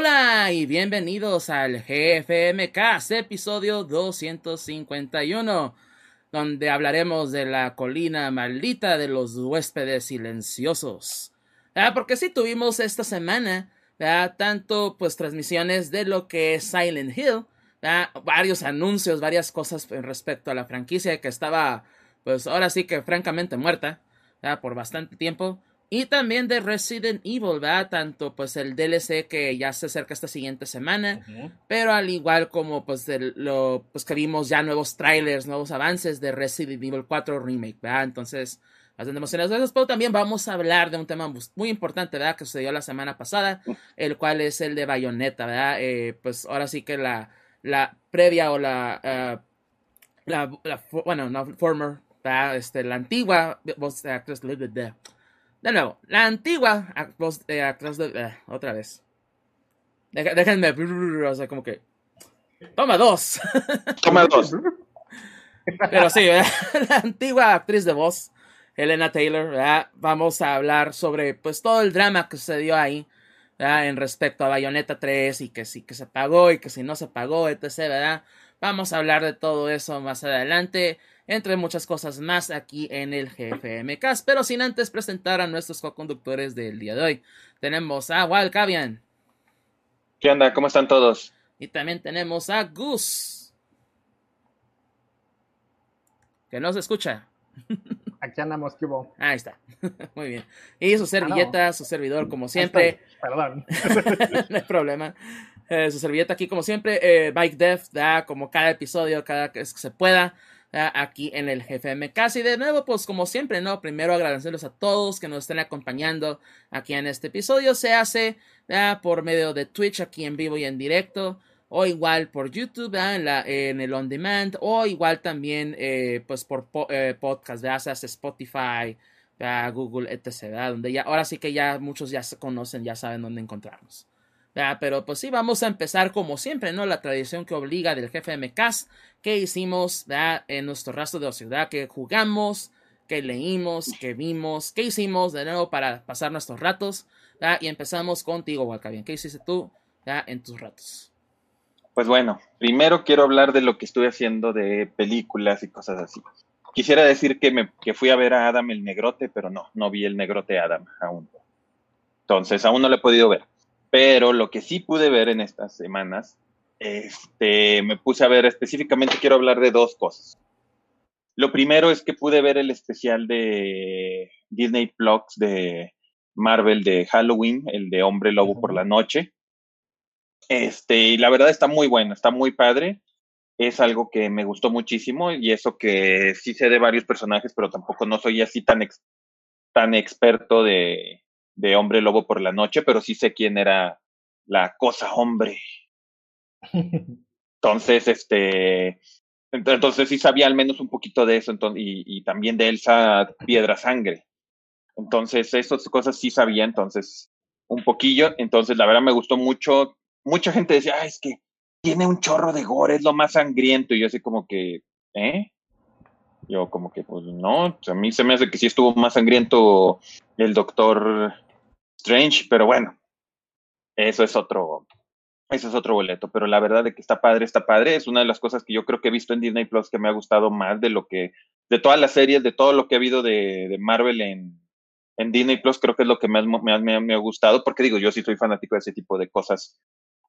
Hola y bienvenidos al GFMcast, episodio 251, donde hablaremos de la colina maldita de los huéspedes silenciosos. Ah, porque sí tuvimos esta semana tanto pues transmisiones de lo que es Silent Hill, varios anuncios, varias cosas respecto a la franquicia que estaba pues ahora sí que francamente muerta por bastante tiempo. Y también de Resident Evil, ¿verdad? Tanto pues el DLC que ya se acerca esta siguiente semana, pero al igual como pues lo pues que vimos ya nuevos trailers, nuevos avances de Resident Evil 4 Remake, ¿verdad? Entonces, bastante emocionados pero también vamos a hablar de un tema muy importante, ¿verdad? Que sucedió la semana pasada, el cual es el de Bayonetta, ¿verdad? Eh, pues ahora sí que la, la previa o la, eh, la, bueno, no, former, ¿verdad? Este, la antigua voz de actriz de nuevo, la antigua actriz de... Eh, otra vez. Déjenme, o sea, como que... Toma dos. Toma dos. Pero sí, la antigua actriz de voz, Elena Taylor, ¿verdad? vamos a hablar sobre pues todo el drama que sucedió ahí ¿verdad? en respecto a Bayonetta 3 y que sí que se pagó y que si no se pagó, etc. ¿verdad? Vamos a hablar de todo eso más adelante entre muchas cosas más aquí en el GFMcast, pero sin antes presentar a nuestros co-conductores del día de hoy. Tenemos a Wal Cavian. ¿Qué onda? ¿Cómo están todos? Y también tenemos a Gus. Que no se escucha. Aquí andamos, ¿qué Ahí está. Muy bien. Y su servilleta, su servidor, como siempre. Perdón. no hay problema. Eh, su servilleta aquí, como siempre. Eh, Bike Death, da como cada episodio, cada vez que se pueda aquí en el GFM. Casi de nuevo, pues como siempre, ¿no? Primero agradecerles a todos que nos estén acompañando aquí en este episodio. Se hace por medio de Twitch aquí en vivo y en directo. O igual por YouTube, en, el on demand. O igual también eh, pues por eh, podcast, Spotify, Google, etc. Donde ya, ahora sí que ya muchos ya se conocen, ya saben dónde encontrarnos. Pero pues sí, vamos a empezar como siempre, ¿no? La tradición que obliga del jefe MCAS que hicimos en nuestro rastro de ciudad, que jugamos, que leímos, que vimos, que hicimos de nuevo para pasar nuestros ratos. Y empezamos contigo, Walcavian. ¿Qué hiciste tú en tus ratos? Pues bueno, primero quiero hablar de lo que estuve haciendo de películas y cosas así. Quisiera decir que, me, que fui a ver a Adam el Negrote, pero no, no vi el Negrote Adam aún. Entonces, aún no lo he podido ver. Pero lo que sí pude ver en estas semanas, este, me puse a ver específicamente, quiero hablar de dos cosas. Lo primero es que pude ver el especial de Disney Plus de Marvel de Halloween, el de Hombre Lobo por la Noche. Este, y la verdad está muy bueno, está muy padre. Es algo que me gustó muchísimo y eso que sí sé de varios personajes, pero tampoco no soy así tan, tan experto de, de Hombre Lobo por la Noche, pero sí sé quién era la cosa hombre. Entonces, este, entonces sí sabía al menos un poquito de eso entonces, y, también de Elsa Piedra Sangre. Entonces, esas cosas sí sabía, entonces, un poquillo. Entonces, la verdad me gustó mucho. Mucha gente decía, ah, es que tiene un chorro de gore, es lo más sangriento. Y yo así como que, ¿eh? Yo como que, pues no, a mí se me hace que sí estuvo más sangriento el Doctor Strange, pero bueno, eso es otro, eso es otro boleto, pero la verdad de que está padre, está padre, es una de las cosas que yo creo que he visto en Disney Plus que me ha gustado más de lo que, de todas las series, de todo lo que ha habido de, de Marvel en, Disney Plus, creo que es lo que más me, ha gustado, porque digo, yo sí soy fanático de ese tipo de cosas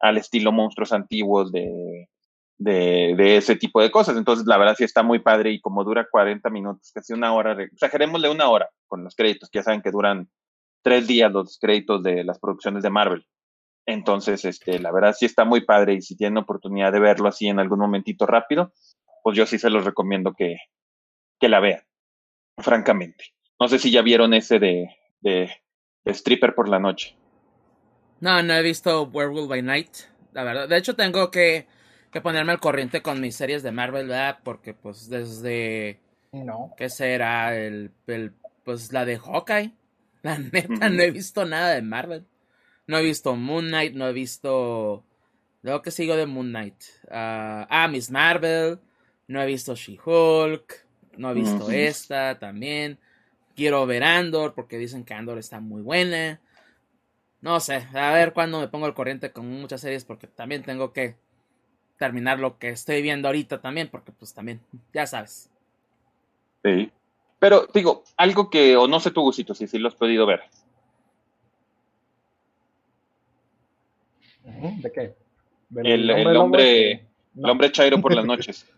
al estilo monstruos antiguos de, de, de, ese tipo de cosas. Entonces, la verdad sí está muy padre y como dura 40 minutos, casi una hora, exagerémosle una hora con los créditos, que ya saben que duran tres días los créditos de las producciones de Marvel. Entonces, este, la verdad sí está muy padre y si tienen oportunidad de verlo así en algún momentito rápido, pues yo sí se los recomiendo que, que la vean, francamente. No sé si ya vieron ese de, de, de Stripper por la noche. No, no he visto Werewolf by Night, la verdad. De hecho, tengo que que ponerme al corriente con mis series de Marvel, ¿verdad? Porque pues desde... No. ¿Qué será? El, el pues la de Hawkeye. La neta, no he visto nada de Marvel. No he visto Moon Knight, no he visto... Luego que sigo de Moon Knight. ah, ah Miss Marvel. No he visto She-Hulk. No he visto esta también. Quiero ver Andor porque dicen que Andor está muy buena. No sé, a ver cuándo me pongo al corriente con muchas series porque también tengo que terminar lo que estoy viendo ahorita también porque pues también, ya sabes. Sí. Pero digo, algo que, o no sé tu gustito, si sí lo has podido ver. ¿De qué? ¿Del El, el hombre, el hombre chairo por las noches.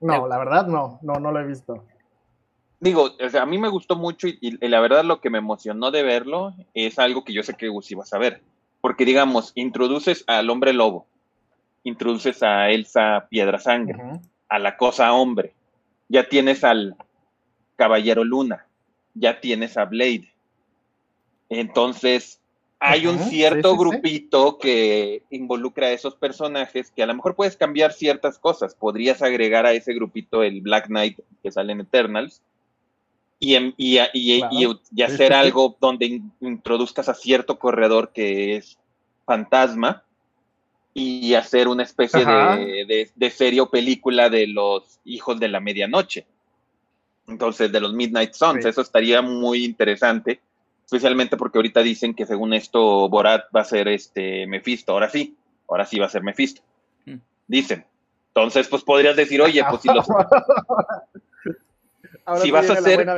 No, la verdad no, no, no lo he visto. Digo, o sea, a mí me gustó mucho y, y la verdad lo que me emocionó de verlo es algo que yo sé que Gus iba a saber. Porque digamos, introduces al hombre lobo, introduces a Elsa Piedra Sangre. A la cosa hombre, ya tienes al caballero luna, ya tienes a Blade. Entonces, hay un cierto sí, sí, sí. grupito que involucra a esos personajes que a lo mejor puedes cambiar ciertas cosas. Podrías agregar a ese grupito el Black Knight que sale en Eternals y, y, y- Claro. y- y hacer algo donde in- introduzcas a cierto corredor que es fantasma y hacer una especie de, de, de serie o película de los hijos de la medianoche. Entonces, de los Midnight Suns, Sí. eso estaría muy interesante, especialmente porque ahorita dicen que según esto Borat va a ser este Mephisto, ahora sí, ahora sí va a ser Mephisto. Mm. Dicen. Entonces, pues podrías decir, oye, pues si los, Ahora si sí vas a hacer-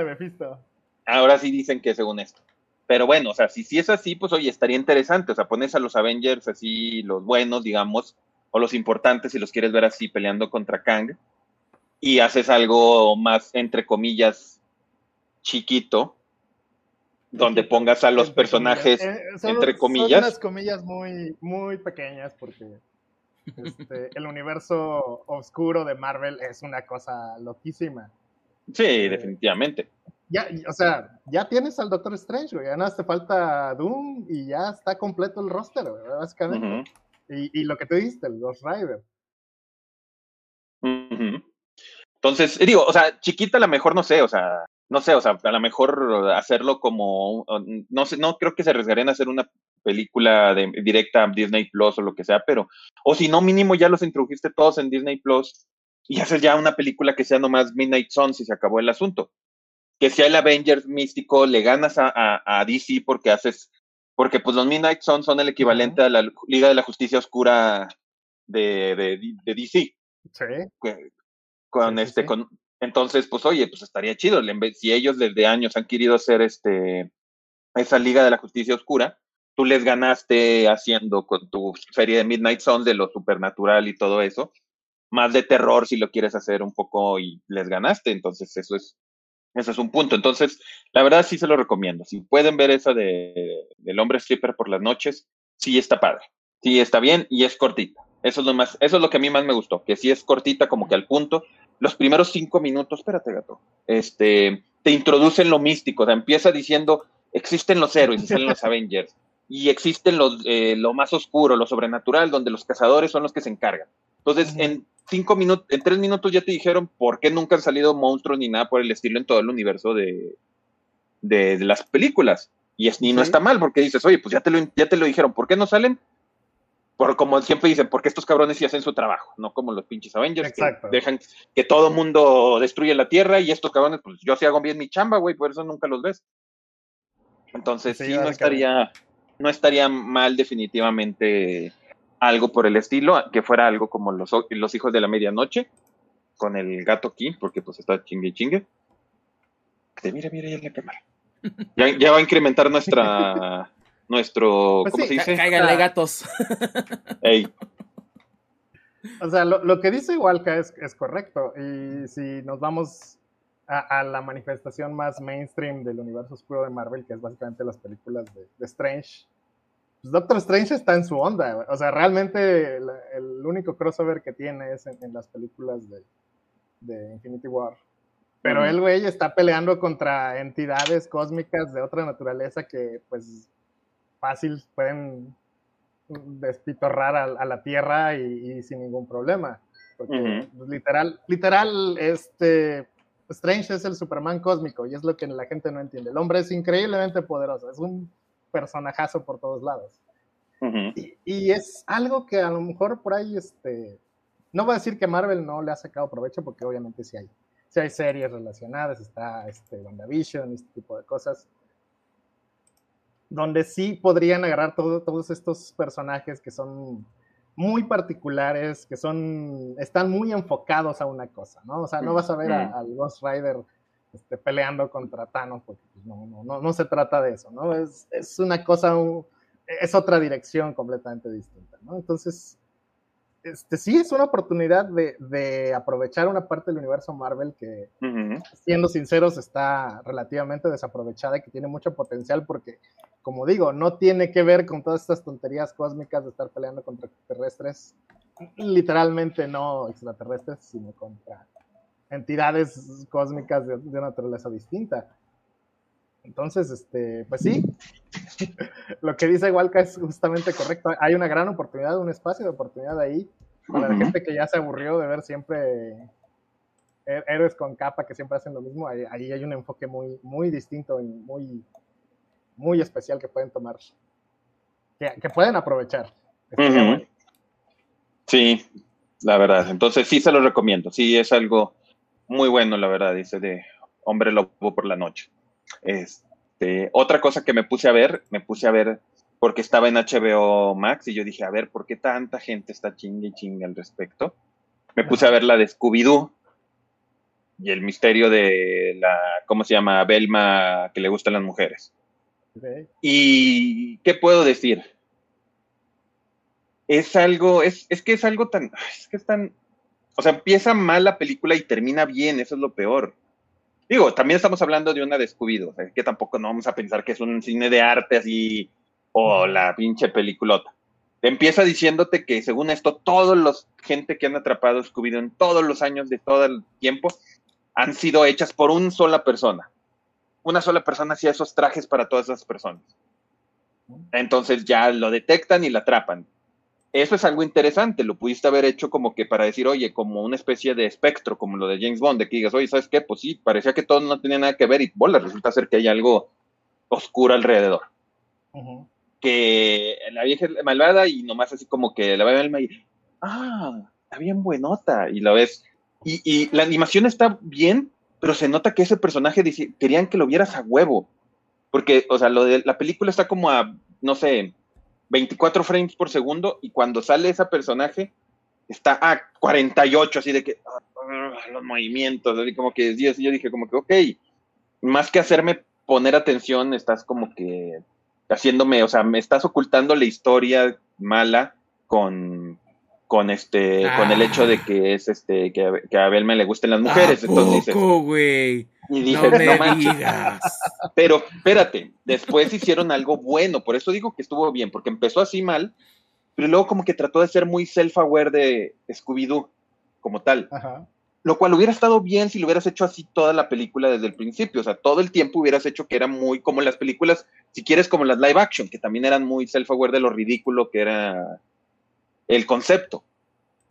ahora sí dicen que según esto. Pero bueno, o sea, si, si es así, pues oye, estaría interesante. O sea, pones a los Avengers así, los buenos, digamos, o los importantes, si los quieres ver así peleando contra Kang, y haces algo más, entre comillas, chiquito, donde pongas a los Entre personajes, comillas. Eh, son- entre unas comillas muy, muy pequeñas porque este, el universo oscuro de Marvel es una cosa loquísima. sí, definitivamente. Ya, o sea, ya tienes al Doctor Strange, güey. Ya nada más te falta Doom y ya está completo el roster, güey, básicamente. Y, y lo que tú dijiste, el Ghost Rider. Entonces, digo, o sea, chiquita a lo mejor no sé, o sea, no sé, o sea, a lo mejor hacerlo como, no sé, no creo que se arriesgarían a hacer una película de, directa a Disney Plus o lo que sea, pero, o si no, mínimo ya los introdujiste todos en Disney Plus y haces ya una película que sea nomás Midnight Suns y se acabó el asunto. Que sea el Avengers místico, le ganas a, a, a DC porque haces, porque pues los Midnight Suns son el equivalente a la Liga de la Justicia Oscura de, de, de DC Sí. que- con Sí, este sí. con entonces pues oye pues estaría chido si ellos desde años han querido hacer este esa liga de la justicia oscura tú les ganaste haciendo con tu serie de Midnight Suns de lo supernatural y todo eso más de terror si lo quieres hacer un poco y les ganaste entonces eso es eso es un punto. Entonces la verdad sí se lo recomiendo. Si pueden ver esa de del hombre stripper por las noches sí está padre. Sí está bien y es cortita. Eso es lo más eso es lo que a mí más me gustó que sí es cortita como que al punto. Los primeros cinco minutos, espérate, gato, este, te introducen lo místico, o sea, empieza diciendo, existen los héroes, y salen los Avengers, y existen los, eh, lo más oscuro, lo sobrenatural, donde los cazadores son los que se encargan. Entonces, en cinco minutos, en tres minutos ya te dijeron por qué nunca han salido monstruos ni nada por el estilo en todo el universo de, de, de las películas. Y, es, y no Sí. está mal, porque dices, oye, pues ya te lo, ya te lo dijeron, ¿por qué no salen? Por, como siempre dicen, porque estos cabrones sí hacen su trabajo, no como los pinches Avengers Exacto. que dejan que todo mundo destruye la tierra y estos cabrones, pues yo sí hago bien mi chamba, güey, por eso nunca los ves. Entonces Sí, sí, no estaría, no estaría mal definitivamente algo por el estilo, que fuera algo como los, los hijos de la medianoche, con el gato aquí, porque pues está chingue y chingue. De, mira, mira, ya en la cámara. Ya, ya va a incrementar nuestra, nuestro, Pues ¿cómo sí, se dice? Cáiganle gatos. Ey, O sea, lo, lo que dice Walka es, es correcto. Y si nos vamos a, a la manifestación más mainstream del universo oscuro de Marvel, que es básicamente las películas de, de Strange, pues Doctor Strange está en su onda. güey. O sea, realmente el, el único crossover que tiene es en, en las películas de, de Infinity War. Pero Ujú. el güey está peleando contra entidades cósmicas de otra naturaleza que, pues, fácil pueden despitorrar a, a la Tierra y, y sin ningún problema. Porque pues, literal, literal, este Strange es el Superman cósmico y es lo que la gente no entiende. El hombre es increíblemente poderoso, es un personajazo por todos lados. Y, y es algo que a lo mejor por ahí, este, no voy a decir que Marvel no le ha sacado provecho, porque obviamente sí hay, sí hay series relacionadas, está este, WandaVision este tipo de cosas. donde sí podrían agarrar todos estos personajes que son muy particulares, que son, están muy enfocados a una cosa, ¿no? O sea, no vas a ver al Ghost Rider este, peleando contra Thanos, porque pues, no, no, no, no, se trata de eso, ¿no? Es, es una cosa, es otra dirección completamente distinta, ¿no? Entonces, este, sí es una oportunidad de, de, aprovechar una parte del universo Marvel que, siendo sinceros, está relativamente desaprovechada y que tiene mucho potencial porque, como digo, no tiene que ver con todas estas tonterías cósmicas de estar peleando contra extraterrestres, literalmente no extraterrestres, sino contra entidades cósmicas de, de naturaleza distinta. Entonces, este, pues sí, lo que dice Walca es justamente correcto. Hay una gran oportunidad, un espacio de oportunidad ahí para la gente que ya se aburrió de ver siempre héroes con capa que siempre hacen lo mismo. Ahí, hay un enfoque muy, muy distinto y muy, muy especial que pueden tomar, que, pueden aprovechar. Sí, la verdad. Entonces sí se lo recomiendo. Sí, es algo muy bueno, la verdad, dice de Hombre Lobo por la noche. Este, otra cosa que me puse a ver, me puse a ver porque estaba en HBO Max y yo dije, a ver, ¿por qué tanta gente está chingue y chingue al respecto? Me puse a ver la de Scooby-Doo y el misterio de la, ¿cómo se llama? Belma que le gustan las mujeres. ¿Y qué puedo decir? Es algo, es, es que es algo tan, es que es tan, o sea, empieza mal la película y termina bien, eso es lo peor. Digo, también estamos hablando de una descubido, o sea, que tampoco no vamos a pensar que es un cine de arte así o la pinche peliculota. Empieza diciéndote que según esto, todos los gente que han atrapado Scooby-Doo en todos los años de todo el tiempo han sido hechas por una sola persona. Una sola persona hacía esos trajes para todas esas personas. Entonces ya lo detectan y la atrapan eso es algo interesante, lo pudiste haber hecho como que para decir, oye, como una especie de espectro, como lo de James Bond, de que digas, oye, ¿sabes qué? Pues sí, parecía que todo no tenía nada que ver y bola, resulta ser que hay algo oscuro alrededor. Que la vieja es malvada y nomás así como que la ve alma y, ah, está bien buenota, y la ves. Y, y, la animación está bien, pero se nota que ese personaje dice, querían que lo vieras a huevo. Porque, o sea, lo de la película está como a, no sé, 24 frames por segundo y cuando sale ese personaje está a 48, así de que ah, los movimientos, así como que yo, yo dije como que, ok, más que hacerme poner atención, estás como que haciéndome, o sea, me estás ocultando la historia mala con, con este, con el hecho de que es este, que, que a Abel me le gusten las mujeres. Entonces güey? Y dije, no, me Pero espérate, después hicieron algo bueno, por eso digo que estuvo bien, porque empezó así mal, pero luego como que trató de ser muy self-aware de Scooby-Doo como tal. Lo cual hubiera estado bien si lo hubieras hecho así toda la película desde el principio. O sea, todo el tiempo hubieras hecho que era muy como las películas, si quieres, como las live action, que también eran muy self-aware de lo ridículo que era el concepto.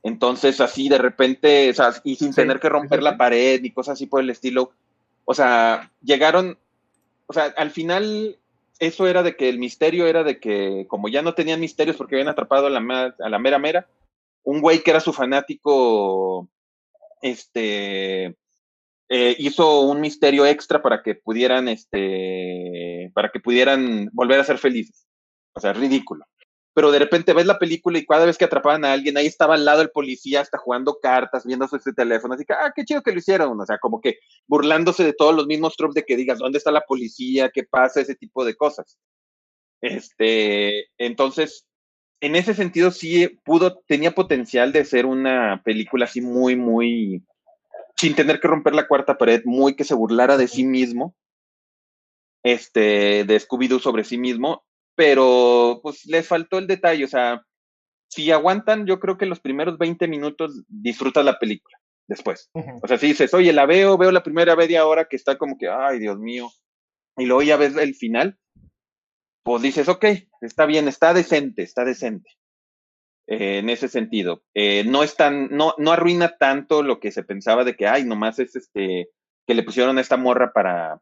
Entonces, así de repente, o sea, y sin tener que romper la pared ni cosas así por el estilo, o sea, llegaron, o sea, al final eso era de que el misterio era de que como ya no tenían misterios porque habían atrapado a la, a la mera mera, un güey que era su fanático, este, eh, hizo un misterio extra para que pudieran, este, para que pudieran volver a ser felices. O sea, ridículo pero de repente ves la película y cada vez que atrapaban a alguien, ahí estaba al lado el policía, hasta jugando cartas, viendo su teléfono, así que, ah, qué chido que lo hicieron, o sea, como que burlándose de todos los mismos tropes de que digas, ¿dónde está la policía? ¿Qué pasa? Ese tipo de cosas. Este, entonces, en ese sentido sí pudo, tenía potencial de ser una película así muy, muy, sin tener que romper la cuarta pared, muy que se burlara de sí mismo, este, de Scooby-Doo sobre sí mismo, pero pues les faltó el detalle, o sea, si aguantan, yo creo que los primeros 20 minutos disfrutas la película después. O sea, si dices, oye, la veo, veo la primera media hora que está como que, ay, Dios mío, y luego ya ves el final, pues dices, ok, está bien, está decente, está decente. Eh, en ese sentido. Eh, no es tan, no, no arruina tanto lo que se pensaba de que, ay, nomás es este, que le pusieron a esta morra para,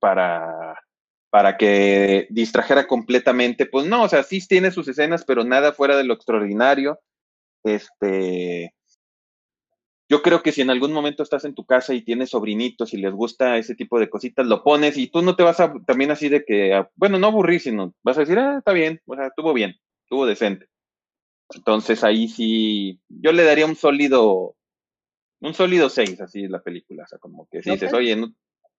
para para que distrajera completamente. Pues no, o sea, sí tiene sus escenas, pero nada fuera de lo extraordinario. Este. yo creo que si en algún momento estás en tu casa y tienes sobrinitos y les gusta ese tipo de cositas, lo pones y tú no te vas a también así de que, ah, bueno, no aburrir, sino vas a decir, ah, está bien, o sea, estuvo bien, estuvo decente. Entonces ahí sí, yo le daría un sólido, un sólido 6, así la película, o sea, como que si dices, oye, no,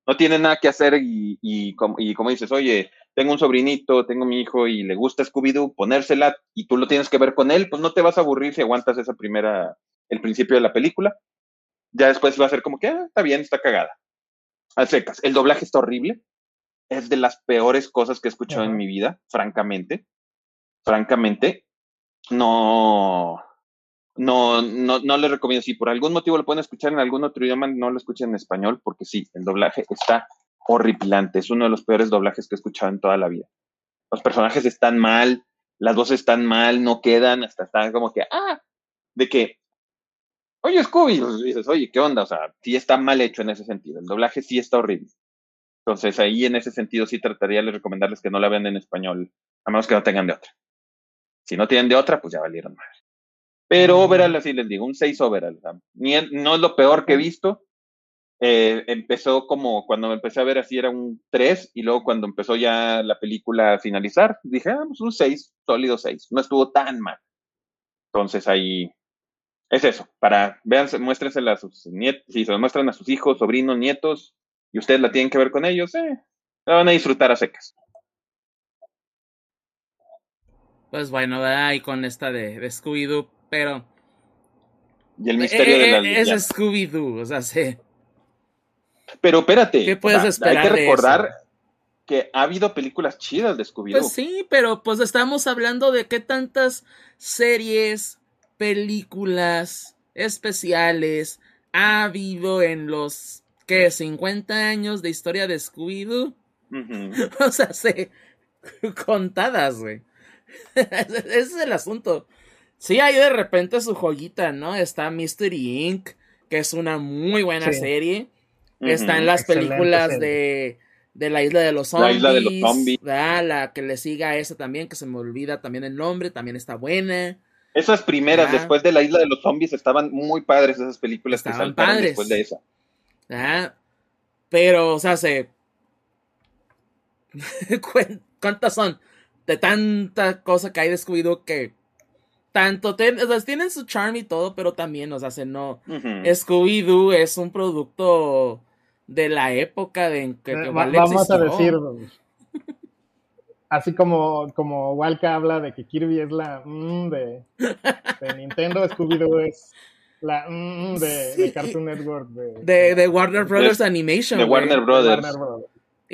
no, tiene nada que hacer y, y, como, y como dices, oye, tengo un sobrinito, tengo mi hijo y le gusta Scooby-Doo, ponérsela y tú lo tienes que ver con él, pues no te vas a aburrir si aguantas esa primera el principio de la película. Ya después va a ser como que ah, está bien, está cagada. Al secas. El doblaje está horrible. Es de las peores cosas que he escuchado en mi vida, francamente. Francamente, no, no, no, no les recomiendo. Si por algún motivo lo pueden escuchar en algún otro idioma, no lo escuchen en español, porque sí, el doblaje está horripilante. Es uno de los peores doblajes que he escuchado en toda la vida. Los personajes están mal, las voces están mal, no quedan, hasta están como que, ah, de que oye, Scooby, dices, oye, ¿qué onda? O sea, sí está mal hecho en ese sentido. El doblaje sí está horrible. Entonces, ahí en ese sentido sí trataría de recomendarles que no la vean en español, a menos que no tengan de otra. Si no tienen de otra, pues ya valieron más. Pero overall, así les digo, un 6 overall. no es lo peor que he visto. Eh, empezó como cuando me empecé a ver así era un 3 y luego cuando empezó ya la película a finalizar, dije, ah, pues un 6, sólido 6. No estuvo tan mal. Entonces ahí, es eso, para, vean, muéstrensela a sus nietos, si se lo muestran a sus hijos, sobrinos, nietos, y ustedes la tienen que ver con ellos, eh, la van a disfrutar a secas. Pues bueno, ¿verdad? y con esta de, Scooby-Doo, pero... Y el misterio de la eh, Es Scooby-Doo, o sea, sí. Pero espérate, ¿qué puedes esperar hay que recordar que ha habido películas chidas de Scooby-Doo. Pues sí, pero pues estamos hablando de qué tantas series, películas especiales ha habido en los que 50 años de historia de Scooby-Doo. o sea, se contadas, güey. Ese es el asunto. Sí, hay de repente su joyita, ¿no? Está Mystery Inc., que es una muy buena serie. Está en las películas de, de, la isla de los zombies. La isla de los zombies. La que le siga a esa también, que se me olvida también el nombre, también está buena. Esas primeras, después de la isla de los zombies, estaban muy padres esas películas que saltaron después de esa. Ah, pero, o sea, se. ¿Cuántas son? De tanta cosa que hay descuido que. Tanto. o sea, tienen su charm y todo, pero también, o sea, se no. Scooby-Doo es un producto de la época de en que, eh, Vamos a decir así como, como Walka habla de que Kirby es la mm, de, Nintendo, Scooby-Doo es la mm, de, Cartoon Network. De, de, Warner Brothers Animation. De Warner Brothers.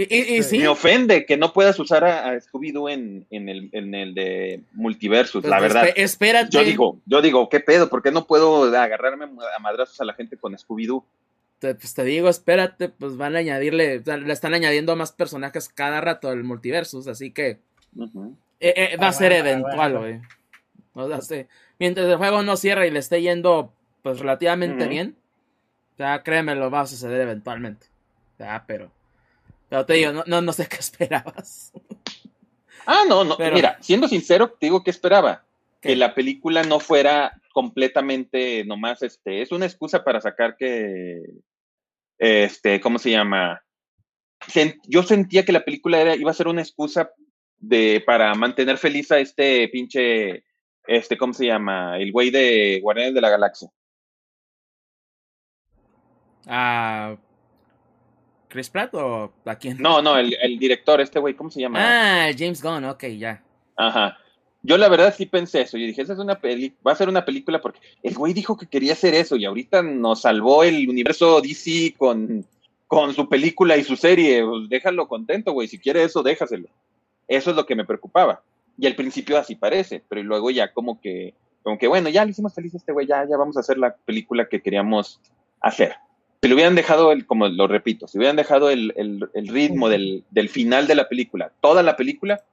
Y, Me ofende que no puedas usar a, Scooby-Doo en, en, el, en el de Multiversus, la pues, verdad. Espérate. Yo digo, yo digo, ¿qué pedo? ¿Por qué no puedo agarrarme a madrazos a la gente con Scooby-Doo? pues te digo, espérate, pues van a añadirle, le están añadiendo más personajes cada rato al multiversus, así que eh, eh, va a ser eventual, güey. O sea, mientras el juego no cierra y le esté yendo pues relativamente bien, ya créeme, lo va a suceder eventualmente. Ya, pero, pero te digo, no, no, sé qué esperabas. Ah, no, no, mira, siendo sincero, te digo que esperaba. Que la película no fuera completamente nomás, este, es una excusa para sacar que este, ¿cómo se llama? yo sentía que la película era, iba a ser una excusa de, para mantener feliz a este pinche, este, ¿cómo se llama? El güey de Guardianes de la Galaxia. Ah, ¿Chris Pratt o a quién? No, no, el, el director, este güey, ¿cómo se llama? Ah, James Gunn, ok, ya. Ajá. Yo la verdad sí pensé eso. Yo dije, esa es una peli, va a ser una película porque el güey dijo que quería hacer eso y ahorita nos salvó el universo DC con, con su película y su serie. Pues, déjalo contento, güey. Si quiere eso, déjaselo. Eso es lo que me preocupaba. Y al principio así parece, pero luego ya como que, como que bueno, ya le hicimos feliz a este güey, ya, ya vamos a hacer la película que queríamos hacer. Si le hubieran dejado, el, como lo repito, si hubieran dejado el, el ritmo del, del final de la película, toda la película,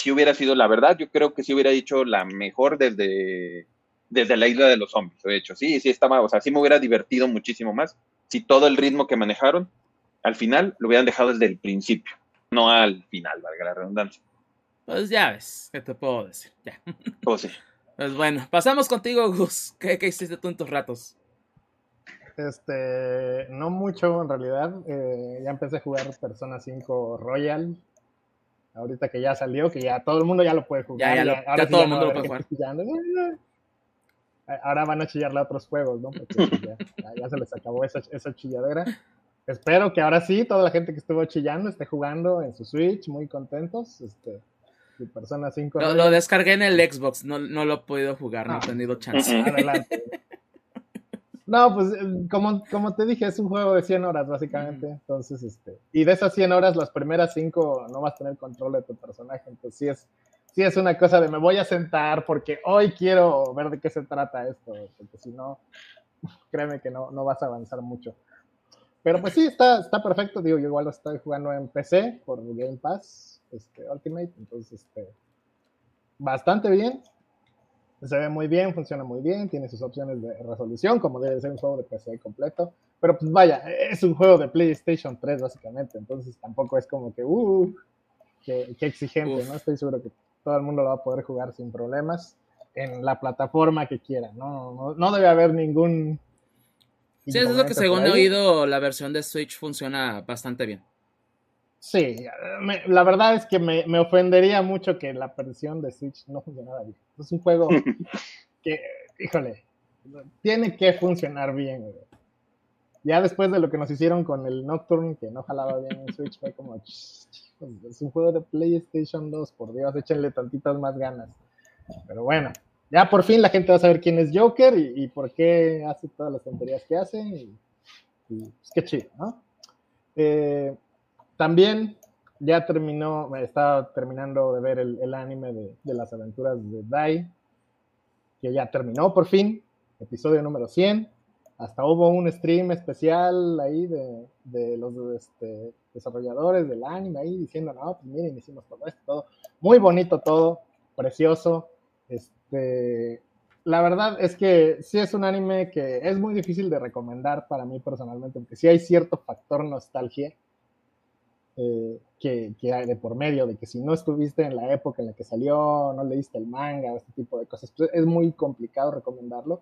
si hubiera sido la verdad, yo creo que si hubiera dicho la mejor desde, desde la isla de los zombies, de hecho, sí, sí estaba, o sea, sí me hubiera divertido muchísimo más si todo el ritmo que manejaron al final lo hubieran dejado desde el principio, no al final, valga la redundancia. Pues ya ves, ¿qué te puedo decir? Ya. Pues sí. Pues bueno, pasamos contigo, Gus. ¿Qué, qué hiciste tú en tus ratos? Este, no mucho en realidad. Eh, ya empecé a jugar Persona 5 Royal. Ahorita que ya salió, que ya todo el mundo ya lo puede jugar. Ya, ya, lo- ahora ya sí todo el no mundo lo puede jugar. chillando. Ahora van a chillarle a otros juegos, ¿no? Porque pues, ya, ya- ya se les acabó esa, esa chilladera. Espero que ahora sí, toda la gente que estuvo chillando esté jugando en su Switch, muy contentos. Este, Persona 5 Lo, lo descargué en el Xbox, no, no lo he podido jugar, no he Ah. tenido chance. Adelante. No, pues eh, como, como te dije, es un juego de 100 horas básicamente. Entonces, este, y de esas 100 horas, las primeras 5 no vas a tener control de tu personaje. Entonces, sí es, sí es una cosa de me voy a sentar porque hoy quiero ver de qué se trata esto. Porque si no, créeme que no, no vas a avanzar mucho. Pero pues sí, está, está perfecto. Digo, yo igual lo estoy jugando en PC por Game Pass este, Ultimate. Entonces, este, bastante bien. Se ve muy bien, funciona muy bien, tiene sus opciones de resolución, como debe ser un juego de PC completo. Pero pues vaya, es un juego de PlayStation 3 básicamente, entonces tampoco es como que, uh, qué, qué exigente, Uf. ¿no? Estoy seguro que todo el mundo lo va a poder jugar sin problemas en la plataforma que quiera, ¿no? No, no debe haber ningún... Sí, eso es lo que según he oído, la versión de Switch funciona bastante bien. Sí, me- la verdad es que me, me ofendería mucho que la versión de Switch no funcionara bien. Es un juego que, híjole, tiene que funcionar bien. güey. Ya después de lo que nos hicieron con el Nocturne, que no jalaba bien en Switch, fue como, "Ch, chicos, es un juego de PlayStation 2, por Dios, échenle tantitas más ganas. Pero bueno, ya por fin la gente va a saber quién es Joker y, y por qué hace todas las tonterías que hace. Y, y, pues qué chido, ¿no? Eh, también ya terminó, estaba terminando de ver el, anime de, las aventuras de Dai, que ya terminó por fin, episodio número 100. Hasta hubo un stream especial ahí de, de los este, desarrolladores del anime ahí diciendo, no, pues miren, hicimos todo esto, todo. Muy bonito todo, precioso. Este, la verdad es que sí es un anime que es muy difícil de recomendar para mí personalmente, porque sí hay cierto factor nostalgia eh, que, que hay de por medio, de que si no estuviste en la época en la que salió, no leíste el manga, este tipo de cosas, pues es muy complicado recomendarlo.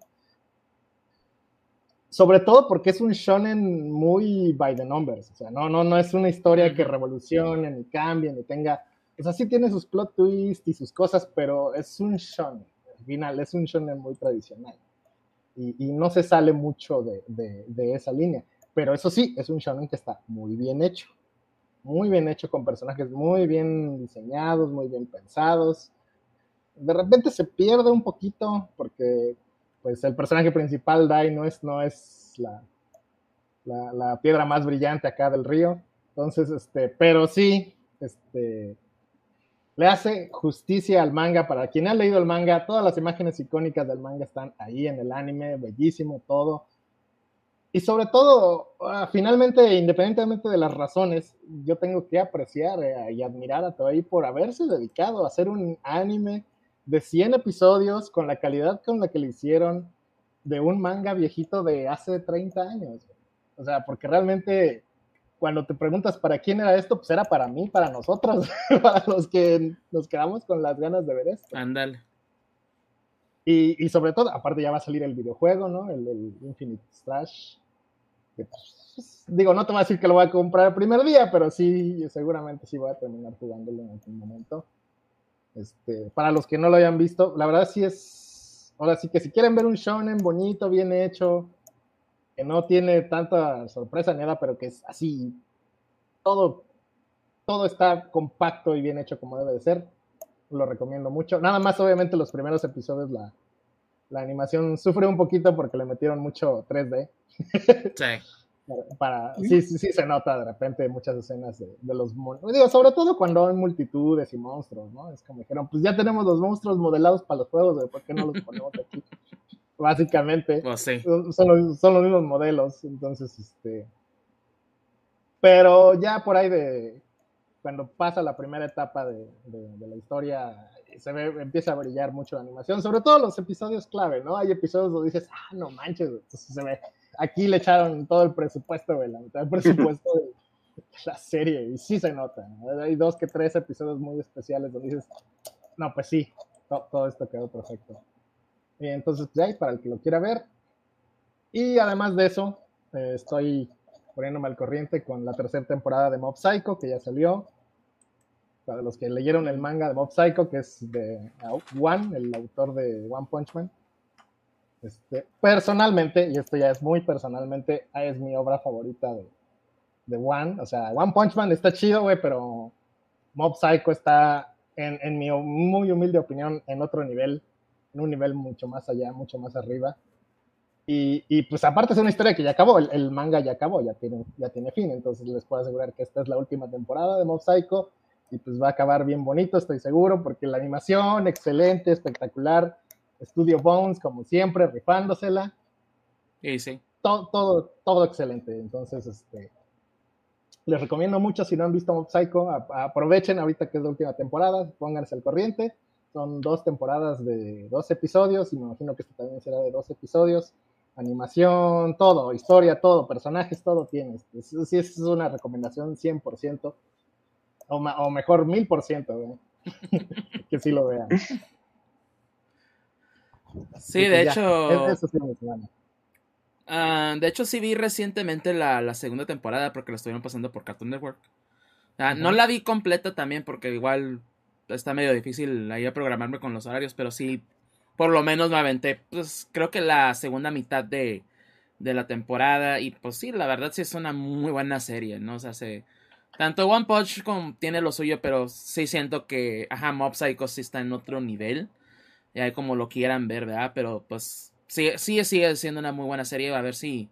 Sobre todo porque es un shonen muy by the numbers, o sea, no, no, no es una historia que revolucione, ni cambie, ni tenga, o sea, sí tiene sus plot twists y sus cosas, pero es un shonen, al final es un shonen muy tradicional. Y, y no se sale mucho de, de, de esa línea, pero eso sí, es un shonen que está muy bien hecho muy bien hecho, con personajes muy bien diseñados, muy bien pensados. De repente se pierde un poquito porque pues el personaje principal, Dai, no es, no es la, la, la piedra más brillante acá del río. Entonces, este, pero sí, este, le hace justicia al manga. Para quien ha leído el manga, todas las imágenes icónicas del manga están ahí en el anime, bellísimo todo. Y sobre todo, uh, finalmente, independientemente de las razones, yo tengo que apreciar eh, y admirar a Toei por haberse dedicado a hacer un anime de 100 episodios con la calidad con la que le hicieron de un manga viejito de hace 30 años. O sea, porque realmente cuando te preguntas para quién era esto, pues era para mí, para nosotros, para los que nos quedamos con las ganas de ver esto. Ándale. Y, sobre todo, aparte ya va a salir el videojuego, ¿no? El, el Infinite. Que, pues, digo, no te voy a decir que lo voy a comprar el primer día, pero sí, seguramente sí voy a terminar jugándolo en algún momento. Este, para los que no lo hayan visto, la verdad sí es. Ahora sí que si quieren ver un shonen bonito, bien hecho, que no tiene tanta sorpresa ni nada, pero que es así, todo, todo está compacto y bien hecho como debe de ser lo recomiendo mucho. Nada más, obviamente, los primeros episodios, la, la animación sufre un poquito porque le metieron mucho 3D. Sí. Para, sí, sí, sí, se nota de repente muchas escenas de, de los monstruos. Digo, sobre todo cuando hay multitudes y monstruos, ¿no? Es como dijeron, pues ya tenemos los monstruos modelados para los juegos, ¿por qué no los ponemos aquí? Básicamente. Pues sí. Son, son, los, son los mismos modelos, entonces, este. Pero ya por ahí de, cuando pasa la primera etapa de, de, de, la historia, se ve, empieza a brillar mucho la animación, sobre todo los episodios clave, ¿no? Hay episodios donde dices, ah, no manches, entonces se ve, aquí le echaron todo el presupuesto, güey, la mitad del presupuesto de la serie, y sí se nota, ¿no? Hay dos que tres episodios muy especiales donde dices, no, pues sí, to, todo esto quedó perfecto. Y entonces, pues ahí, para el que lo quiera ver. Y además de eso, Eh, estoy poniéndome al corriente con la tercera temporada de Mob Psycho, que ya salió. Para los que leyeron el manga de Mob Psycho, que es de One, el autor de One Punch Man. Este, personalmente, y esto ya es muy personalmente, es mi obra favorita de, de One. O sea, One Punch Man está chido, güey, pero Mob Psycho está, en, en mi muy humilde opinión, en otro nivel, en un nivel mucho más allá, mucho más arriba. Y, y, pues aparte es una historia que ya acabó, el, manga ya acabó, ya tiene, ya tiene fin, entonces les puedo asegurar que esta es la última temporada de Mob Psycho y pues va a acabar bien bonito, estoy seguro, porque la animación, excelente, espectacular, Studio Bones, como siempre, rifándosela. Sí, sí. Todo, todo, todo excelente, entonces este, les recomiendo mucho si no han visto Mob Psycho, aprovechen ahorita que es la última temporada, pónganse al corriente, son dos temporadas de dos episodios, y me imagino que esto también será de dos episodios animación, todo, historia, todo, personajes, todo tienes. Sí, es una recomendación 100%, o, o mejor 1000%, que sí lo vean. Sí, de pues hecho... Ah, de hecho, sí vi recientemente la, segunda temporada porque la estuvieron pasando por Cartoon Network. Ah, no la vi completa también porque igual está medio difícil ahí a programarme con los horarios, pero sí por lo menos me aventé, pues creo que la segunda mitad de, de la temporada. Y pues sí, la verdad sí es una muy buena serie, ¿no? O sea, se, tanto One Punch como tiene lo suyo, pero sí siento que, ajá, Mob Psycho sí está en otro nivel. Ya como lo quieran ver, ¿verdad? Pero pues sí, sí sigue siendo una muy buena serie. A ver si,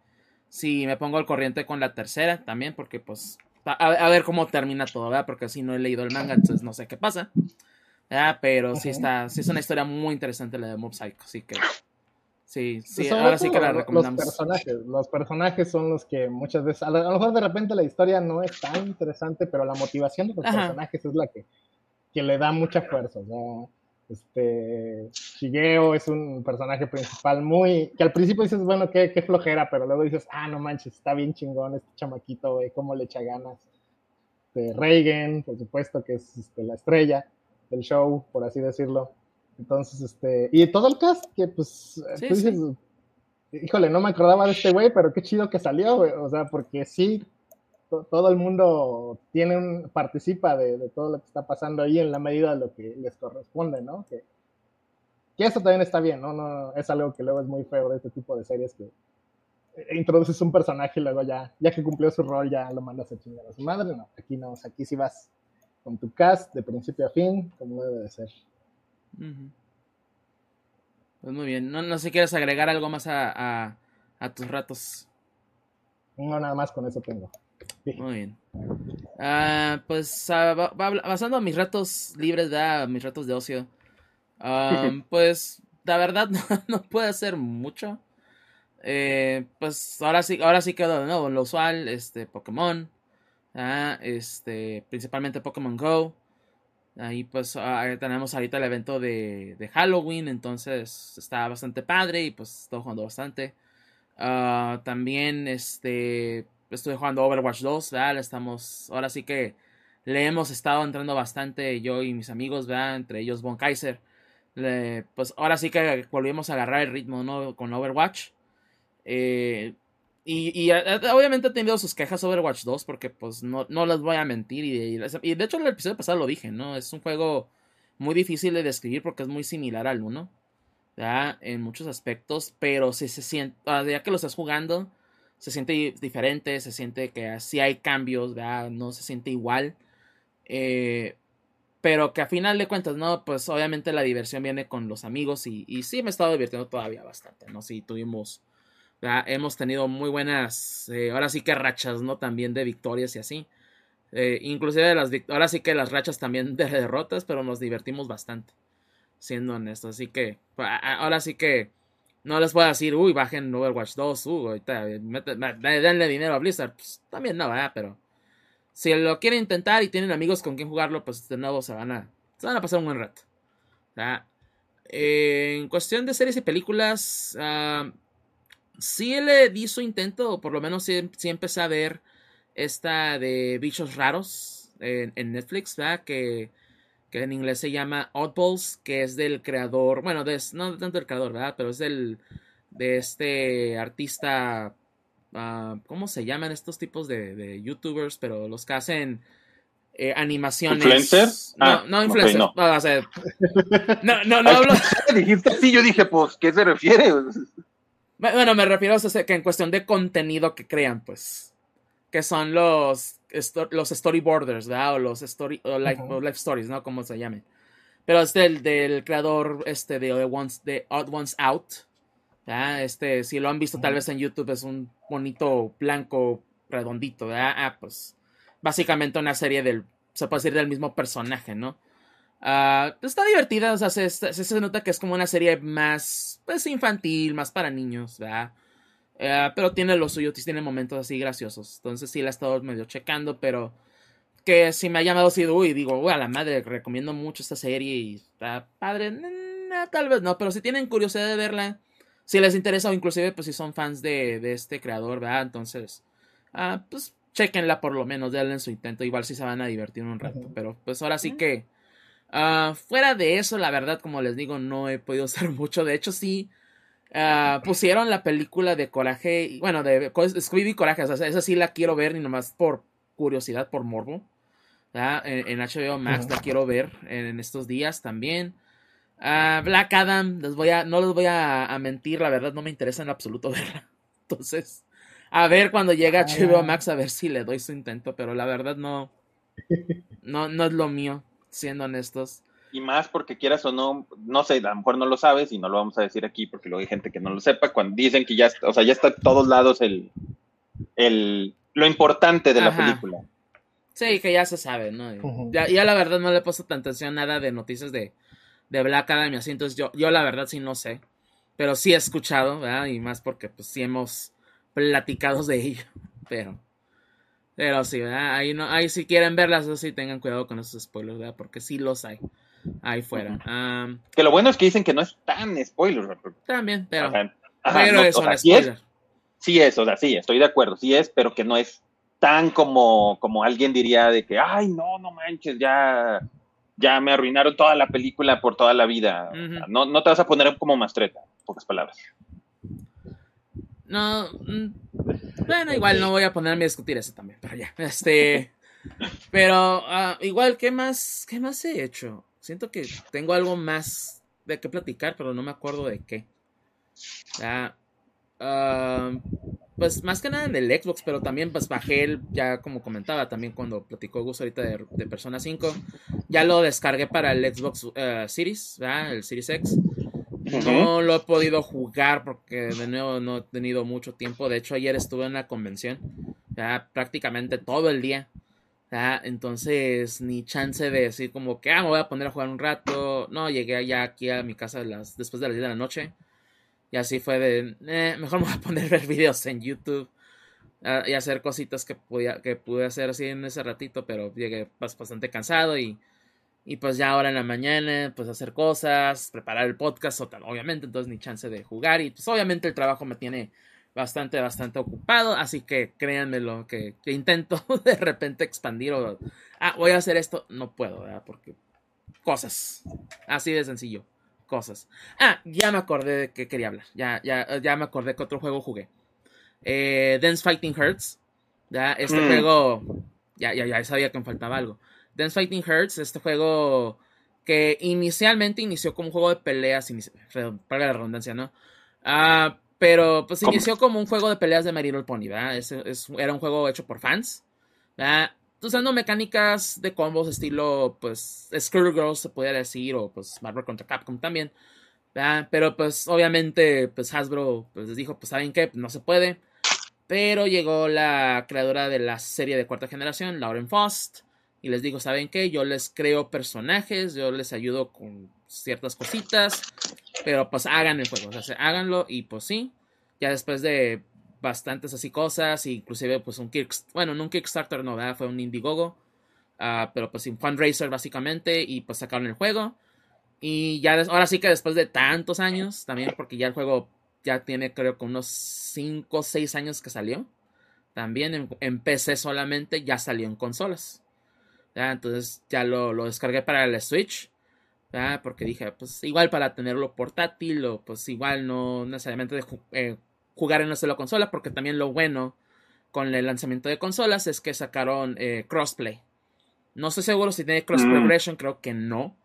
si me pongo al corriente con la tercera también, porque pues a, a ver cómo termina todo, ¿verdad? Porque si no he leído el manga, entonces no sé qué pasa. Ah, pero sí está, sí es una historia muy interesante la de Mob Psycho, así que sí, sí, ahora sí que la recomendamos. Los personajes, los personajes son los que muchas veces, a lo, mejor de repente la historia no es tan interesante, pero la motivación de los personajes es la que, que le da mucha fuerza. ¿no? Este, Shigeo es un personaje principal muy, que al principio dices, bueno, qué, qué flojera, pero luego dices, ah, no manches, está bien chingón este chamaquito, güey, cómo le echa ganas. Este, Reigen, por supuesto, que es este, la estrella del show, por así decirlo. Entonces, este, y todo el cast, que pues, tú dices, híjole, no me acordaba de este güey, pero qué chido que salió, güey. O sea, porque sí, todo el mundo tiene un, participa de, todo lo que está pasando ahí en la medida de lo que les corresponde, ¿no? Que, que eso también está bien, ¿no? no Es algo que luego es muy feo de este tipo de series que introduces un personaje y luego ya, ya que cumplió su rol, ya lo mandas a chingar a su madre. No, aquí no, aquí sí vas con tu cast de principio a fin, como debe de ser. Pues muy bien. No, no sé si quieres agregar algo más a, a, tus ratos. No, nada más con eso tengo. Muy bien. Ah, pues uh, basando mis ratos libres, de mis ratos de ocio, pues la verdad no, puede hacer mucho. Eh, pues ahora sí, ahora sí quedó de nuevo lo usual, este Pokémon. Ah, este, principalmente Pokémon Go. Ahí pues ah, tenemos ahorita el evento de, de, Halloween, entonces está bastante padre y pues estoy jugando bastante. Ah, también este, estoy jugando Overwatch 2, ¿verdad? Estamos, ahora sí que le hemos estado entrando bastante yo y mis amigos, ¿verdad? Entre ellos Von Kaiser. pues ahora sí que volvimos a agarrar el ritmo, ¿no? Con Overwatch. Eh, y, obviamente ha tenido sus quejas sobre Overwatch 2 porque pues no, no les voy a mentir y, de hecho en el episodio pasado lo dije, ¿no? Es un juego muy difícil de describir porque es muy similar al 1, ¿ya? En muchos aspectos, pero si se siente, ya que lo estás jugando, se siente diferente, se siente que así hay cambios, ¿verdad? No se siente igual. Eh, pero que a final de cuentas, ¿no? Pues obviamente la diversión viene con los amigos y, y sí me he estado divirtiendo todavía bastante, ¿no? Sí tuvimos Hemos tenido muy buenas, eh, ahora sí que rachas, ¿no? También de victorias y así. Eh, inclusive las ahora sí que las rachas también de derrotas, pero nos divertimos bastante, siendo honestos. Así que, ahora sí que no les puedo decir, uy, bajen Overwatch 2, uy, ahorita denle dinero a Blizzard. Pues también no, ¿verdad? Pero si lo quieren intentar y tienen amigos con quien jugarlo, pues de nuevo se van a, se van a pasar un buen rato. Eh, en cuestión de series y películas, ah, sí le di su intento, o por lo menos sí, empecé a ver esta de bichos raros en, Netflix, ¿verdad? Que, que, en inglés se llama Oddballs, que es del creador, bueno, de, no tanto del creador, ¿verdad? Pero es del, de este artista ah, ¿cómo se llaman estos tipos de, youtubers? Pero los que hacen eh, animaciones. ¿Influencers? No, ah, no influencers. no. no, no, no, hablo. Dijiste así, yo dije, pues, ¿qué se refiere? Bueno, me refiero a que en cuestión de contenido que crean, pues. Que son los, los storyboarders, ¿verdad? O los story, o life, stories, ¿no? Como se llamen. Pero es del, del creador este de, Once, de Odd Ones Out. Este, si lo han visto tal vez en YouTube, es un bonito blanco redondito. ¿verdad? Ah, pues básicamente una serie del, se puede decir, del mismo personaje, ¿no? Ah, está divertida, o sea, se, se, nota que es como una serie más, pues, infantil, más para niños, ¿verdad? Ah, pero tiene lo suyo, tiene momentos así graciosos. Entonces sí la he estado medio checando, pero que si me ha llamado así, uy, digo, uy, a la madre, recomiendo mucho esta serie y está padre. tal vez no, pero si tienen curiosidad de verla, si les interesa o inclusive pues si son fans de, de este creador, ¿verdad? Entonces, ah, pues chequenla por lo menos, denle su intento, igual si se van a divertir un rato, pero pues ahora sí que... Ah, fuera de eso, la verdad, como les digo, no he podido hacer mucho. De hecho, sí, ah, pusieron la película de Coraje, bueno, de Scooby Coraje, o sea, esa sí la quiero ver, ni nomás por curiosidad, por morbo. En, HBO Max la quiero ver en estos días también. Uh, Black Adam, les voy a, no les voy a, mentir, la verdad no me interesa en absoluto verla. Entonces, a ver cuando llegue a HBO Max a ver si le doy su intento, pero la verdad no, no, no es lo mío, siendo honestos. Y más porque quieras o no, no sé, a lo mejor no lo sabes y no lo vamos a decir aquí porque luego hay gente que no lo sepa, cuando dicen que ya, o sea, ya está a todos lados el, el, lo importante de la película. Sí, que ya se sabe, ¿no? ya, ya, la verdad no le he puesto tanta atención nada de noticias de, de Black Adam y así, entonces yo, yo la verdad sí no sé. Pero sí he escuchado, ¿verdad? Y más porque pues sí hemos platicado de ello. Pero, pero sí, ¿verdad? Ahí, no, ahí si quieren verlas, sí tengan cuidado con esos spoilers, ¿verdad? Porque sí los hay ahí fuera. que lo bueno es que dicen que no es tan spoiler. También, pero, pero es un spoiler. Sí es, o sea, sí, estoy de acuerdo, sí es, pero que no es tan como, como alguien diría de que, ay, no, no manches, ya, ya me arruinaron toda la película por toda la vida. no, no te vas a poner como mastreta, pocas palabras. No, mm, bueno, igual no voy a ponerme a discutir eso también, pero ya, este, pero ah, igual, ¿qué más, qué más he hecho? Siento que tengo algo más de qué platicar, pero no me acuerdo de qué. Ya, ah, pues más que nada en el Xbox, pero también pues bajé el, ya como comentaba también cuando platicó Gus ahorita de, Persona 5, ya lo descargué para el Xbox eh, Series, el Series X. No lo he podido jugar porque de nuevo no he tenido mucho tiempo. De hecho, ayer estuve en la convención, prácticamente todo el día. Entonces, ni chance de decir como que, ah, me voy a poner a jugar un rato. No, llegué ya aquí a mi casa después de las 10 de la noche. Y así fue de, eh, mejor me voy a poner a ver videos en YouTube y hacer cositas que, podía, que pude hacer así en ese ratito, pero llegué bastante cansado y, y pues ya ahora en la mañana, pues hacer cosas, preparar el podcast, obviamente, entonces ni chance de jugar y pues obviamente el trabajo me tiene bastante, bastante ocupado, así que créanme lo que, que intento de repente expandir o, ah, voy a hacer esto, no puedo, ¿verdad? Porque cosas, así de sencillo cosas. Ah, ya me acordé de que quería hablar. Ya, ya, ya me acordé que otro juego jugué. Eh, Dance Fighting Hurts. Ya, este mm. juego. Ya, ya, ya sabía que me faltaba algo. Dance Fighting Hurts, este juego que inicialmente inició como un juego de peleas. Para la redundancia, ¿no? Ah, pero pues inició como un juego de peleas de My Little Pony, ¿verdad? era un juego hecho por fans. ¿verdad? usando mecánicas de combos estilo, pues, Girls se puede decir, o pues Marvel contra Capcom también. Pero pues obviamente, pues Hasbro pues, les dijo, pues saben qué, no se puede. Pero llegó la creadora de la serie de cuarta generación, Lauren Faust, y les digo, ¿saben qué? Yo les creo personajes, yo les ayudo con ciertas cositas, pero pues hagan el juego, o sea, háganlo y pues sí. Ya después de bastantes así cosas, inclusive pues un Kickstarter, bueno, no un Kickstarter, no, ¿verdad? fue un Indiegogo, uh, pero pues un fundraiser básicamente y pues sacaron el juego. Y ya ahora sí que después de tantos años, también porque ya el juego ya tiene creo que unos 5 o 6 años que salió, también en, PC solamente, ya salió en consolas. Entonces ya lo, lo, descargué para el Switch. Porque dije, pues igual para tenerlo portátil o pues igual no necesariamente de, eh, jugar en una sola consola, porque también lo bueno con el lanzamiento de consolas es que sacaron eh, crossplay. No estoy seguro si tiene cross progression, creo que no,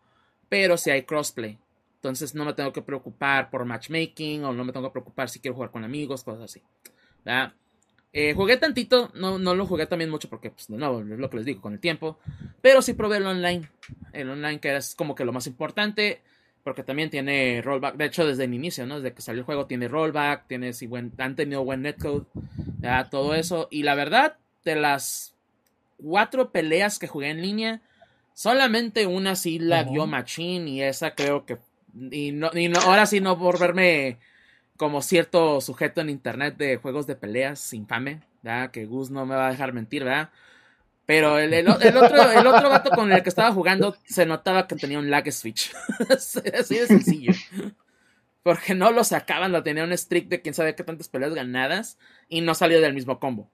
pero si hay crossplay. Entonces no me tengo que preocupar por matchmaking o no me tengo que preocupar si quiero jugar con amigos, cosas así. Eh, jugué tantito, no, no lo jugué también mucho porque, pues, no, es lo que les digo, con el tiempo. Pero sí probé el online. El online que es como que lo más importante. Porque también tiene rollback. De hecho, desde el inicio, ¿no? Desde que salió el juego tiene rollback. Tiene, si buen, han tenido buen netcode. Todo eso. Y la verdad, de las cuatro peleas que jugué en línea, solamente una sí la dio Machine. Y esa creo que. Y, no, y no, ahora sí no por verme como cierto sujeto en internet de juegos de peleas infame. ¿verdad? Que Gus no me va a dejar mentir, ¿verdad? Pero el, el, otro, el otro vato con el que estaba jugando se notaba que tenía un lag switch. Así de sencillo. Porque no lo sacaban, lo tenía un streak de quién sabe qué tantas peleas ganadas y no salió del mismo combo.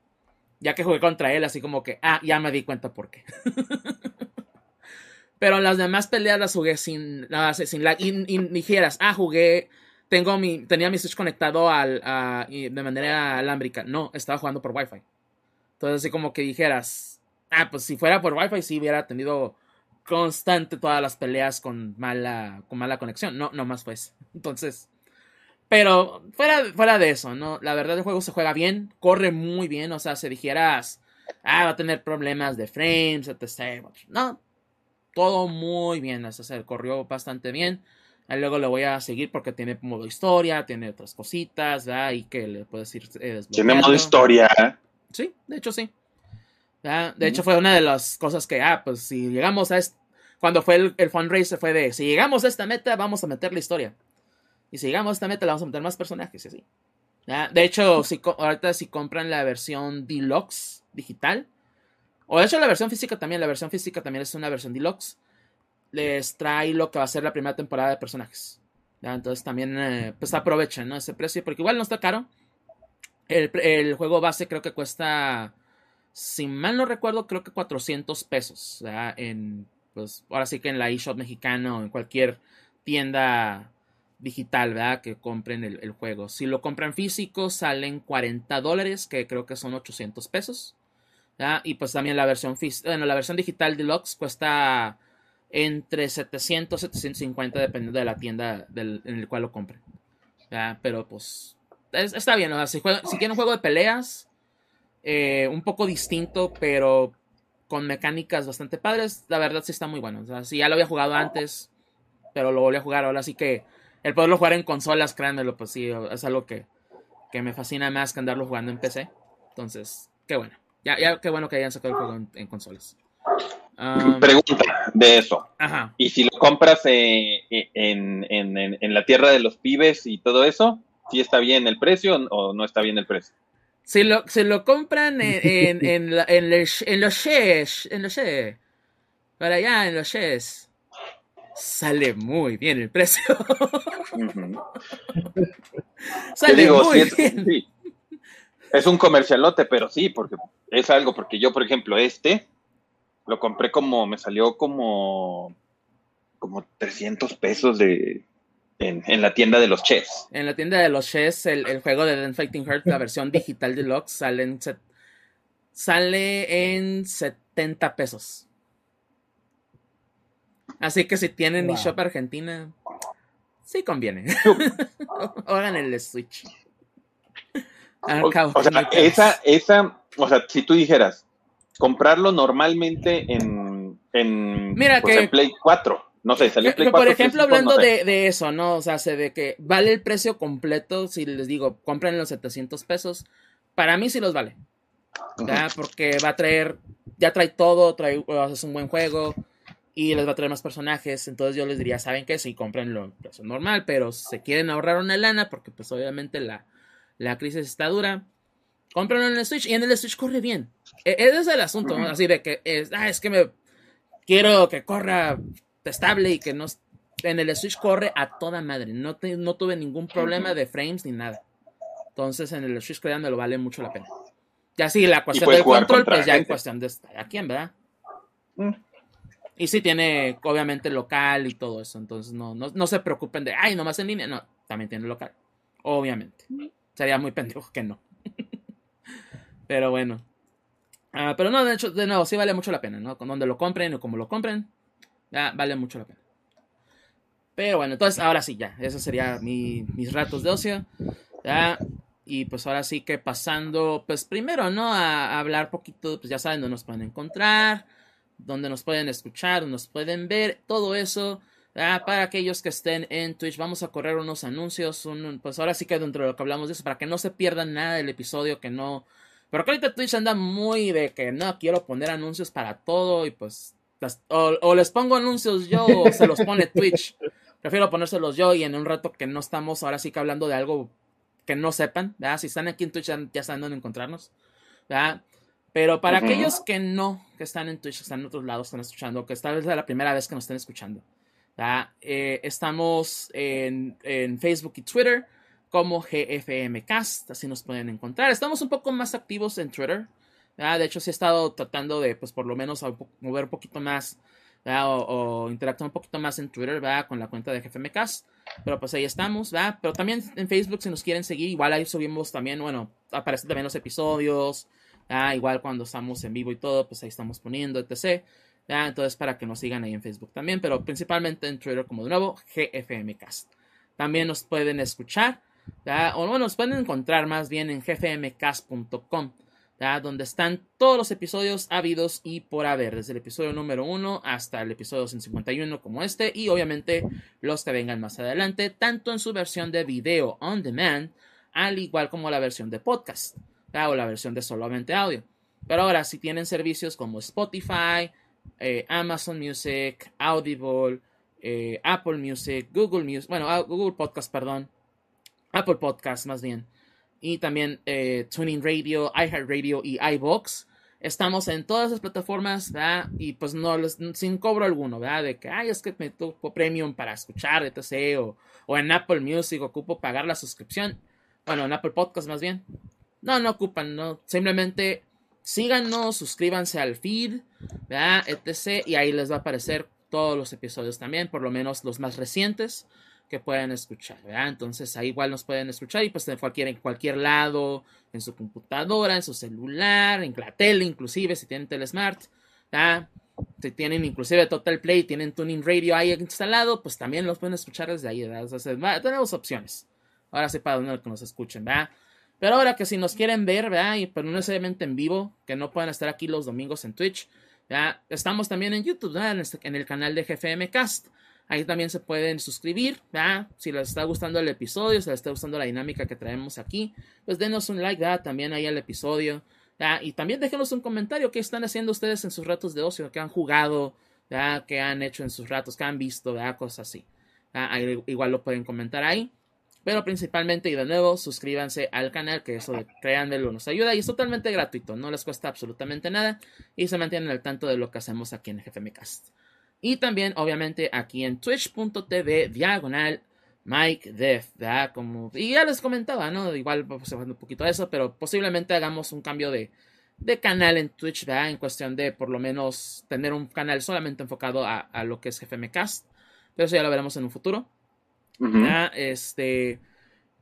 Ya que jugué contra él, así como que, ah, ya me di cuenta por qué. Pero las demás peleas las jugué sin, sin lag. Y, dijeras, ah, jugué, tengo mi, tenía mi Switch conectado al, de manera alámbrica. No, estaba jugando por Wi-Fi. Entonces, así como que dijeras, Ah, pues si fuera por Wi-Fi sí hubiera tenido constante todas las peleas con mala, con mala conexión. No, no más pues. Entonces, pero fuera, fuera de eso, ¿no? La verdad el juego se juega bien, corre muy bien, o sea, si dijeras, ah, va a tener problemas de frames, etc. No, todo muy bien, o sea, corrió bastante bien. Ahí luego le voy a seguir porque tiene modo historia, tiene otras cositas, ¿verdad? Y que le puedes ir eh, Tiene modo historia. Sí, de hecho sí. De hecho, fue una de las cosas que, ah, pues si llegamos a cuando fue el, el fundraiser fue de, si llegamos a esta meta, vamos a meter la historia. Y si llegamos a esta meta, le vamos a meter más personajes y así. De hecho, si, ahorita si compran la versión deluxe digital, o de hecho la versión física también, la versión física también es una versión deluxe, les trae lo que va a ser la primera temporada de personajes. Entonces también, eh, pues aprovechen, ¿no? Ese precio, porque igual no está caro. El, el juego base creo que cuesta si mal no recuerdo, creo que 400 pesos. En, pues, ahora sí que en la eShop mexicana o en cualquier tienda digital, ¿verdad? Que compren el, juego. Si lo compran físico, salen 40 dólares, que creo que son 800 pesos. Y pues también la versión, bueno, la versión digital deluxe cuesta entre 700 y 750 dependiendo de la tienda en el cual lo compren. Pero pues está bien, si, si quieren un juego de peleas, eh, un poco distinto, pero con mecánicas bastante padres. La verdad sí está muy bueno. O sea, sí, ya lo había jugado antes, pero lo volví a jugar ahora. Así que el poderlo jugar en consolas, créanmelo, pues sí, es algo que, que me fascina más que andarlo jugando en PC. Entonces, qué bueno. Ya, ya qué bueno que hayan sacado el juego en, consolas. Um, Pregunta de eso. Ajá. ¿Y si lo compras eh, eh, en, en, en, la tierra de los pibes y todo eso? ¿Sí está bien el precio o no está bien el precio? Si lo, se lo compran en, en, en, en, los, en los shares, en los shares, para allá en los shares, sale muy bien el precio. sale muy bien. Es un comercialote, pero sí, porque es algo, porque yo, por ejemplo, este lo compré como, me salió como, como 300 pesos de, en, la tienda de los chess. En la tienda de los chess, el, juego de The Fighting Heart, la versión digital deluxe, sale en, sale en 70 pesos. Así que si tienen wow. eShop Argentina, sí conviene. hagan el Switch. O, sea, esa, esa, o sea, si tú dijeras, comprarlo normalmente en, en, Mira pues, en Play 4 no sé, salió Play Por ejemplo, hablando de, eso, ¿no? O sea, se de que vale el precio completo, si les digo, compren los 700 pesos, para mí sí los vale. ¿ya? Porque va a traer, ya trae todo, trae, es un buen juego y les va a traer más personajes. Entonces yo les diría, ¿saben qué? Sí, comprenlo el precio normal, pero si se quieren ahorrar una lana, porque pues obviamente la, la crisis está dura, cómprenlo en el Switch y en el Switch corre bien. E, ese es el asunto, ¿no? Así de que es, ah, es que me quiero que corra estable y que no en el Switch corre a toda madre. No, no tuve ningún problema de frames ni nada. Entonces en el Switch me lo vale mucho la pena. Ya sí, la cuestión del control, pues ya en cuestión de estar aquí, ¿verdad? Mm. Y sí tiene, obviamente, local y todo eso. Entonces no, no, se preocupen de, ay, nomás en línea. No, también tiene local. Obviamente. sería muy pendejo que no. pero bueno. Ah, pero no, de hecho, de nuevo, sí vale mucho la pena, ¿no? Con donde lo compren o como lo compren, ya vale mucho la pena. Pero bueno, entonces ahora sí, ya. Esos serían mis ratos de ocio. Ya. Y pues ahora sí que pasando, pues primero, ¿no? A, hablar poquito, pues ya saben dónde nos pueden encontrar, dónde nos pueden escuchar, dónde nos pueden ver, todo eso. Para aquellos que estén en Twitch, vamos a correr unos anuncios. pues ahora sí que dentro de lo que hablamos de eso, para que no se pierdan nada del episodio, que no. Pero que ahorita Twitch anda muy de que no quiero poner anuncios para todo y pues. o, les pongo anuncios yo o se los pone Twitch. Prefiero ponérselos yo y en un rato que no estamos ahora sí que hablando de algo que no sepan, ¿verdad? Si están aquí en Twitch ya saben dónde encontrarnos, ¿verdad? Pero para aquellos que no, que están en Twitch, que están en otros lados, están escuchando, que esta vez es la primera vez que nos estén escuchando. Eh, estamos en, en, Facebook y Twitter como GFMcast, así nos pueden encontrar. Estamos un poco más activos en Twitter. De hecho, sí he estado tratando de, pues por lo menos, mover un poquito más o, interactuar un poquito más en Twitter. Con la cuenta de GFMcast. Pero pues ahí estamos, ¿verdad? Pero también en Facebook, si nos quieren seguir, igual ahí subimos también, bueno, aparecen también los episodios, Igual cuando estamos en vivo y todo, pues ahí estamos poniendo, etc. Entonces, para que nos sigan ahí en Facebook también, pero principalmente en Twitter, como de nuevo, GFMcast. También nos pueden escuchar, o bueno, nos pueden encontrar más bien en gfmcast.com donde están todos los episodios habidos y por haber, desde el episodio número 1 hasta el episodio 151 como este, y obviamente los que vengan más adelante, tanto en su versión de video on demand, al igual como la versión de podcast, o la versión de solamente audio. Pero ahora, si tienen servicios como Spotify, eh, Amazon Music, Audible, eh, Apple Music, Google Music, bueno, Google Podcast, perdón, Apple Podcast más bien, y también eh, Tuning Radio, iHeartRadio y iBox. Estamos en todas las plataformas, ¿verdad? Y pues no, sin cobro alguno, ¿verdad? De que, ay, es que me toco premium para escuchar, etc. O, o en Apple Music ocupo pagar la suscripción. Bueno, en Apple Podcast más bien. No, no ocupan, no. Simplemente síganos, suscríbanse al feed, ¿verdad? etc. Y ahí les va a aparecer todos los episodios también, por lo menos los más recientes que pueden escuchar, ¿verdad? Entonces ahí igual nos pueden escuchar y pues en cualquier, en cualquier lado, en su computadora, en su celular, en la tele inclusive, si tienen Telesmart, ¿verdad? Si tienen inclusive Total Play, tienen Tuning Radio ahí instalado, pues también los pueden escuchar desde ahí, ¿verdad? O tenemos opciones. Ahora sí para donde nos escuchen, ¿verdad? Pero ahora que si nos quieren ver, ¿verdad? Y pero no necesariamente en vivo, que no puedan estar aquí los domingos en Twitch, ¿verdad? Estamos también en YouTube, ¿verdad? En, este, en el canal de GFM Cast. Ahí también se pueden suscribir, ¿verdad? Si les está gustando el episodio, si les está gustando la dinámica que traemos aquí, pues denos un like, ¿verdad? También ahí al episodio, ¿verdad? Y también déjenos un comentario, ¿qué están haciendo ustedes en sus ratos de ocio? ¿Qué han jugado? ¿verdad? ¿Qué han hecho en sus ratos? ¿Qué han visto? ¿verdad? Cosas así. Ahí, igual lo pueden comentar ahí. Pero principalmente y de nuevo, suscríbanse al canal, que eso de créanmelo nos ayuda y es totalmente gratuito, no les cuesta absolutamente nada y se mantienen al tanto de lo que hacemos aquí en GFMcast. Y también, obviamente, aquí en twitch.tv diagonal Mike Def, ¿verdad? Como, y ya les comentaba, ¿no? Igual vamos a un poquito eso, pero posiblemente hagamos un cambio de, de canal en Twitch, ¿verdad? En cuestión de por lo menos tener un canal solamente enfocado a, a lo que es GFMcast. Pero eso ya lo veremos en un futuro. Este.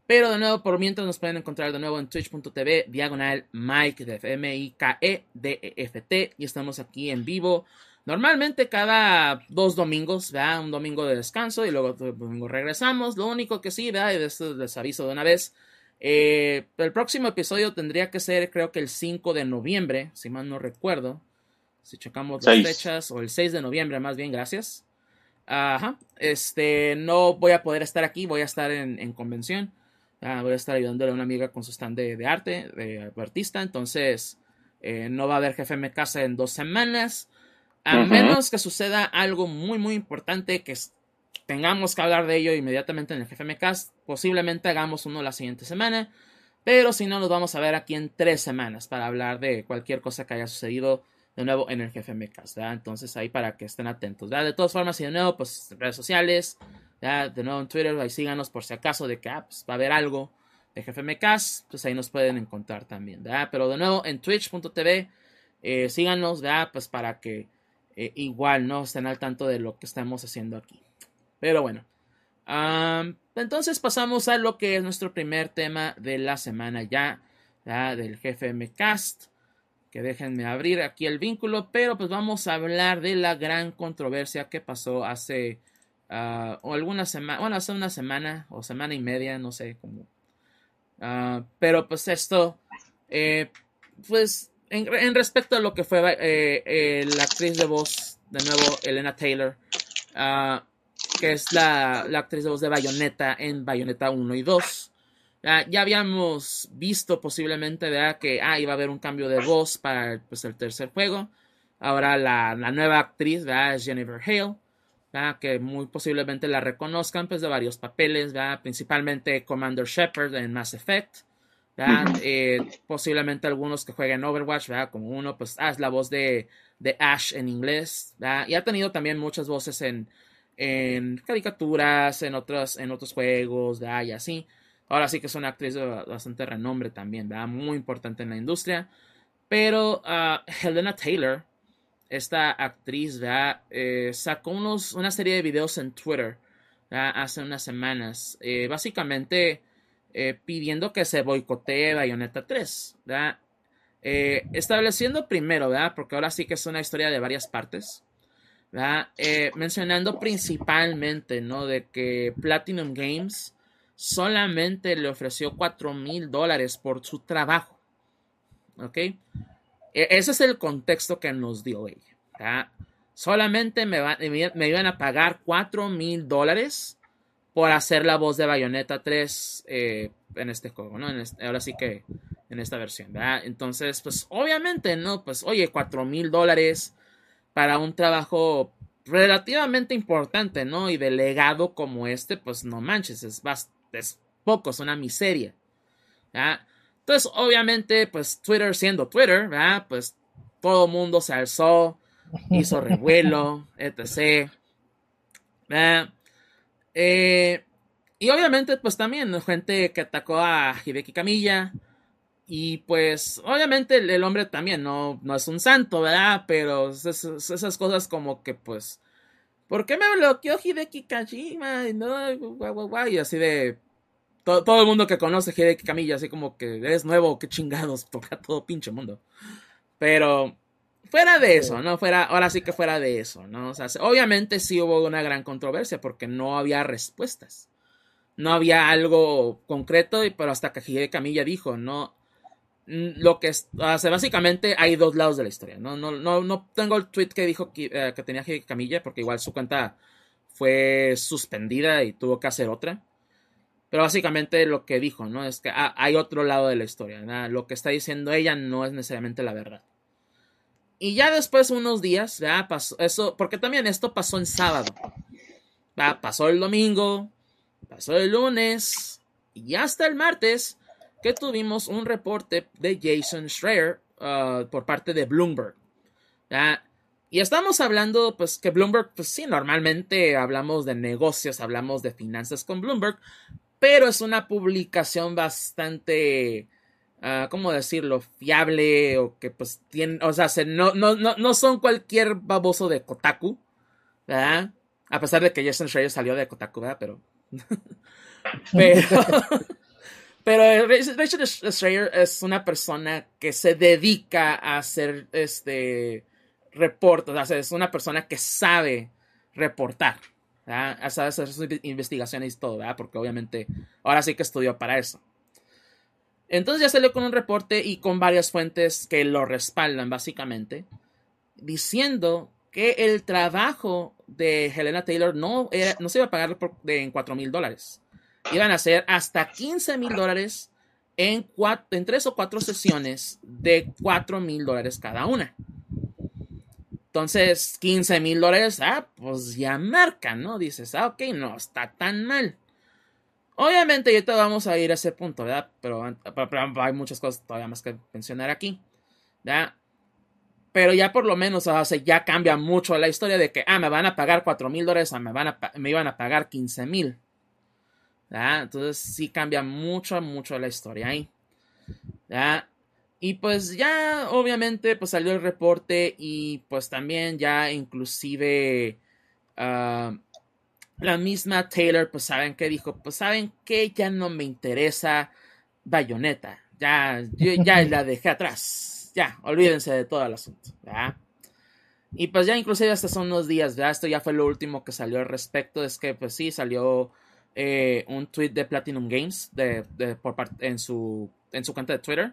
Pero de nuevo, por mientras nos pueden encontrar de nuevo en twitch.tv, diagonal Mike Def, M-I-K-E-D-E-F-T. Y estamos aquí en vivo Normalmente cada dos domingos, ¿verdad? Un domingo de descanso y luego domingo regresamos. Lo único que sí, ¿verdad? Y esto les aviso de una vez. Eh, el próximo episodio tendría que ser, creo que el 5 de noviembre, si mal no recuerdo. Si checamos las fechas, o el 6 de noviembre, más bien, gracias. Ajá. Este, no voy a poder estar aquí, voy a estar en, convención. Ah, voy a estar ayudándole a una amiga con su stand de, arte, de, artista. Entonces, eh, no va a haber jefe en casa en dos semanas. A menos que suceda algo muy, muy importante que tengamos que hablar de ello inmediatamente en el GFMcast, posiblemente hagamos uno la siguiente semana, pero si no, nos vamos a ver aquí en tres semanas para hablar de cualquier cosa que haya sucedido de nuevo en el GFMcast, ¿verdad? Entonces ahí para que estén atentos, ¿verdad? De todas formas, y de nuevo, pues redes sociales, ¿verdad? De nuevo en Twitter, ahí síganos por si acaso de que ah, pues, va a haber algo de GFMcast, pues ahí nos pueden encontrar también, ¿verdad? Pero de nuevo en twitch.tv, eh, síganos, ¿verdad? Pues para que eh, igual no estén al tanto de lo que estamos haciendo aquí. Pero bueno, entonces pasamos a lo que es nuestro primer tema de la semana ya, del jefe MCast. Que déjenme abrir aquí el vínculo, pero pues vamos a hablar de la gran controversia que pasó hace o alguna semana, bueno, hace una semana o semana y media, no sé cómo. Uh, pero pues esto, eh, pues en, respecto a lo que fue eh, eh, la actriz de voz, de nuevo, Elena Taylor, uh, que es la, actriz de voz de Bayonetta en Bayonetta 1 y 2. ya habíamos visto posiblemente que ah, iba a haber un cambio de voz para pues, el tercer juego. Ahora la, la nueva actriz es Jennifer Hale, que muy posiblemente la reconozcan pues, de varios papeles, principalmente Commander Shepard en Mass Effect. Eh, posiblemente algunos que jueguen Overwatch, como uno, pues ah, es la voz de, de Ash en inglés. Y ha tenido también muchas voces en, en caricaturas, en otros, en otros juegos, y así. Ahora sí que es una actriz de bastante renombre también, ¿verdad? muy importante en la industria. Pero uh, Helena Taylor, esta actriz, ¿verdad? Eh, sacó unos, una serie de videos en Twitter hace unas semanas, eh, básicamente eh, pidiendo que se boicotee Bayonetta 3, ¿verdad? estableciendo primero, ¿verdad? Porque ahora sí que es una historia de varias partes. Eh, mencionando principalmente, ¿no? De que Platinum Games solamente le ofreció 4 mil dólares por su trabajo. ¿Ok? E, ese es el contexto que nos dio ella. Solamente me, me, iban a pagar 4 mil dólares por hacer la voz de Bayonetta 3 eh, en este juego, ¿no? ahora sí que en esta versión, ¿verdad? Entonces, pues obviamente, ¿no? Pues oye, 4 mil dólares para un trabajo relativamente importante, ¿no? Y delegado como este, pues no manches, es, es poco, es una miseria. ¿ya? Entonces, obviamente, pues Twitter siendo Twitter, ¿verdad? Pues todo el mundo se alzó, hizo revuelo, etc. Eh, y obviamente, pues también gente que atacó a Hideki Camilla, y pues, obviamente el, hombre también no, no, es un santo, ¿verdad? Pero esas, cosas como que, pues, ¿por qué me bloqueó Hideki Kajima? Y, no, guau, y así de... Todo, el mundo que conoce Hideki Kamiya, así como que eres nuevo, qué chingados, toca todo pinche mundo. Pero, fuera de eso, ¿no? Fuera, ahora sí que fuera de eso, ¿no? O sea, obviamente sí hubo una gran controversia porque no había respuestas. No había algo concreto, pero hasta que Hideki Kamiya dijo, no, Mm, lo que es, básicamente hay dos lados de la historia. No, no, no, no tengo el tweet que dijo que, eh, que tenía Camilla, porque igual su cuenta fue suspendida y tuvo que hacer otra. Pero básicamente lo que dijo, ¿no? Es que ah, hay otro lado de la historia. Lo que está diciendo ella no es necesariamente la verdad. Y ya después, unos días, ya pasó eso, porque también esto pasó en sábado. Pasó el domingo, pasó el lunes, y hasta el martes que tuvimos un reporte de Jason Schreier uh, por parte de Bloomberg. Y estamos hablando, pues que Bloomberg, pues sí, normalmente hablamos de negocios, hablamos de finanzas con Bloomberg, pero es una publicación bastante, uh, ¿cómo decirlo?, fiable o que pues tiene, o sea, no, no, no, no son cualquier baboso de Kotaku, ¿verdad? A pesar de que Jason Schreier salió de Kotaku, ¿verdad? Pero... pero... Pero Richard Strayer es una persona que se dedica a hacer este reportes, o sea, es una persona que sabe reportar, ¿verdad? sabe hacer sus investigaciones y todo, ¿verdad? Porque obviamente ahora sí que estudió para eso. Entonces ya salió con un reporte y con varias fuentes que lo respaldan básicamente, diciendo que el trabajo de Helena Taylor no, no se iba a pagar en 4 mil dólares iban a ser hasta 15 mil dólares en, tres o cuatro sesiones de 4 mil dólares cada una. Entonces, 15 mil dólares, ah, pues ya marca, ¿no? Dices, ah, ok, no está tan mal. Obviamente, ya te vamos a ir a ese punto, ¿verdad? Pero, hay muchas cosas todavía más que mencionar aquí, ¿verdad? Pero ya por lo menos, ya cambia mucho la historia de que, ah, me van a pagar 4 mil dólares, me, van a, me iban a pagar 15 mil. Entonces sí cambia mucho, mucho la historia ahí. Y pues ya obviamente pues salió el reporte y pues también ya inclusive uh, la misma Taylor, pues saben que dijo, pues saben que ya no me interesa Bayonetta, ya, ya la dejé atrás, ya, olvídense de todo el asunto, ¿verdad? Y pues ya inclusive hasta son unos días, ¿verdad? Esto ya fue lo último que salió al respecto, es que pues sí, salió eh, un tweet de Platinum Games de, por en, su, en su cuenta de Twitter,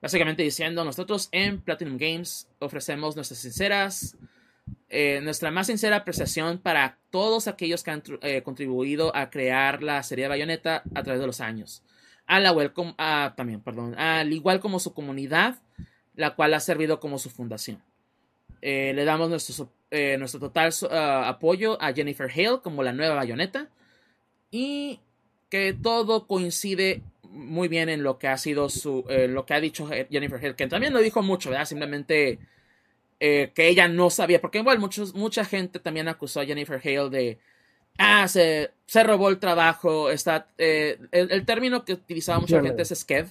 básicamente diciendo, nosotros en Platinum Games ofrecemos nuestras sinceras eh, nuestra más sincera apreciación para todos aquellos que han eh, contribuido a crear la serie de Bayonetta a través de los años. A la welcome, también, perdón, al igual como su comunidad, la cual ha servido como su fundación. Eh, le damos nuestro, nuestro total apoyo a Jennifer Hale como la nueva Bayonetta y que todo coincide muy bien en lo que ha sido su, lo que ha dicho Jennifer Hale, que también lo dijo mucho, ¿verdad? Simplemente eh, que ella no sabía, porque igual muchos, mucha gente también acusó a Jennifer Hale de, ah, se, se robó el trabajo, está, eh, el, término que utilizaba mucha gente es sked,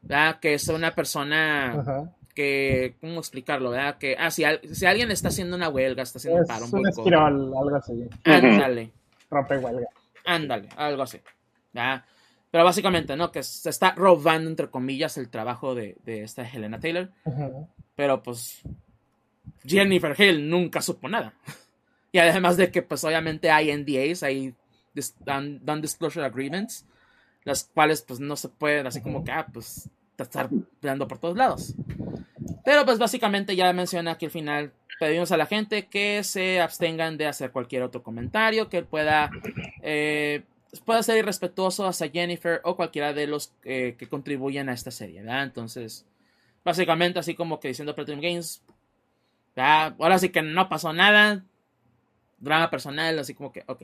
¿verdad? Que es una persona que, ¿cómo explicarlo? ¿verdad? Que, ah, si, si, alguien está haciendo una huelga, está haciendo un paro, un, un algo así. Ándale. Rompe huelga. Ándale, algo así. ¿verdad? Pero básicamente, ¿no? Que se está robando, entre comillas, el trabajo de, de esta Helena Taylor. Pero pues Jennifer Hill nunca supo nada. Y además de que, pues obviamente hay NDAs, hay non-disclosure agreements, las cuales pues no se pueden así como que, ah, pues estar peleando por todos lados. Pero pues básicamente ya menciona aquí al final, pedimos a la gente que se abstengan de hacer cualquier otro comentario que pueda, eh, pueda ser irrespetuoso hacia Jennifer o cualquiera de los eh, que contribuyen a esta serie, ¿verdad? Entonces, básicamente así como que diciendo Platinum Games, ahora sí que no pasó nada. Drama personal, así como que, ok.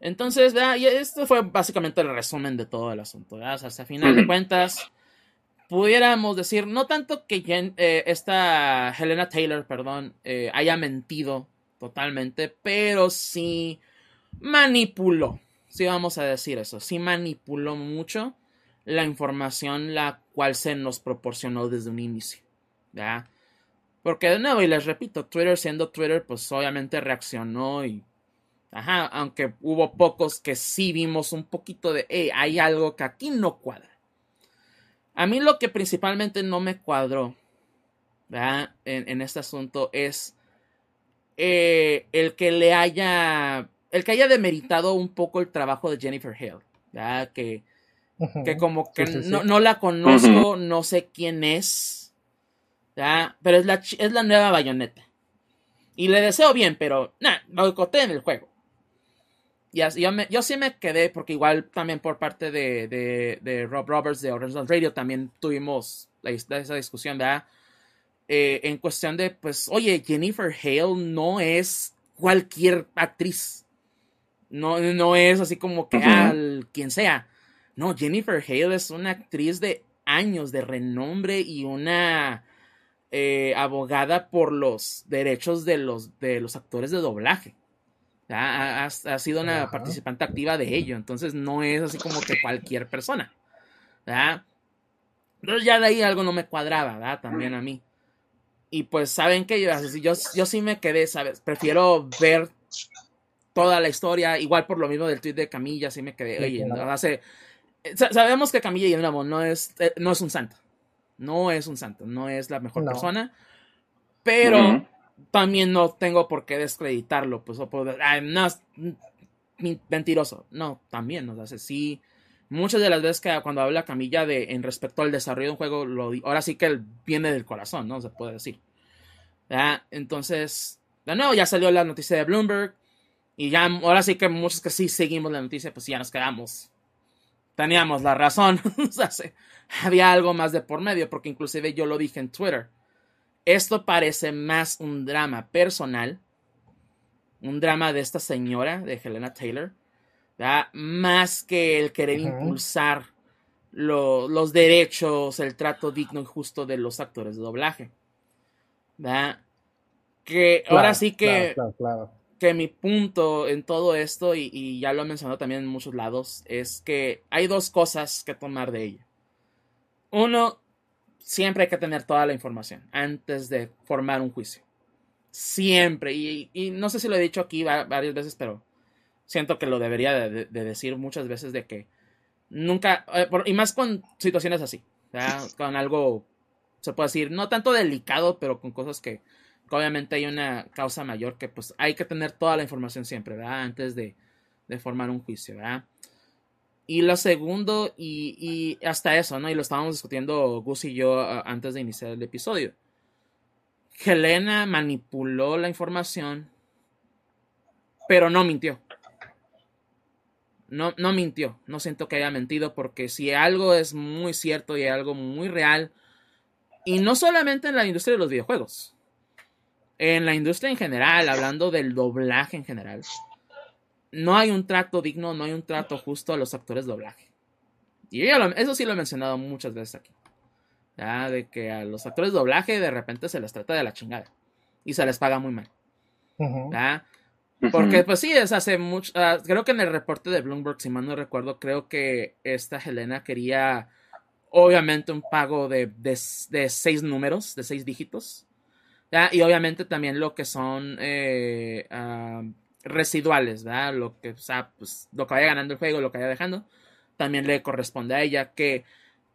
Entonces, y esto fue básicamente el resumen de todo el asunto. ¿verdad? O sea, a final de cuentas, pudiéramos decir, no tanto que eh, esta Helena Taylor, perdón, eh, haya mentido totalmente, pero sí manipuló. Sí, vamos a decir eso. Sí manipuló mucho la información la cual se nos proporcionó desde un inicio. ¿verdad? Porque de nuevo, y les repito, Twitter siendo Twitter, pues obviamente reaccionó y... Ajá, aunque hubo pocos que sí vimos un poquito de, hey, hay algo que aquí no cuadra. A mí lo que principalmente no me cuadró ¿verdad? En, este asunto es eh, el que le haya, el que haya demeritado un poco el trabajo de Jennifer Hale, ¿verdad? Que, que como que No, no, la conozco, no sé quién es, pero es la, es la nueva bayoneta. Y le deseo bien, pero nada, boicoté en el juego. Y así, yo, yo, sí me quedé, porque igual también por parte de, de, Rob Roberts de Original Radio también tuvimos esa discusión, ¿verdad? Eh, en cuestión de, pues, oye, Jennifer Hale no es cualquier actriz. No, no es así como que al quien sea. No, Jennifer Hale es una actriz de años de renombre y una eh, abogada por los derechos de los, de los actores de doblaje. Ha, ha, sido una participante activa de ello, entonces no es así como que cualquier persona. Entonces ya de ahí algo no me cuadraba, También a mí. Y pues saben que yo, yo, yo sí me quedé, ¿sabes? Prefiero ver toda la historia, igual por lo mismo del tweet de Camilla, sí me quedé, oye, sabemos que Camilla y no es, eh, no es un santo. No es un santo, no es la mejor persona, pero también no tengo por qué descreditarlo, pues o poder, no, es mentiroso. No, también, o sea, sí, muchas de las veces que cuando habla Camilla de en respecto al desarrollo de un juego, lo, ahora sí que viene del corazón, ¿no? Se puede decir. Entonces, de nuevo, ya salió la noticia de Bloomberg. Y ya, ahora sí que muchos que sí seguimos la noticia, pues ya nos quedamos teníamos la razón. había algo más de por medio, porque inclusive yo lo dije en Twitter. Esto parece más un drama personal, un drama de esta señora, de Helena Taylor, más que el querer impulsar los derechos, el trato digno y justo de los actores de doblaje. Que ahora sí que que mi punto en todo esto, y, ya lo he mencionado también en muchos lados, es que hay dos cosas que tomar de ella. Uno, siempre hay que tener toda la información antes de formar un juicio. Siempre. Y, no sé si lo he dicho aquí varias veces, pero siento que lo debería de, decir muchas veces de que nunca, eh, y más con situaciones así, con algo, se puede decir, no tanto delicado, pero con cosas que, obviamente hay una causa mayor que pues hay que tener toda la información siempre, ¿verdad? Antes de, de formar un juicio, ¿verdad? Y lo segundo, y, hasta eso, ¿no? Y lo estábamos discutiendo Gus y yo antes de iniciar el episodio. Helena manipuló la información, pero no mintió. No, no mintió, no siento que haya mentido porque si algo es muy cierto y algo muy real, y no solamente en la industria de los videojuegos, en la industria en general, hablando del doblaje en general, no hay un trato digno, no hay un trato justo a los actores de doblaje. Y eso sí lo he mencionado muchas veces aquí. De que a los actores de doblaje de repente se les trata de la chingada. Y se les paga muy mal. Porque, pues sí, es hace mucho. Ah, creo que en el reporte de Bloomberg, si mal no recuerdo, creo que esta Helena quería, obviamente, un pago de, de, seis números, de seis dígitos. Y obviamente también lo que son eh, ah, residuales, ¿verdad? Lo que, o sea, pues, lo que vaya ganando el juego, lo que vaya dejando, también le corresponde a ella. Que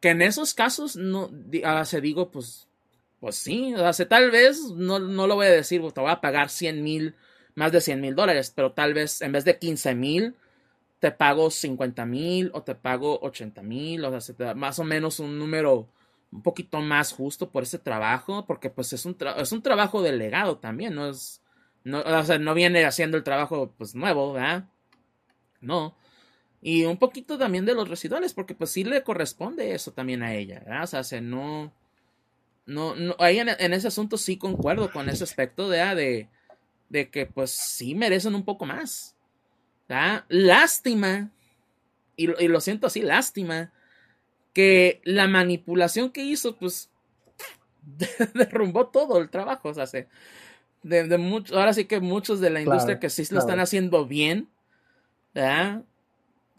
que en esos casos no se digo, pues, pues sí, o sea, tal vez no, no lo voy a decir, te voy a pagar 100 mil, más de 100 mil dólares, pero tal vez en vez de 15 mil, te pago 50 mil o te pago 80 mil, o sea, más o menos un número un poquito más justo por ese trabajo, porque pues es un, es un trabajo delegado también, no es, no, o sea, no viene haciendo el trabajo pues nuevo, ¿verdad? No. Y un poquito también de los residuales, porque pues sí le corresponde eso también a ella, ¿verdad? O sea, no... No, no, ahí en, ese asunto sí concuerdo con ese aspecto de, de, de que pues sí merecen un poco más. ¿verdad? Lástima, y, y, lo siento así, lástima, que la manipulación que hizo, pues, derrumbó todo el trabajo. O sea, se, de, de mucho, ahora sí que muchos de la industria que sí lo están haciendo bien, ¿verdad?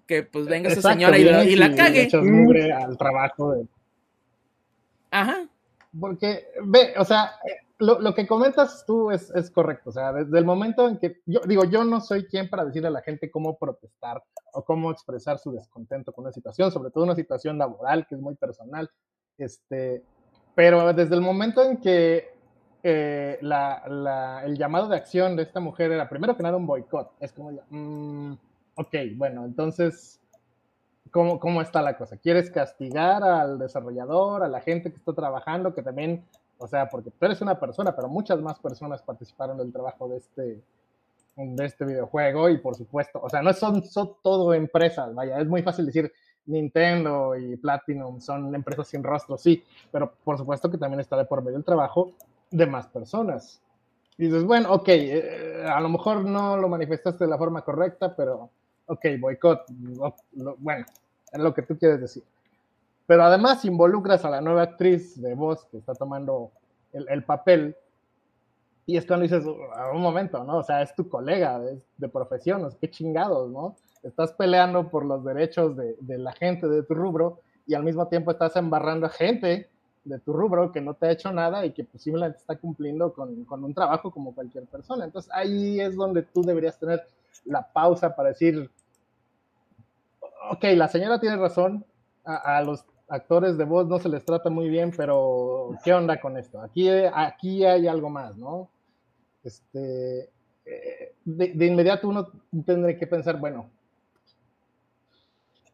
que pues venga esa señora y, la, cague. al trabajo de... Ajá. Porque, ve, o sea, lo, lo que comentas tú es, es, correcto. O sea, desde el momento en que, yo digo, yo no soy quien para decirle a la gente cómo protestar o cómo expresar su descontento con una situación, sobre todo una situación laboral que es muy personal. Este, pero desde el momento en que eh, el llamado de acción de esta mujer era primero que nada un boicot, es como, mmm, ok, bueno, entonces, ¿cómo, ¿cómo está la cosa? ¿Quieres castigar al desarrollador, a la gente que está trabajando, que también, o sea, porque tú eres una persona, pero muchas más personas participaron del trabajo de este, de este videojuego y por supuesto, o sea, no son, son todo empresas, vaya, es muy fácil decir Nintendo y Platinum son empresas sin rostro, sí, pero por supuesto que también está de por medio el trabajo de más personas. Y dices, bueno, ok, eh, a lo mejor no lo manifestaste de la forma correcta, pero ok, boicot, bueno, es lo que tú quieres decir. Pero además involucras a la nueva actriz de voz que está tomando el, papel y es cuando dices, a un momento, ¿no? O sea, es tu colega de, profesión, qué chingados, ¿no? Estás peleando por los derechos de, de, la gente de tu rubro y al mismo tiempo estás embarrando a gente de tu rubro que no te ha hecho nada y que posiblemente está cumpliendo con, con un trabajo como cualquier persona. Entonces ahí es donde tú deberías tener la pausa para decir, ok, la señora tiene razón, a, los actores de voz no se les trata muy bien, pero ¿qué onda con esto? Aquí, aquí hay algo más, ¿no? Este, eh, de, inmediato uno tendrá que pensar, bueno,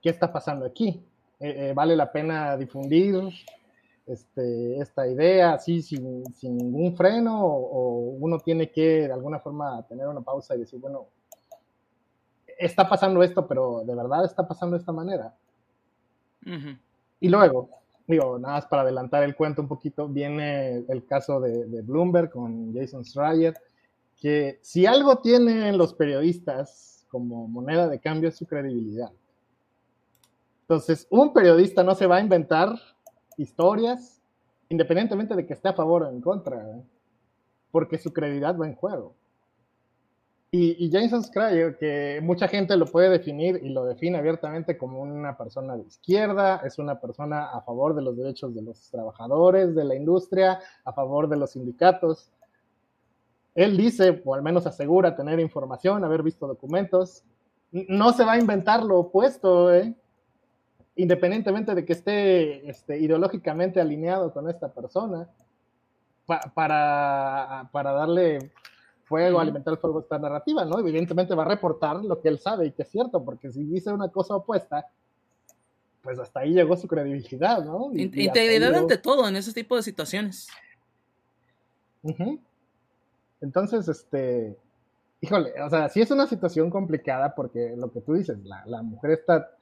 ¿qué está pasando aquí? Eh, eh, ¿Vale la pena difundir este, esta idea así sin, ningún freno o, uno tiene que de alguna forma tener una pausa y decir, bueno, está pasando esto, pero de verdad está pasando de esta manera. Y luego, digo, nada más para adelantar el cuento un poquito, viene el caso de, Bloomberg con Jason Schreier, que si algo tienen los periodistas como moneda de cambio es su credibilidad. Entonces, un periodista no se va a inventar historias independientemente de que esté a favor o en contra, ¿eh? porque su credibilidad va en juego. Y, Jason Schreier, que mucha gente lo puede definir y lo define abiertamente como una persona de izquierda, es una persona a favor de los derechos de los trabajadores de la industria, a favor de los sindicatos. Él dice, o al menos asegura tener información, haber visto documentos, no se va a inventar lo opuesto, ¿eh? Independientemente de que esté este, ideológicamente alineado con esta persona, para, para darle fuego, alimentar el fuego esta narrativa, ¿no? Evidentemente va a reportar lo que él sabe y que es cierto, porque si dice una cosa opuesta, pues hasta ahí llegó su credibilidad, ¿no? Integridad ante todo en ese tipo de situaciones. Entonces, este, híjole, o sea, sí es una situación complicada porque lo que tú dices, la, la mujer está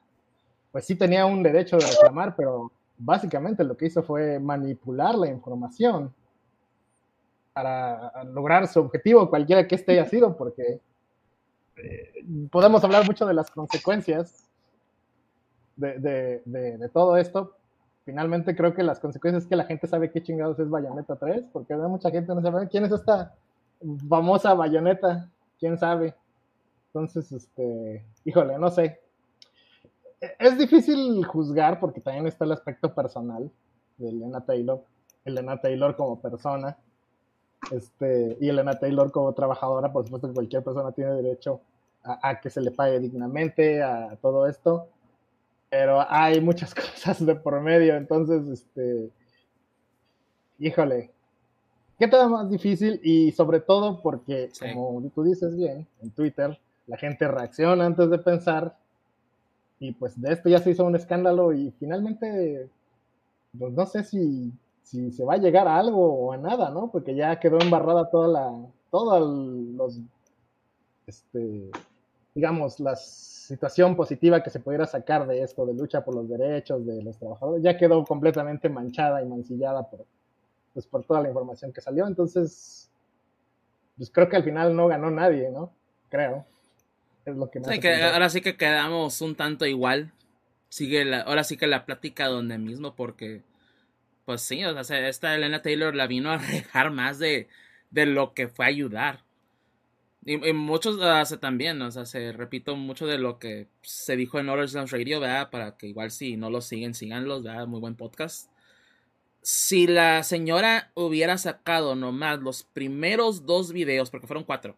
pues sí tenía un derecho de reclamar, pero básicamente lo que hizo fue manipular la información para lograr su objetivo, cualquiera que este haya sido, porque eh, podemos hablar mucho de las consecuencias de, todo esto. Finalmente creo que las consecuencias es que la gente sabe qué chingados es Bayonetta 3, porque mucha gente no sabe quién es esta famosa Bayonetta, quién sabe. Entonces, este, híjole, no sé es difícil juzgar porque también está el aspecto personal de Elena Taylor, Elena Taylor como persona, este, y Elena Taylor como trabajadora, por supuesto que cualquier persona tiene derecho a, que se le pague dignamente, a todo esto, pero hay muchas cosas de por medio, entonces, este, híjole, ¿qué tal más difícil? Y sobre todo porque, como tú dices bien, en Twitter, la gente reacciona antes de pensar y pues de esto ya se hizo un escándalo y finalmente, pues no sé si, si se va a llegar a algo o a nada, ¿no? Porque ya quedó embarrada toda la, todos los, este, digamos, la situación positiva que se pudiera sacar de esto, de lucha por los derechos de los trabajadores, ya quedó completamente manchada y mancillada por, pues, por toda la información que salió. Entonces, pues creo que al final no ganó nadie, ¿no? Creo ahora sí que quedamos un tanto igual. Sigue la, ahora sí que la plática donde mismo, porque, pues sí, o sea, esta Elena Taylor la vino a rejar más de, de lo que fue ayudar. Y, muchos hace también, o sea, se repito mucho de lo que se dijo en Orange Radio, ¿verdad? Para que igual si no lo siguen, síganlos, ¿verdad? Muy buen podcast. Si la señora hubiera sacado nomás los primeros dos videos, porque fueron cuatro,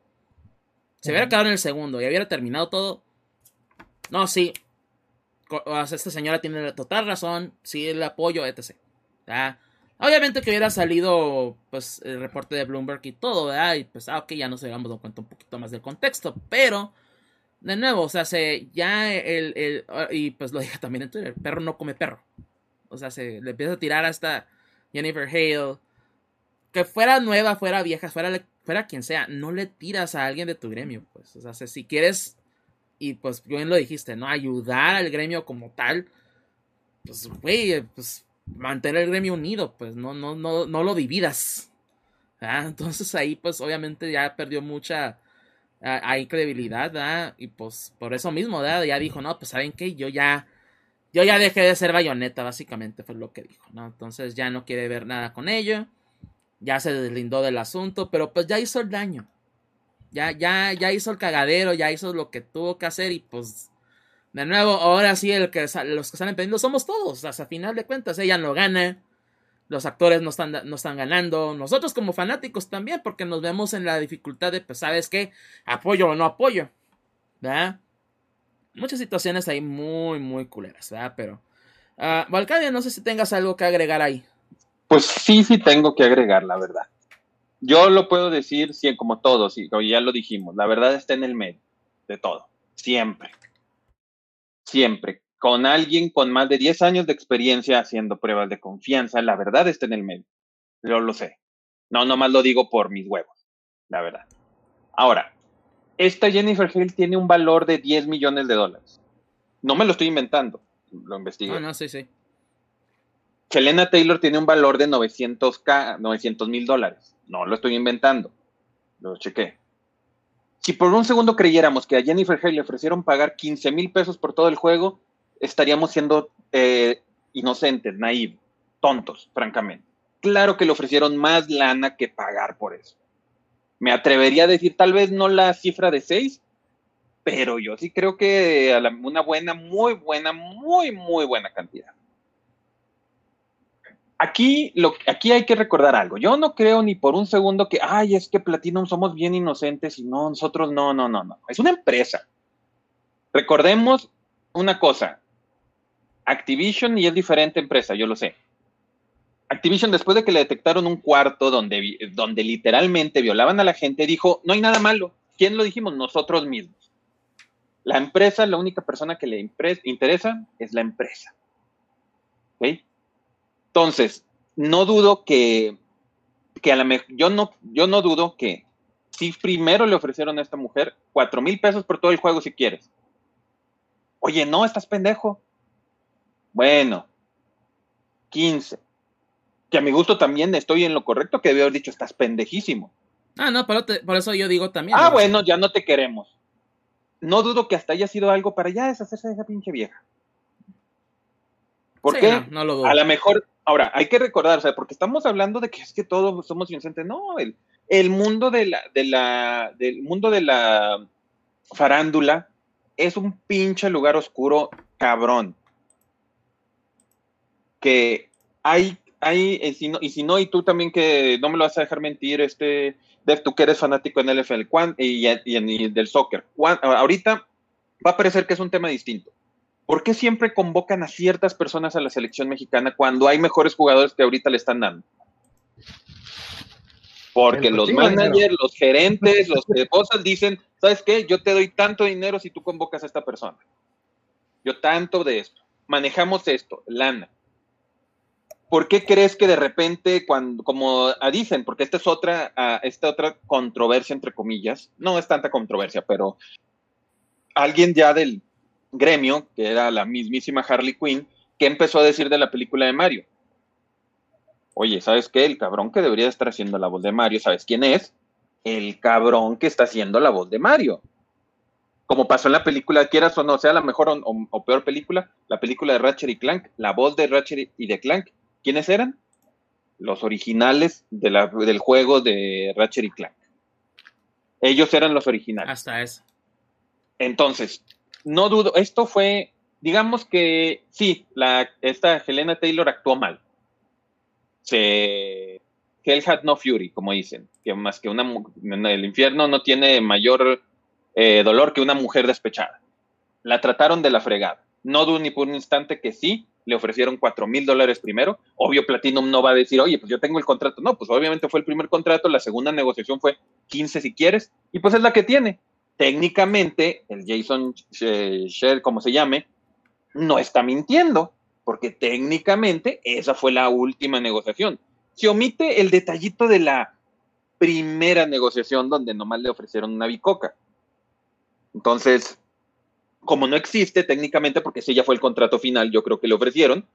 se hubiera quedado en el segundo y hubiera terminado todo. No, sí. esta señora tiene total razón. Sí, el apoyo, etc. Obviamente que hubiera salido pues el reporte de Bloomberg y todo, ¿verdad? Y pues, ah, ok, ya nos habíamos dado cuenta un poquito más del contexto. Pero, de nuevo, o sea, se, ya el, el, y pues lo dije también en Twitter, perro no come perro. O sea, se le empieza a tirar hasta Jennifer Hale. Que fuera nueva, fuera vieja, fuera fuera quien sea, no le tiras a alguien de tu gremio, pues. O sea, si quieres, y pues bien lo dijiste, ¿no? Ayudar al gremio como tal, pues, güey, pues mantener el gremio unido, pues no, no, no, no lo dividas. Entonces ahí, pues obviamente ya perdió mucha hay credibilidad, ¿verdad? Y pues por eso mismo. Ya dijo, no, pues saben qué, yo ya, yo ya dejé de ser bayoneta, básicamente fue lo que dijo, ¿no? Entonces ya no quiere ver nada con ello ya se deslindó del asunto, pero pues ya hizo el daño. Ya, ya, ya hizo el cagadero, ya hizo lo que tuvo que hacer y pues de nuevo, ahora sí el que los que están perdiendo somos todos. Hasta final de cuentas, ella no gana, los actores no están, no están ganando, nosotros como fanáticos también, porque nos vemos en la dificultad de, pues, ¿sabes qué? Apoyo o no apoyo, ¿verdad? Muchas situaciones ahí muy, muy culeras, ¿verdad? Pero, uh, no sé si tengas algo que agregar ahí. Pues sí, sí tengo que agregar, la verdad. Yo lo puedo decir sí, como todos, y ya lo dijimos, la verdad está en el medio de todo, siempre. Siempre. Con alguien con más de 10 años de experiencia haciendo pruebas de confianza, la verdad está en el medio. Yo lo sé. No, nomás lo digo por mis huevos, la verdad. Ahora, esta Jennifer Hill tiene un valor de 10 millones de dólares. No me lo estoy inventando, lo investigué. No, no, sí, sí. Selena Taylor tiene un valor de 900 mil dólares. No lo estoy inventando. Lo chequé. Si por un segundo creyéramos que a Jennifer Hale le ofrecieron pagar 15 mil pesos por todo el juego, estaríamos siendo eh, inocentes, naivos, tontos, francamente. Claro que le ofrecieron más lana que pagar por eso. Me atrevería a decir, tal vez no la cifra de 6, pero yo sí creo que una buena, muy buena, muy, muy buena cantidad aquí, lo, aquí hay que recordar algo. Yo no creo ni por un segundo que, ay, es que Platinum somos bien inocentes y no, nosotros no, no, no, no. Es una empresa. Recordemos una cosa, Activision y es diferente empresa, yo lo sé. Activision, después de que le detectaron un cuarto donde, donde literalmente violaban a la gente, dijo, no hay nada malo. ¿Quién lo dijimos? Nosotros mismos. La empresa, la única persona que le interesa es la empresa. ¿Okay? Entonces, no dudo que, que a la mejor, yo no, yo no dudo que si primero le ofrecieron a esta mujer cuatro mil pesos por todo el juego si quieres. Oye, no, estás pendejo. Bueno, 15. Que a mi gusto también estoy en lo correcto que debe haber dicho, estás pendejísimo. Ah, no, por, por eso yo digo también. Ah, bueno, ya no te queremos. No dudo que hasta haya sido algo para ya deshacerse de esa pinche vieja. ¿Por qué? No, lo dudo. A lo mejor, ahora, hay que recordar, o sea, porque estamos hablando de que es que todos somos inocentes. No, el, el mundo de la, de la, del mundo de la farándula es un pinche lugar oscuro cabrón. Que hay, hay, y si, no, y si no, y tú también que no me lo vas a dejar mentir, este, Dev, tú que eres fanático en NFL y, y, del soccer. ahorita va a parecer que es un tema distinto. ¿Por qué siempre convocan a ciertas personas a la selección mexicana cuando hay mejores jugadores que ahorita le están dando? Porque los managers, los gerentes, los esposas dicen, ¿sabes qué? Yo te doy tanto dinero si tú convocas a esta persona. Yo tanto de esto. Manejamos esto, lana. ¿Por qué crees que de repente, cuando, como dicen, porque esta es otra, esta otra controversia, entre comillas, no es tanta controversia, pero alguien ya del gremio, que era la mismísima Harley Quinn, que empezó a decir de la película de Mario. Oye, ¿sabes qué? El cabrón que debería estar haciendo la voz de Mario, ¿sabes quién es? El cabrón que está haciendo la voz de Mario. Como pasó en la película, quieras o no, sea la mejor o, o peor película, la película de Ratchet y Clank, la voz de Ratchet y de Clank ¿Quiénes eran? Los originales del juego de Ratchet y Clank. Ellos eran los originales. Hasta eso. Entonces, no dudo, esto fue, digamos que sí, la, esta Helena Taylor actuó mal. Se, Hell had no fury, como dicen, que más que una, el infierno no tiene mayor eh, dolor que una mujer despechada. La trataron de la fregada. No dudo ni por un instante que sí, le ofrecieron cuatro mil dólares primero. Obvio, Platinum no va a decir, oye, pues yo tengo el contrato. No, pues obviamente fue el primer contrato, la segunda negociación fue 15 si quieres, y pues es la que tiene. Técnicamente, el Jason Share, como se llame, no está mintiendo, porque técnicamente esa fue la última negociación. Se omite el detallito de la primera negociación donde nomás le ofrecieron una bicoca. Entonces, como no existe técnicamente, porque ese ya fue el contrato final, yo creo que le ofrecieron,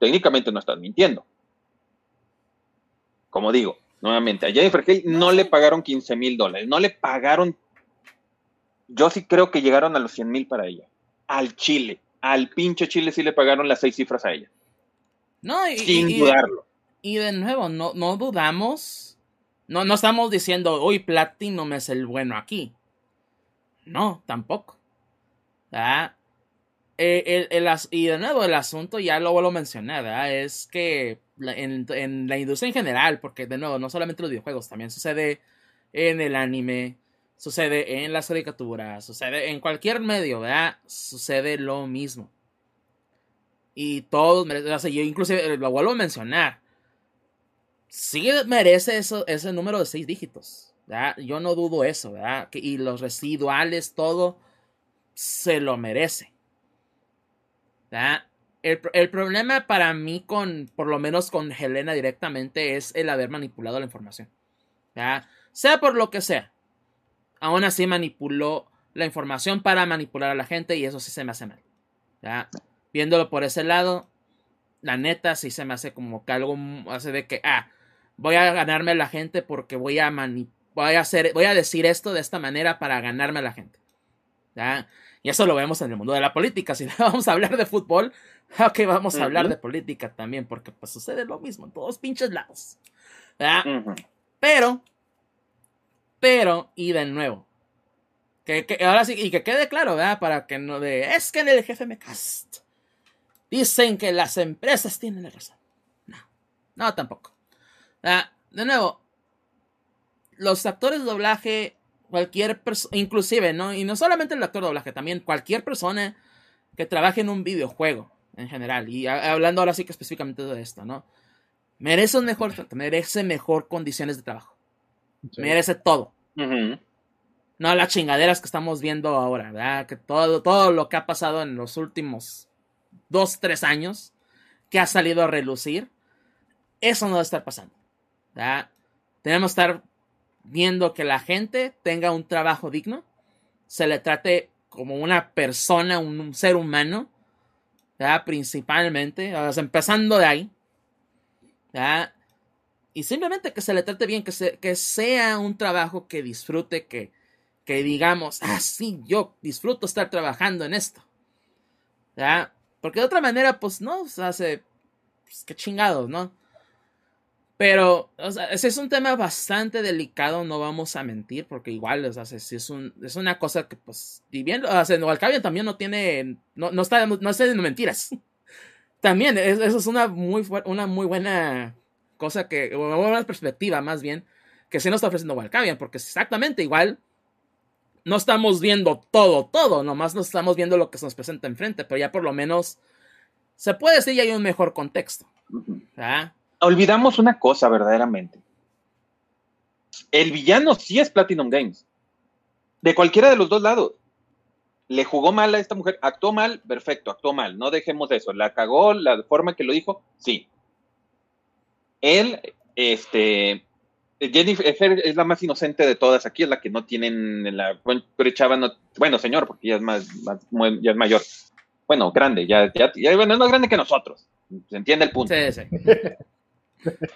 técnicamente no están mintiendo. Como digo, nuevamente, a Jennifer Hale no le pagaron 15 mil dólares, no le pagaron, yo sí creo que llegaron a los 100 mil para ella. Al Chile, al pinche Chile sí le pagaron las seis cifras a ella. No, y, sin dudarlo. Y de nuevo, no, no dudamos, no, no estamos diciendo, uy, Platinum es el bueno aquí. No, tampoco. Eh, el, y de nuevo, el asunto ya lo vuelvo a mencionar, es que en, la industria en general, porque de nuevo, no solamente los videojuegos, también sucede en el anime, sucede en las caricaturas, sucede en cualquier medio, ¿verdad? Sucede lo mismo. Y todos, o yo inclusive lo vuelvo a mencionar, sí merece ese número de seis dígitos, ¿verdad? Yo no dudo eso, ¿verdad? y los residuales, todo se lo merece. El, problema para mí con, por lo menos con Helena directamente, es el haber manipulado la información. Sea por lo que sea. Aún así manipuló la información para manipular a la gente y eso sí se me hace mal. Viéndolo por ese lado, la neta sí se me hace como que algo hace de que, ah, voy a ganarme a la gente porque voy a voy a hacer, voy a decir esto de esta manera para ganarme a la gente. Y eso lo vemos en el mundo de la política. Si vamos a hablar de fútbol, ok, vamos a hablar de política también, porque pues sucede lo mismo en todos pinches lados. Pero, pero, y de nuevo, que, ahora sí, y que quede claro, ¿verdad? Para que no de, es que en el GFM Cast dicen que las empresas tienen la razón. No, no tampoco. De nuevo, los actores de doblaje cualquier persona, inclusive, ¿no? Y no solamente el actor de doblaje, también cualquier persona que trabaje en un videojuego en general. Y hablando ahora sí que específicamente de esto, ¿no? Merece un mejor, merece mejor condiciones de trabajo. Merece todo. No las chingaderas que estamos viendo ahora, ¿verdad? Que todo, todo lo que ha pasado en los últimos dos, tres años, que ha salido a relucir, eso no debe estar pasando. ¿verdad? Tenemos que estar viendo que la gente tenga un trabajo digno, se le trate como una persona, un, ser humano, ¿verdad? principalmente, empezando de ahí, ¿verdad? Y simplemente que se le trate bien, que, que sea un trabajo que disfrute, que, que digamos, ah, sí, yo disfruto estar trabajando en esto. ¿Ya? Porque de otra manera, pues no, se hace, pues qué chingados, ¿no? Pero, o sea, ese es un tema bastante delicado, no vamos a mentir, porque igual, o sea, si es, un, es una cosa que, pues, viviendo, o sea, Alcabia también no tiene, no, no está, no está mentiras. también, eso es una muy, una muy buena cosa que, una perspectiva, más bien, que se nos está ofreciendo Walcavian, porque es exactamente igual no estamos viendo todo, todo, nomás no estamos viendo lo que se nos presenta enfrente, pero ya por lo menos se puede decir que hay un mejor contexto. Olvidamos una cosa verdaderamente. El villano sí es Platinum Games. De cualquiera de los dos lados. Le jugó mal a esta mujer, actuó mal, perfecto, actuó mal, no dejemos eso. La cagó, la forma que lo dijo, sí. Él, este, Jennifer es la más inocente de todas aquí, es la que no tienen la bueno, bueno, señor, porque ya es más, ya es mayor. Bueno, grande, ya, ya, bueno, es más grande que nosotros. Se entiende el punto. Sí, sí.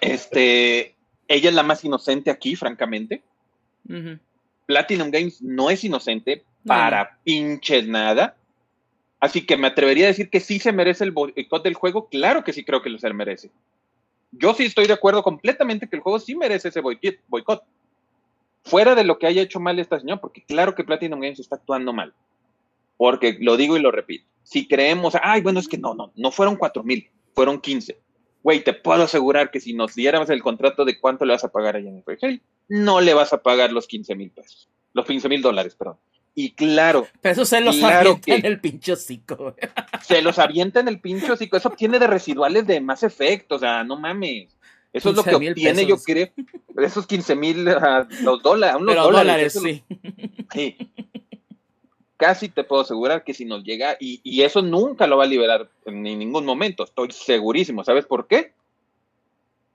Este, ella es la más inocente aquí, francamente. Platinum Games no es inocente para pinches nada. Así que me atrevería a decir que sí se merece el boicot del juego. Claro que sí creo que lo se merece yo sí estoy de acuerdo completamente que el juego sí merece ese boicot. Fuera de lo que haya hecho mal esta señora, porque claro que Platinum Games está actuando mal. Porque lo digo y lo repito. Si creemos, ay, bueno, es que no, no, no fueron cuatro mil, fueron 15. Güey, te puedo asegurar que si nos diéramos el contrato de cuánto le vas a pagar a Jennifer no le vas a pagar los 15 mil pesos. Los 15 mil dólares, perdón. Y claro. Pero eso se los avienta en el pincho cico. Se los avienta en el pincho cico. Eso obtiene de residuales de más efecto. O sea, no mames. Eso es lo que obtiene, yo creo. Esos 15 mil los dólares. Unos dólares, sí. sí. Casi te puedo asegurar que si nos llega, y, y eso nunca lo va a liberar en ningún momento. Estoy segurísimo. ¿Sabes por qué?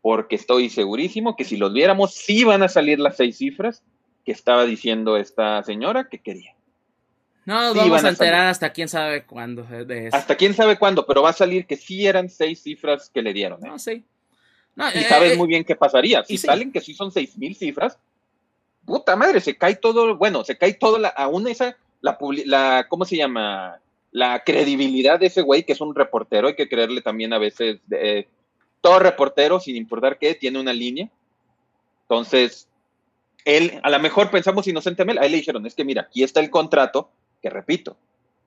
Porque estoy segurísimo que si los viéramos, sí van a salir las seis cifras que estaba diciendo esta señora que quería. No vamos a enterar hasta quién sabe cuándo. Hasta quién sabe cuándo, pero va a salir que sí eran seis cifras que le dieron. ¿eh? No, sí. y eh, sabes eh, muy bien qué pasaría. Si salen que sí son seis mil cifras, puta madre, se cae todo, bueno, se cae todo, la, aún esa, la, la, ¿cómo se llama? La credibilidad de ese güey, que es un reportero, hay que creerle también a veces, todo reportero, sin importar qué, tiene una línea. Entonces, él, a lo mejor pensamos inocentemente, a él le dijeron, es que mira, aquí está el contrato, que repito,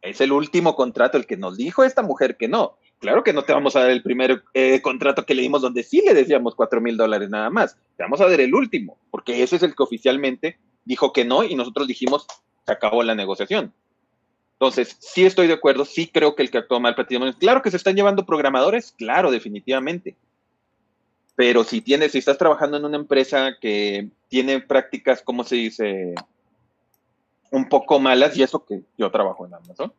es el último contrato, el que nos dijo esta mujer que no. Claro que no te vamos a dar el primer eh, contrato que le dimos donde sí le decíamos cuatro mil dólares nada más. Te vamos a dar el último, porque ese es el que oficialmente dijo que no y nosotros dijimos, se acabó la negociación. Entonces, sí estoy de acuerdo, sí creo que el que actuó mal, claro que se están llevando programadores, claro, definitivamente pero si tienes, si estás trabajando en una empresa que tiene prácticas, ¿cómo se dice? Un poco malas, y eso que yo trabajo en Amazon.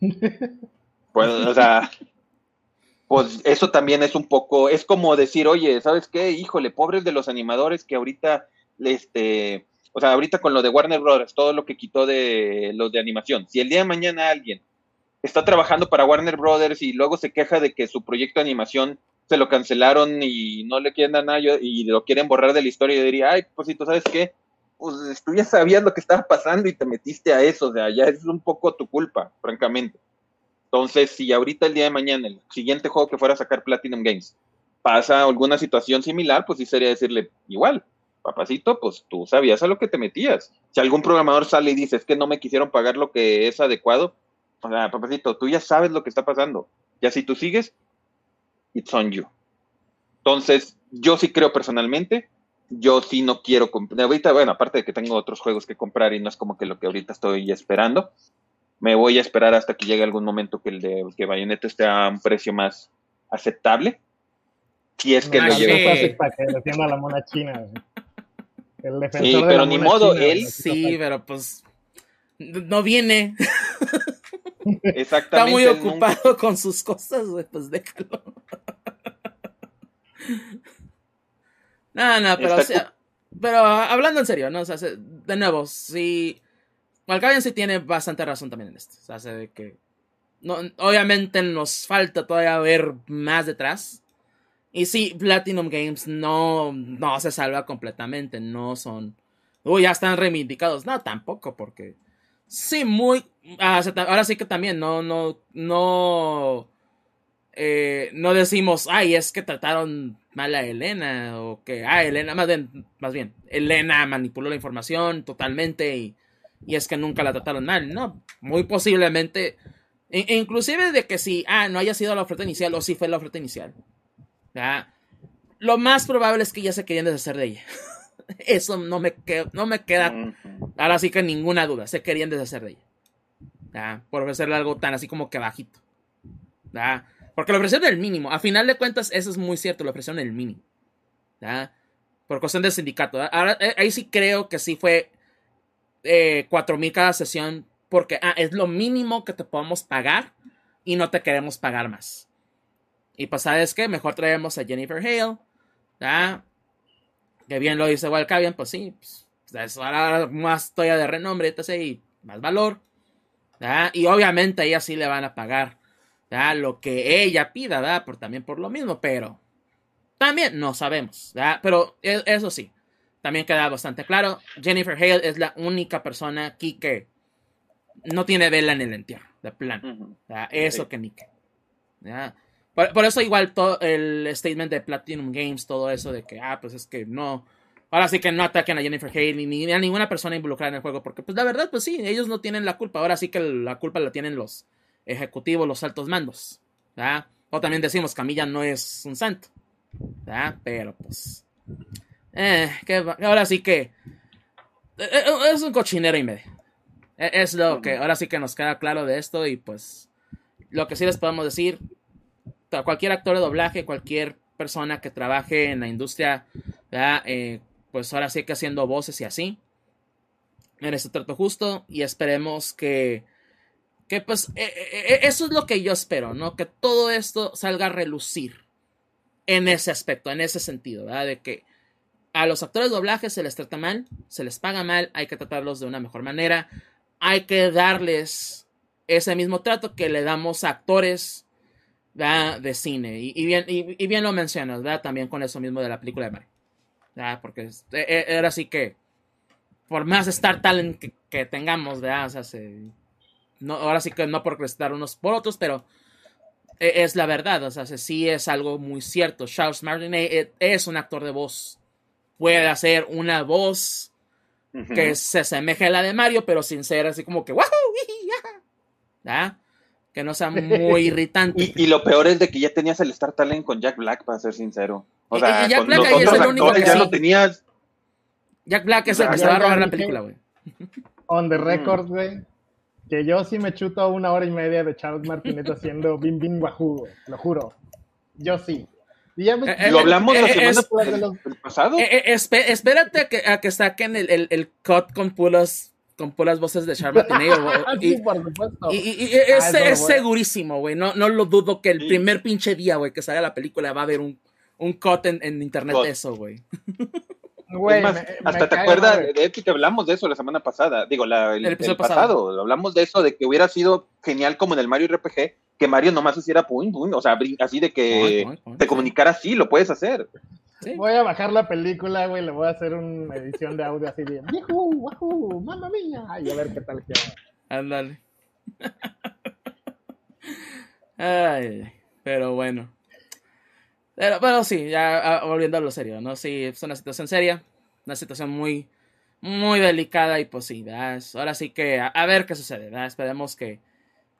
pues, o sea, pues eso también es un poco, es como decir, oye, ¿sabes qué? Híjole, pobres de los animadores que ahorita, este, o sea, ahorita con lo de Warner Brothers, todo lo que quitó de los de animación, si el día de mañana alguien está trabajando para Warner Brothers y luego se queja de que su proyecto de animación se lo cancelaron y no le quieren dar nada y lo quieren borrar de la historia, yo diría, ay, pues si tú sabes qué, pues tú ya sabías lo que estaba pasando y te metiste a eso, o sea, ya es un poco tu culpa, francamente. Entonces, si ahorita el día de mañana, el siguiente juego que fuera a sacar Platinum Games, pasa alguna situación similar, pues sí sería decirle, igual, papacito, pues tú sabías a lo que te metías. Si algún programador sale y dice, es que no me quisieron pagar lo que es adecuado, o sea, papacito, tú ya sabes lo que está pasando. Ya si tú sigues, it's on you. Entonces, yo sí creo personalmente, yo sí no quiero comprar. Ahorita, bueno, aparte de que tengo otros juegos que comprar y no es como que lo que ahorita estoy esperando, me voy a esperar hasta que llegue algún momento que el de que Bayonetta esté a un precio más aceptable. Si es que lo lleve. Para que defienda a la mona china. El sí, pero ni modo, él. Sí, pero pues no viene. Exactamente. Está muy ocupado con sus cosas, pues déjalo. no, no, pero, o sea, pero hablando en serio, ¿no? O sea, de nuevo, sí. Malkavian sí tiene bastante razón también en esto. O sea, de que. No, obviamente nos falta todavía ver más detrás. Y sí, Platinum Games no, no se salva completamente. No son. Uy, ya están reivindicados. No, tampoco, porque. Sí, muy. Ah, ahora sí que también, no, no, no. Eh, no decimos, ay, es que trataron mal a Elena, o que, ah, Elena, más bien, más bien, Elena manipuló la información totalmente y, y es que nunca la trataron mal, no, muy posiblemente, e, inclusive de que si, ah, no haya sido la oferta inicial o si fue la oferta inicial, lo más probable es que ya se querían deshacer de ella. Eso no me, no me queda, ahora sí que ninguna duda, se querían deshacer de ella. ¿ya? Por ofrecerle algo tan así como que bajito. ¿ya? Porque le ofrecieron el mínimo. A final de cuentas, eso es muy cierto, le ofrecieron el mínimo. ¿ya? Por cuestión del sindicato. Ahora, eh, ahí sí creo que sí fue eh, 4 mil cada sesión. Porque ah, es lo mínimo que te podemos pagar y no te queremos pagar más. Y pues, ¿sabes qué? Mejor traemos a Jennifer Hale. Que bien lo dice Walcavian, pues sí. Pues, ahora más toya de renombre, etc. Y más valor. Y obviamente a ella sí le van a pagar lo que ella pida, ¿verdad? Por, también por lo mismo, pero también no sabemos, Pero e, eso sí, también queda bastante claro, Jennifer Hale es la única persona aquí que no tiene vela en el entierro, de plan. Eso que ni que. Por, eso igual todo el statement de Platinum Games, todo eso de que, ah, pues es que no, ahora sí que no ataquen a Jennifer Hale ni, a ninguna persona involucrada en el juego, porque pues la verdad, pues sí, ellos no tienen la culpa, ahora sí que la culpa la tienen los, ejecutivos, los altos mandos. O también decimos, Camilla no es un santo. Pero pues... Eh, ahora sí que... Eh, eh, es un cochinero y medio. Es lo que ahora sí que nos queda claro de esto y pues lo que sí les podemos decir, cualquier actor de doblaje, cualquier persona que trabaje en la industria, pues ahora sí que haciendo voces y así, merece trato justo y esperemos que que pues eh, eh, eh, eso es lo que yo espero, ¿no? Que todo esto salga a relucir en ese aspecto, en ese sentido, ¿verdad? De que a los actores de doblaje se les trata mal, se les paga mal, hay que tratarlos de una mejor manera, hay que darles ese mismo trato que le damos a actores de cine. Y, bien, y, bien lo mencionas, ¿verdad? También con eso mismo de la película de Mario. ¿verdad? Porque era así que, por más Star Talent que, que tengamos, ¿verdad? O sea, se, no, ahora sí que no por estar unos por otros, pero e, es la verdad. O sea, sí es algo muy cierto. Charles Martinet e, es un actor de voz. Puede hacer una voz que se asemeje a la de Mario, pero sin ser así como que ¡Wahoo! Que no sea muy irritante. Y, lo peor es de que ya tenías el Star Talent con Jack Black, para ser sincero. O sea, Jack Black ahí es el único que ya lo tenías. Jack Black es el que se va a robar la película, güey. On the record, güey que yo sí me chuto una hora y media de Charles Martinet haciendo Bim Bim Wahoo, lo juro. Yo sí. Eh, eh, lo hablamos la eh, semana pasada. espérate a que, a que saquen el, el, el, cut con pulas con puras voces de Charles Martinet. sí, por supuesto. Y, y, es, ah, es segurísimo, güey. No, no lo dudo que el primer pinche día, güey, que salga la película va a haber un, un cut en, en internet de eso, güey. hasta te acuerdas, de hecho que hablamos de eso la semana pasada, digo, el, el, pasado. hablamos de eso, de que hubiera sido genial como en el Mario RPG, que Mario nomás hiciera puin, puin, o sea, así de que te comunicara así, lo puedes hacer. Voy a bajar la película, güey, le voy a hacer una edición de audio así de ¡Yuhu! ¡Wahoo! ¡Mamma mía! Y a ver qué tal queda. Ándale. Ay, pero bueno. Pero, bueno, sí, ya ah, volviendo a lo serio, ¿no? Sí, es una situación seria, una situación muy, muy delicada y pues sí, ahora sí que a, ver qué sucede, ¿verdad? Esperemos que,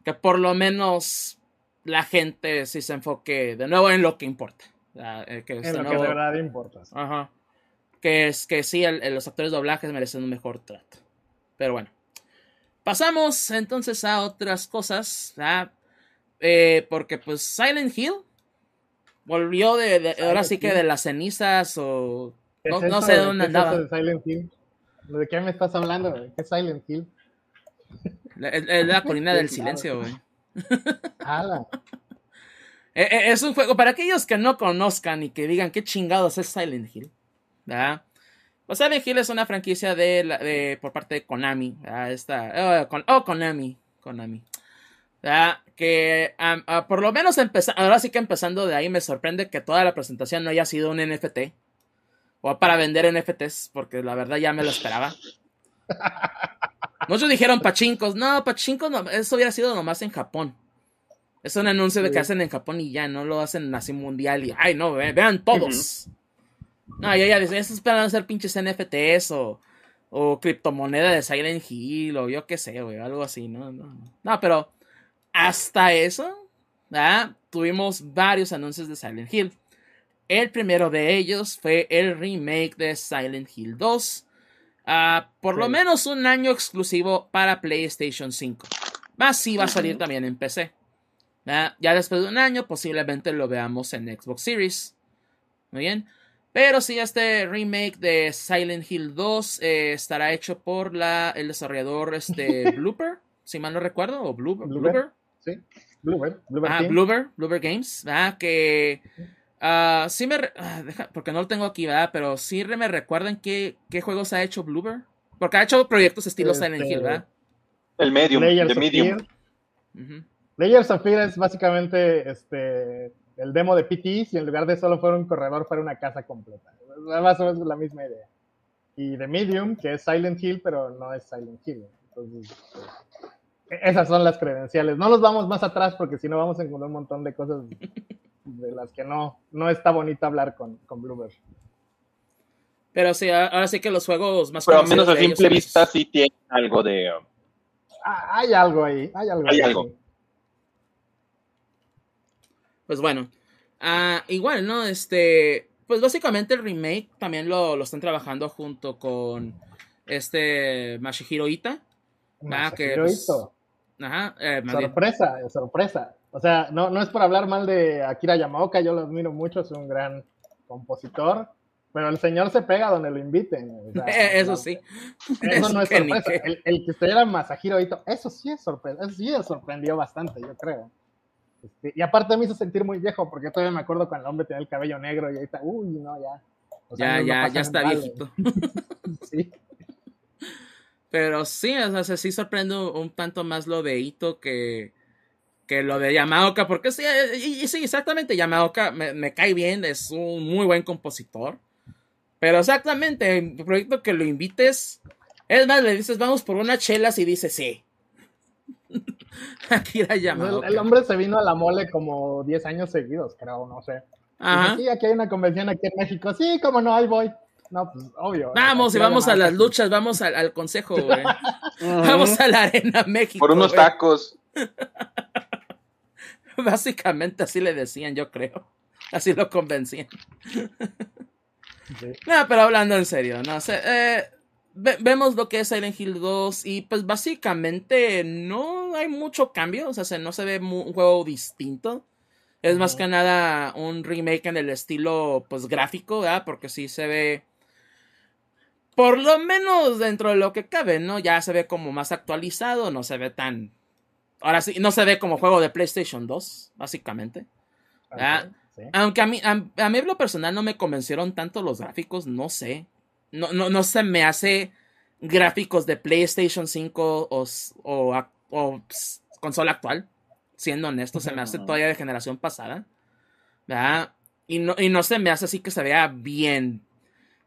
que por lo menos la gente sí se enfoque de nuevo en lo que importa. Eh, que en lo que de verdad importa. Ajá. que es que sí, los actores de doblajes merecen un mejor trato. Pero bueno. Pasamos entonces a otras cosas. Eh, porque pues Silent Hill volvió de, ahora sí que de las cenizas o no, sé de dónde andaba. De, Silent Hill? ¿De qué me estás hablando? ¿Qué es Silent Hill? Es la, colina del silencio, güey. Eh, eh, es un juego, para aquellos que no conozcan y que digan qué chingados es Silent Hill, ¿verdad? Pues Silent Hill es una franquicia de, por parte de Konami, Esta, oh, con, oh, Konami, Konami. Que ah, por lo menos ahora sí que empezando de ahí me sorprende que toda la presentación no haya sido un NFT. O para vender NFTs, porque la verdad ya me lo esperaba. Muchos dijeron pachincos. No, pachincos, no, eso hubiera sido nomás en Japón. Es un anuncio de que hacen en Japón y ya, no lo hacen así mundial y, ay, no, vean todos. No, ya, ya, ya esperan hacer pinches NFTs o, o criptomoneda de Silent Hill o yo qué sé, güey, algo así, ¿no? No, no pero hasta eso, ¿verdad? tuvimos varios anuncios de Silent Hill. El primero de ellos fue el remake de Silent Hill 2. Ah, por lo menos un año exclusivo para PlayStation 5. Más si va a salir también en PC. Ya después de un año posiblemente lo veamos en Xbox Series. Muy bien. Pero sí, este remake de Silent Hill 2 eh, estará hecho por la, el desarrollador este, Blooper, si mal no recuerdo, o Blooper. Sí, Blooper. ah, Blooper, Blooper Games. Que uh, sí me... Ah, porque no lo tengo aquí, ¿verdad? Pero sí me recuerdan qué, qué juegos ha hecho Blooper. Porque ha hecho proyectos estilo Silent Hill, este, ¿verdad? El Medium, de Medium. Layers of Fear es básicamente este, el demo de PTs y en lugar de solo fuera un corredor, fuera una casa completa. Más o menos la misma idea. Y The Medium, que es Silent Hill, pero no es Silent Hill. Entonces, pues, esas son las credenciales. No nos vamos más atrás porque si no vamos a encontrar un montón de cosas de las que no, no está bonito hablar con, con Bluebird. Pero sí, ahora sí que los juegos más Pero al menos a simple vista sí tiene algo de... Ah, hay algo ahí, hay algo. Hay algo. Pues bueno, ah, igual, ¿no? Este, pues básicamente el remake también lo, están trabajando junto con este Mashihiro Ita. Mashihiro pues, ajá, eh, sorpresa, sorpresa. O sea, no, no es por hablar mal de Akira Yamaoka, yo lo admiro mucho, es un gran compositor, pero el señor se pega donde lo inviten. eso sí. Eso no es sorpresa. El, el, que estuviera Masahiro Ito, eso sí es sorpresa, eso sí sorprendió bastante, yo creo. Este, y aparte me hizo sentir muy viejo, porque todavía me acuerdo cuando el hombre tenía el cabello negro y ahí está, uy, no, ya. ya, ya, ya está viejito. sí. Pero sí, o sea, sí sorprende un tanto más lo de Ito que, que lo de Yamaoka, porque sí, y, sí, exactamente, Yamaoka me, me, cae bien, es un muy buen compositor. Pero exactamente, el proyecto que lo invites, es más, le dices, vamos por unas chelas y dice sí. Akira Yamaoka. El, hombre se vino a la mole como 10 años seguidos, creo, no sé. Sí, aquí hay una convención aquí en México. Sí, como no, ahí voy. No, pues obvio. Vamos, y vamos a las luchas, vamos al, consejo, güey. vamos a la Arena México. Por unos tacos. Básicamente así le decían, yo creo. Así lo convencían. No, pero hablando en serio, no sé. Eh, vemos lo que es Silent Hill 2 y pues básicamente no hay mucho cambio, o sea, no se ve un juego distinto. Es más que nada un remake en el estilo pues gráfico, ¿verdad? Porque sí se ve por lo menos dentro de lo que cabe, ¿no? Ya se ve como más actualizado, no se ve tan ahora sí no se ve como juego de PlayStation 2, básicamente. Aunque a mí a, mí lo personal no me convencieron tanto los gráficos, no sé no, no, no se me hace gráficos de PlayStation 5 o, o, consola actual. Siendo honesto, se me hace todavía de generación pasada. ¿verdad? Y no, y no se me hace así que se vea bien.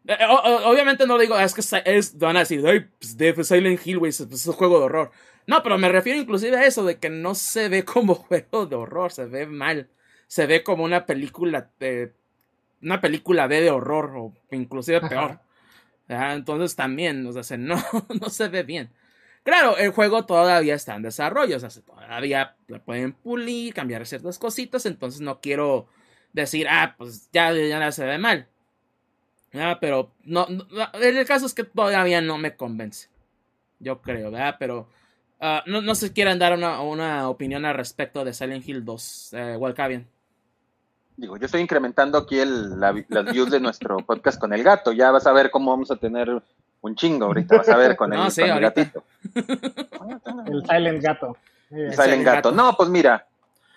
Eh, obviamente no digo, es que es, van a decir, ay, pues de Silent Hill, pues, es un juego de horror. No, pero me refiero inclusive a eso, de que no se ve como juego de horror, se ve mal. Se ve como una película de, una película B de horror, o inclusive peor. Entonces también, no, no se ve bien. Claro, el juego todavía está en desarrollo, todavía le pueden pulir, cambiar ciertas cositas, entonces no quiero decir, ah, pues ya, se ve mal. Ah, pero no, el caso es que todavía no me convence. Yo creo. Pero uh, no, no se quieren dar una, una, opinión al respecto de Silent Hill 2, eh, Walcavian. Digo, yo estoy incrementando aquí el, la, las views de nuestro podcast con el gato. Ya vas a ver cómo vamos a tener un chingo ahorita. Vas a ver con el, no, sí, con el gatito. El Silent Gato. El Silent Gato. No, pues mira,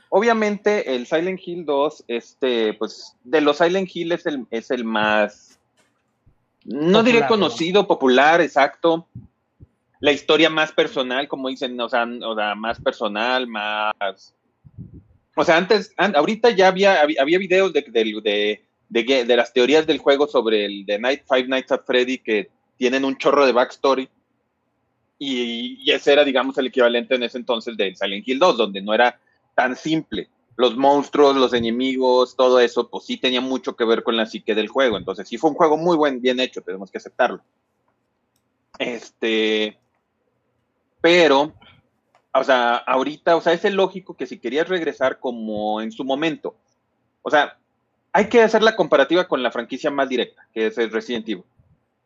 obviamente el Silent Hill 2, este, pues de los Silent Hill es el, es el más, no diré conocido, popular, exacto. La historia más personal, como dicen, o sea, o sea más personal, más... O sea, antes, ahorita ya había, había, videos de, de, de, de, las teorías del juego sobre el de Night, Five Nights at Freddy que tienen un chorro de backstory. Y, ese era, digamos, el equivalente en ese entonces del Silent Hill 2, donde no era tan simple. Los monstruos, los enemigos, todo eso, pues sí tenía mucho que ver con la psique del juego. Entonces sí fue un juego muy buen, bien hecho, tenemos que aceptarlo. Este, pero, o sea, ahorita, o sea, es lógico que si querías regresar como en su momento, o sea, hay que hacer la comparativa con la franquicia más directa, que es el Resident Evil.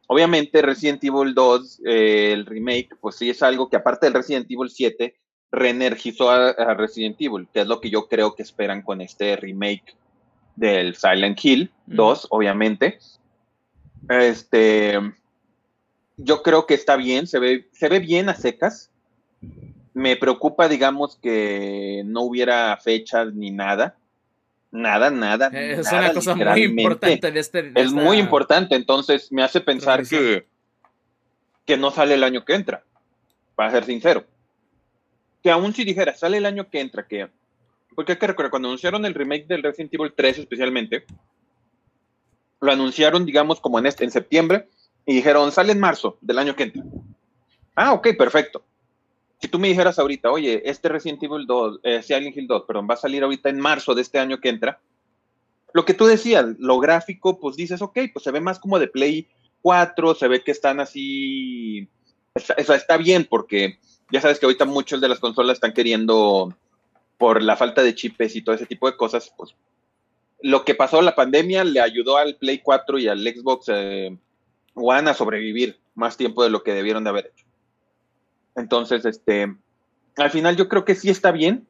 Obviamente Resident Evil 2, eh, el remake, pues sí es algo que aparte del Resident Evil 7, reenergizó a, Resident Evil, que es lo que yo creo que esperan con este remake del Silent Hill 2, obviamente. Este, yo creo que está bien, se ve, se ve bien a secas. Me preocupa, digamos, que no hubiera fechas ni nada. Nada, nada. Es una cosa muy importante de este. es muy importante, entonces me hace pensar que, que no sale el año que entra, para ser sincero que aún si dijera, sale el año que entra, que. Porque hay que recordar, cuando anunciaron el remake del Resident Evil 3 especialmente, lo anunciaron, digamos, como en, este, en septiembre, y dijeron, sale en marzo del año que entra. Ah, ok, perfecto. Si tú me dijeras ahorita, oye, este Resident Evil 2, eh, Silent Hill 2, perdón, va a salir ahorita en marzo de este año que entra, lo que tú decías, lo gráfico, pues dices, ok, pues se ve más como de Play 4, se ve que están así, eso está bien, porque ya sabes que ahorita muchos de las consolas están queriendo, por la falta de chips y todo ese tipo de cosas, pues lo que pasó la pandemia le ayudó al Play 4 y al Xbox eh, One a sobrevivir más tiempo de lo que debieron de haber hecho. Entonces, este, al final yo creo que sí está bien,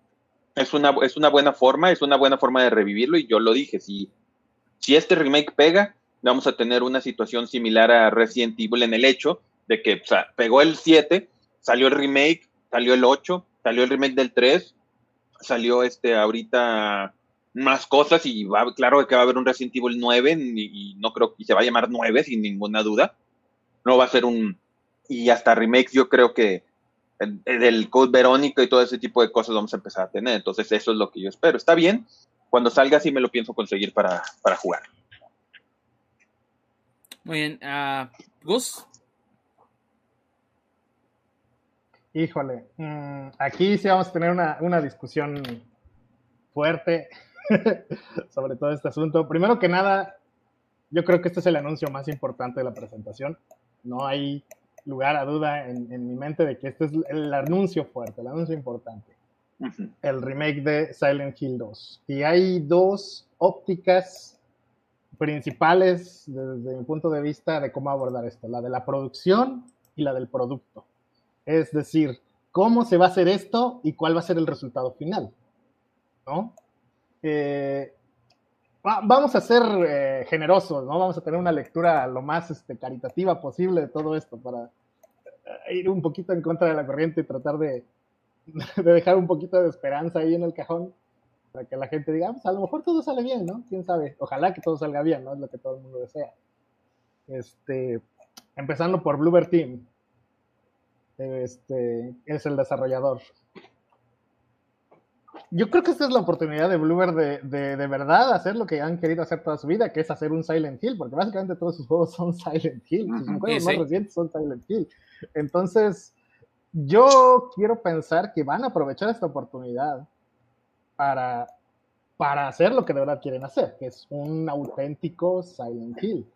es una, es una buena forma, es una buena forma de revivirlo y yo lo dije, si, si este remake pega, vamos a tener una situación similar a Resident Evil en el hecho de que o sea, pegó el 7, salió el remake, salió el 8, salió el remake del 3, salió este ahorita más cosas y va, claro que va a haber un Resident Evil 9 y, no creo que se va a llamar 9 sin ninguna duda. No va a ser un y hasta remakes yo creo que del Code Verónica y todo ese tipo de cosas vamos a empezar a tener. Entonces eso es lo que yo espero. Está bien. Cuando salga sí me lo pienso conseguir para, para jugar. Muy bien. Uh, Gus. Híjole, mm, aquí sí vamos a tener una, discusión fuerte sobre todo este asunto. Primero que nada, yo creo que este es el anuncio más importante de la presentación. No hay lugar a duda en, mi mente de que este es el anuncio fuerte, el anuncio importante. El remake de Silent Hill 2. Y hay dos ópticas principales desde mi punto de vista de cómo abordar esto, la de la producción y la del producto. Es decir, cómo se va a hacer esto y cuál va a ser el resultado final. ¿no? Eh, vamos a ser eh, generosos, ¿no? Vamos a tener una lectura lo más este, caritativa posible de todo esto para eh, ir un poquito en contra de la corriente y tratar de, dejar un poquito de esperanza ahí en el cajón para que la gente diga, ah, pues a lo mejor todo sale bien, ¿no? ¿Quién sabe? Ojalá que todo salga bien, ¿no? Es lo que todo el mundo desea. Este, empezando por Bluebird Team este, es el desarrollador. Yo creo que esta es la oportunidad de Bloober de, de, verdad hacer lo que han querido hacer toda su vida, que es hacer un Silent Hill, porque básicamente todos sus juegos son Silent Hill, sus juegos más recientes son Silent Hill. Entonces, yo quiero pensar que van a aprovechar esta oportunidad para, para hacer lo que de verdad quieren hacer, que es un auténtico Silent Hill.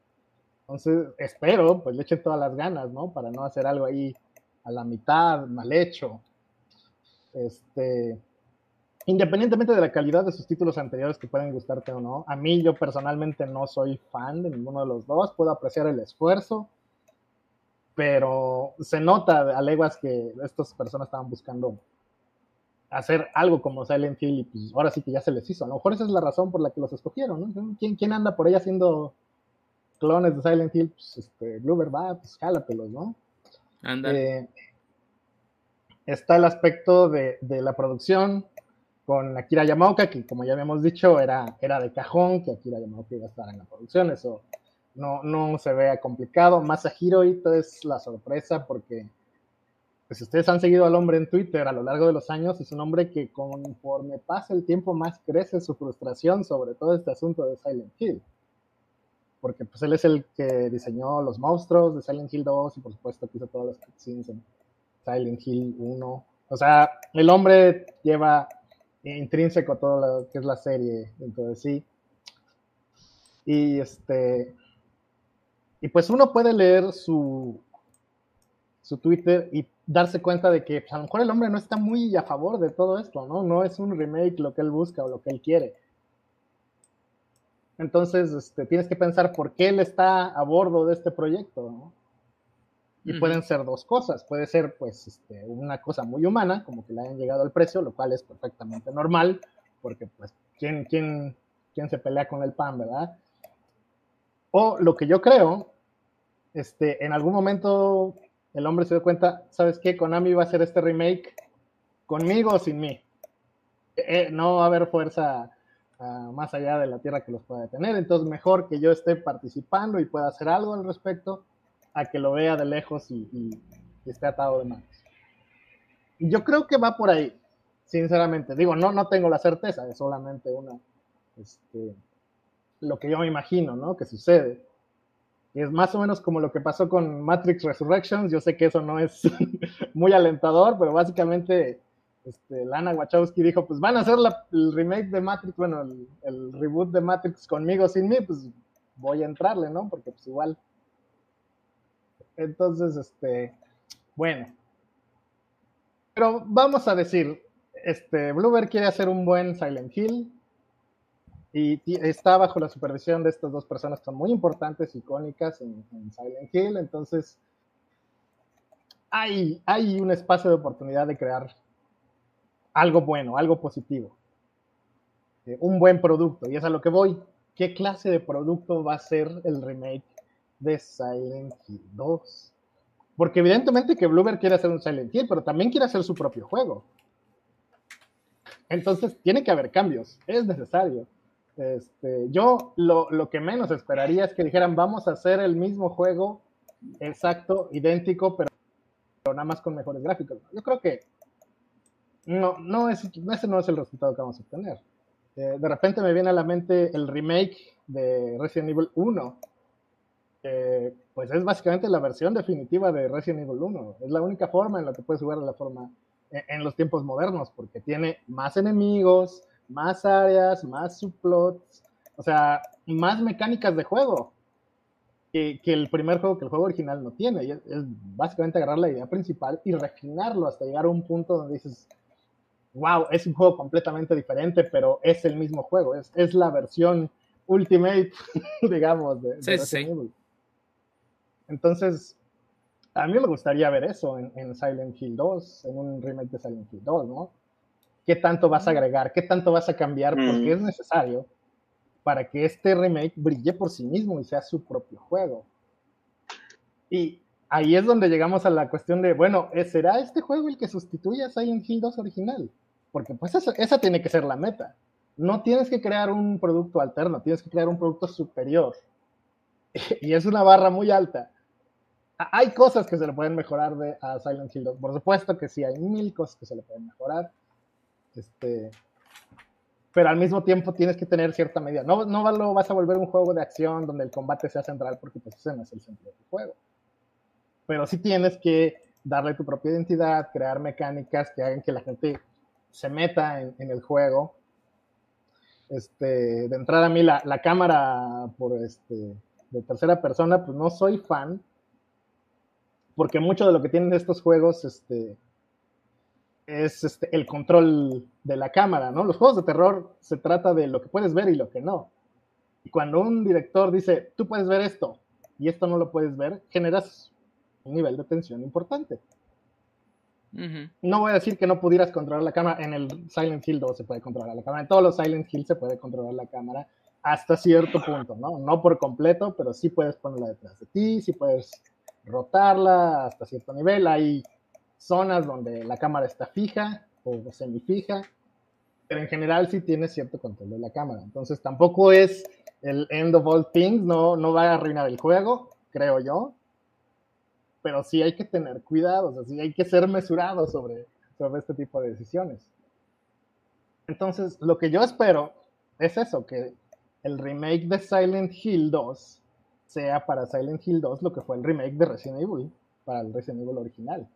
Entonces, espero, pues le echen todas las ganas, ¿no? Para no hacer algo ahí a la mitad, mal hecho. Este, independientemente de la calidad de sus títulos anteriores que pueden gustarte o no, a mí yo personalmente no soy fan de ninguno de los dos, puedo apreciar el esfuerzo, pero se nota a leguas que estas personas estaban buscando hacer algo como Silent Hill y pues ahora sí que ya se les hizo. A lo mejor esa es la razón por la que los escogieron, ¿no? ¿Quién, quién anda por ahí haciendo clones de Silent Hill? Pues este, va, pues jálatelos, ¿no? Anda. Eh, está el aspecto de, de, la producción con Akira Yamaoka, que como ya habíamos dicho, era, era de cajón que Akira Yamaoka iba a estar en la producción, eso no, no se vea complicado. Masahiro Ito es la sorpresa porque pues, ustedes han seguido al hombre en Twitter a lo largo de los años, es un hombre que conforme pasa el tiempo más crece su frustración sobre todo este asunto de Silent Hill. Porque pues él es el que diseñó los monstruos de Silent Hill 2 y por supuesto que hizo todas las cutscenes en Silent Hill 1. O sea, el hombre lleva intrínseco todo lo que es la serie entonces sí. Y este y pues uno puede leer su su Twitter y darse cuenta de que pues, a lo mejor el hombre no está muy a favor de todo esto, ¿no? No es un remake lo que él busca o lo que él quiere. Entonces, este, tienes que pensar por qué él está a bordo de este proyecto, ¿no? Y uh -huh. pueden ser dos cosas. Puede ser, pues, este, una cosa muy humana, como que le hayan llegado al precio, lo cual es perfectamente normal, porque, pues, ¿quién, quién, quién se pelea con el pan, verdad? O lo que yo creo, este, en algún momento el hombre se dio cuenta, ¿sabes qué? Konami va a hacer este remake conmigo o sin mí. Eh, no va a haber fuerza uh, más allá de la tierra que los pueda detener, entonces mejor que yo esté participando y pueda hacer algo al respecto a que lo vea de lejos y, y, y esté atado de manos. Y yo creo que va por ahí, sinceramente. Digo, no, no tengo la certeza, es solamente una, este, lo que yo me imagino, ¿no? Que sucede es más o menos como lo que pasó con Matrix Resurrections. Yo sé que eso no es muy alentador, pero básicamente este, Lana Wachowski dijo, pues van a hacer el remake de Matrix, bueno, el, el, reboot de Matrix conmigo, sin mí, pues voy a entrarle, ¿no? Porque pues igual. Entonces, este, bueno. Pero vamos a decir, este, Bluebird quiere hacer un buen Silent Hill, y está bajo la supervisión de estas dos personas que son muy importantes, icónicas en, en Silent Hill, entonces hay, hay, un espacio de oportunidad de crear algo bueno, algo positivo, eh, un buen producto, y es a lo que voy. ¿Qué clase de producto va a ser el remake de Silent Hill 2? Porque evidentemente que Bluebird quiere hacer un Silent Hill, pero también quiere hacer su propio juego. Entonces tiene que haber cambios, es necesario. Este, yo lo, lo, que menos esperaría es que dijeran, vamos a hacer el mismo juego exacto, idéntico, pero, pero nada más con mejores gráficos. Yo creo que no, no es, ese no es el resultado que vamos a obtener. Eh, de repente me viene a la mente el remake de Resident Evil 1, pues es básicamente la versión definitiva de Resident Evil 1. Es la única forma en la que puedes jugar de la forma en, en los tiempos modernos, porque tiene más enemigos, más áreas, más subplots, o sea, más mecánicas de juego que, que, el primer juego, que el juego original no tiene. Y es, es, básicamente agarrar la idea principal y refinarlo hasta llegar a un punto donde dices, wow, es un juego completamente diferente, pero es el mismo juego, es, es la versión Ultimate, digamos, de, sí, de sí. Evil. Entonces, a mí me gustaría ver eso en, en Silent Hill 2, en un remake de Silent Hill 2, ¿no? qué tanto vas a agregar, qué tanto vas a cambiar, porque es necesario para que este remake brille por sí mismo y sea su propio juego. Y ahí es donde llegamos a la cuestión de, bueno, ¿será este juego el que sustituye a Silent Hill 2 original? Porque pues esa, esa tiene que ser la meta. No tienes que crear un producto alterno, tienes que crear un producto superior. Y es una barra muy alta. Hay cosas que se le pueden mejorar a Silent Hill 2. Por supuesto que sí, hay mil cosas que se le pueden mejorar este, pero al mismo tiempo tienes que tener cierta medida. No, no vas a volver un juego de acción donde el combate sea central porque pues ese no es el sentido del juego. Pero sí tienes que darle tu propia identidad, crear mecánicas que hagan que la gente se meta en, en el juego. Este, de entrada a mí la, la cámara por este, de tercera persona, pues no soy fan, porque mucho de lo que tienen estos juegos, este, es este, el control de la cámara, ¿no? Los juegos de terror se trata de lo que puedes ver y lo que no. Y cuando un director dice, tú puedes ver esto y esto no lo puedes ver, generas un nivel de tensión importante. No voy a decir que no pudieras controlar la cámara. En el Silent Hill 2 se puede controlar la cámara. En todos los Silent Hill se puede controlar la cámara hasta cierto punto, ¿no? No por completo, pero sí puedes ponerla detrás de ti, sí puedes rotarla hasta cierto nivel. Hay zonas donde la cámara está fija o semifija, pero en general sí tiene cierto control de la cámara. Entonces tampoco es el end of all things, no, no va a arruinar el juego, creo yo, pero sí hay que tener cuidado, o sí hay que ser mesurado sobre, sobre este tipo de decisiones. Entonces, lo que yo espero es eso, que el remake de Silent Hill 2 sea para Silent Hill 2 lo que fue el remake de Resident Evil, para el Resident Evil original.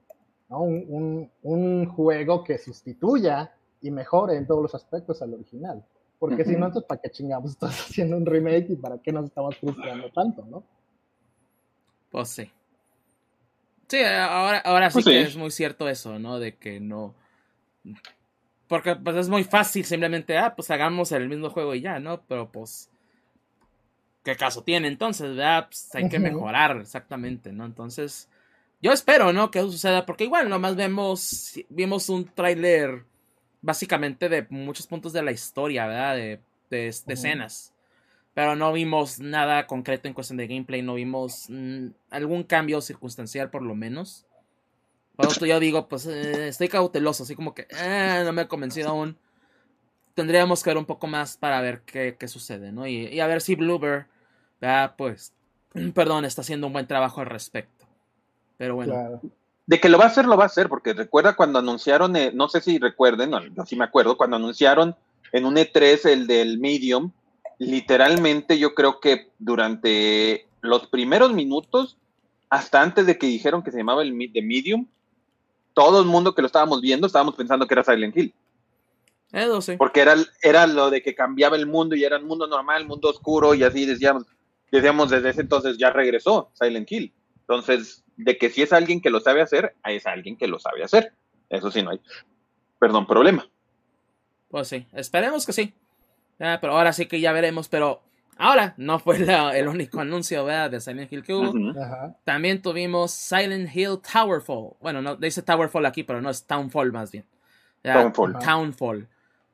Un, juego que sustituya y mejore en todos los aspectos al original. Porque si no, entonces, ¿para qué chingamos estás haciendo un remake y para qué nos estamos frustrando tanto, no? Pues sí. Sí, ahora, ahora sí, pues que es muy cierto eso, ¿no? De que no. Porque pues es muy fácil simplemente, ah, pues hagamos el mismo juego y ya, ¿no? Pero pues. ¿Qué caso tiene entonces, verdad? Pues hay que mejorar, exactamente, ¿no? Entonces yo espero, ¿no? Que eso suceda, porque igual nomás vemos, vimos un tráiler básicamente de muchos puntos de la historia, ¿verdad? De, de, escenas. Pero no vimos nada concreto en cuestión de gameplay, no vimos mm, algún cambio circunstancial por lo menos. Por eso yo digo, pues eh, estoy cauteloso, así como que eh, no me he convencido aún. Tendríamos que ver un poco más para ver qué, qué sucede, ¿no? Y, y, a ver si Bluebird, ¿verdad? Pues, perdón, está haciendo un buen trabajo al respecto. Pero bueno. De que lo va a hacer, lo va a hacer, porque recuerda cuando anunciaron, eh, no sé si recuerden, no, yo sí me acuerdo, cuando anunciaron en un E3 el del Medium, literalmente yo creo que durante los primeros minutos, hasta antes de que dijeron que se llamaba el de Medium, todo el mundo que lo estábamos viendo estábamos pensando que era Silent Hill. Sí. Porque era, era lo de que cambiaba el mundo y era un mundo normal, mundo oscuro, y así decíamos, decíamos desde ese entonces ya regresó Silent Hill. Entonces, de que si es alguien que lo sabe hacer, es alguien que lo sabe hacer. Eso sí, no hay, perdón, problema. Pues sí, esperemos que sí. pero ahora sí que ya veremos, pero ahora no fue el único anuncio ¿verdad? de Silent Hill que hubo. También tuvimos Silent Hill Towerfall. Bueno, no dice Towerfall aquí, pero no es Townfall más bien. Townfall. Townfall.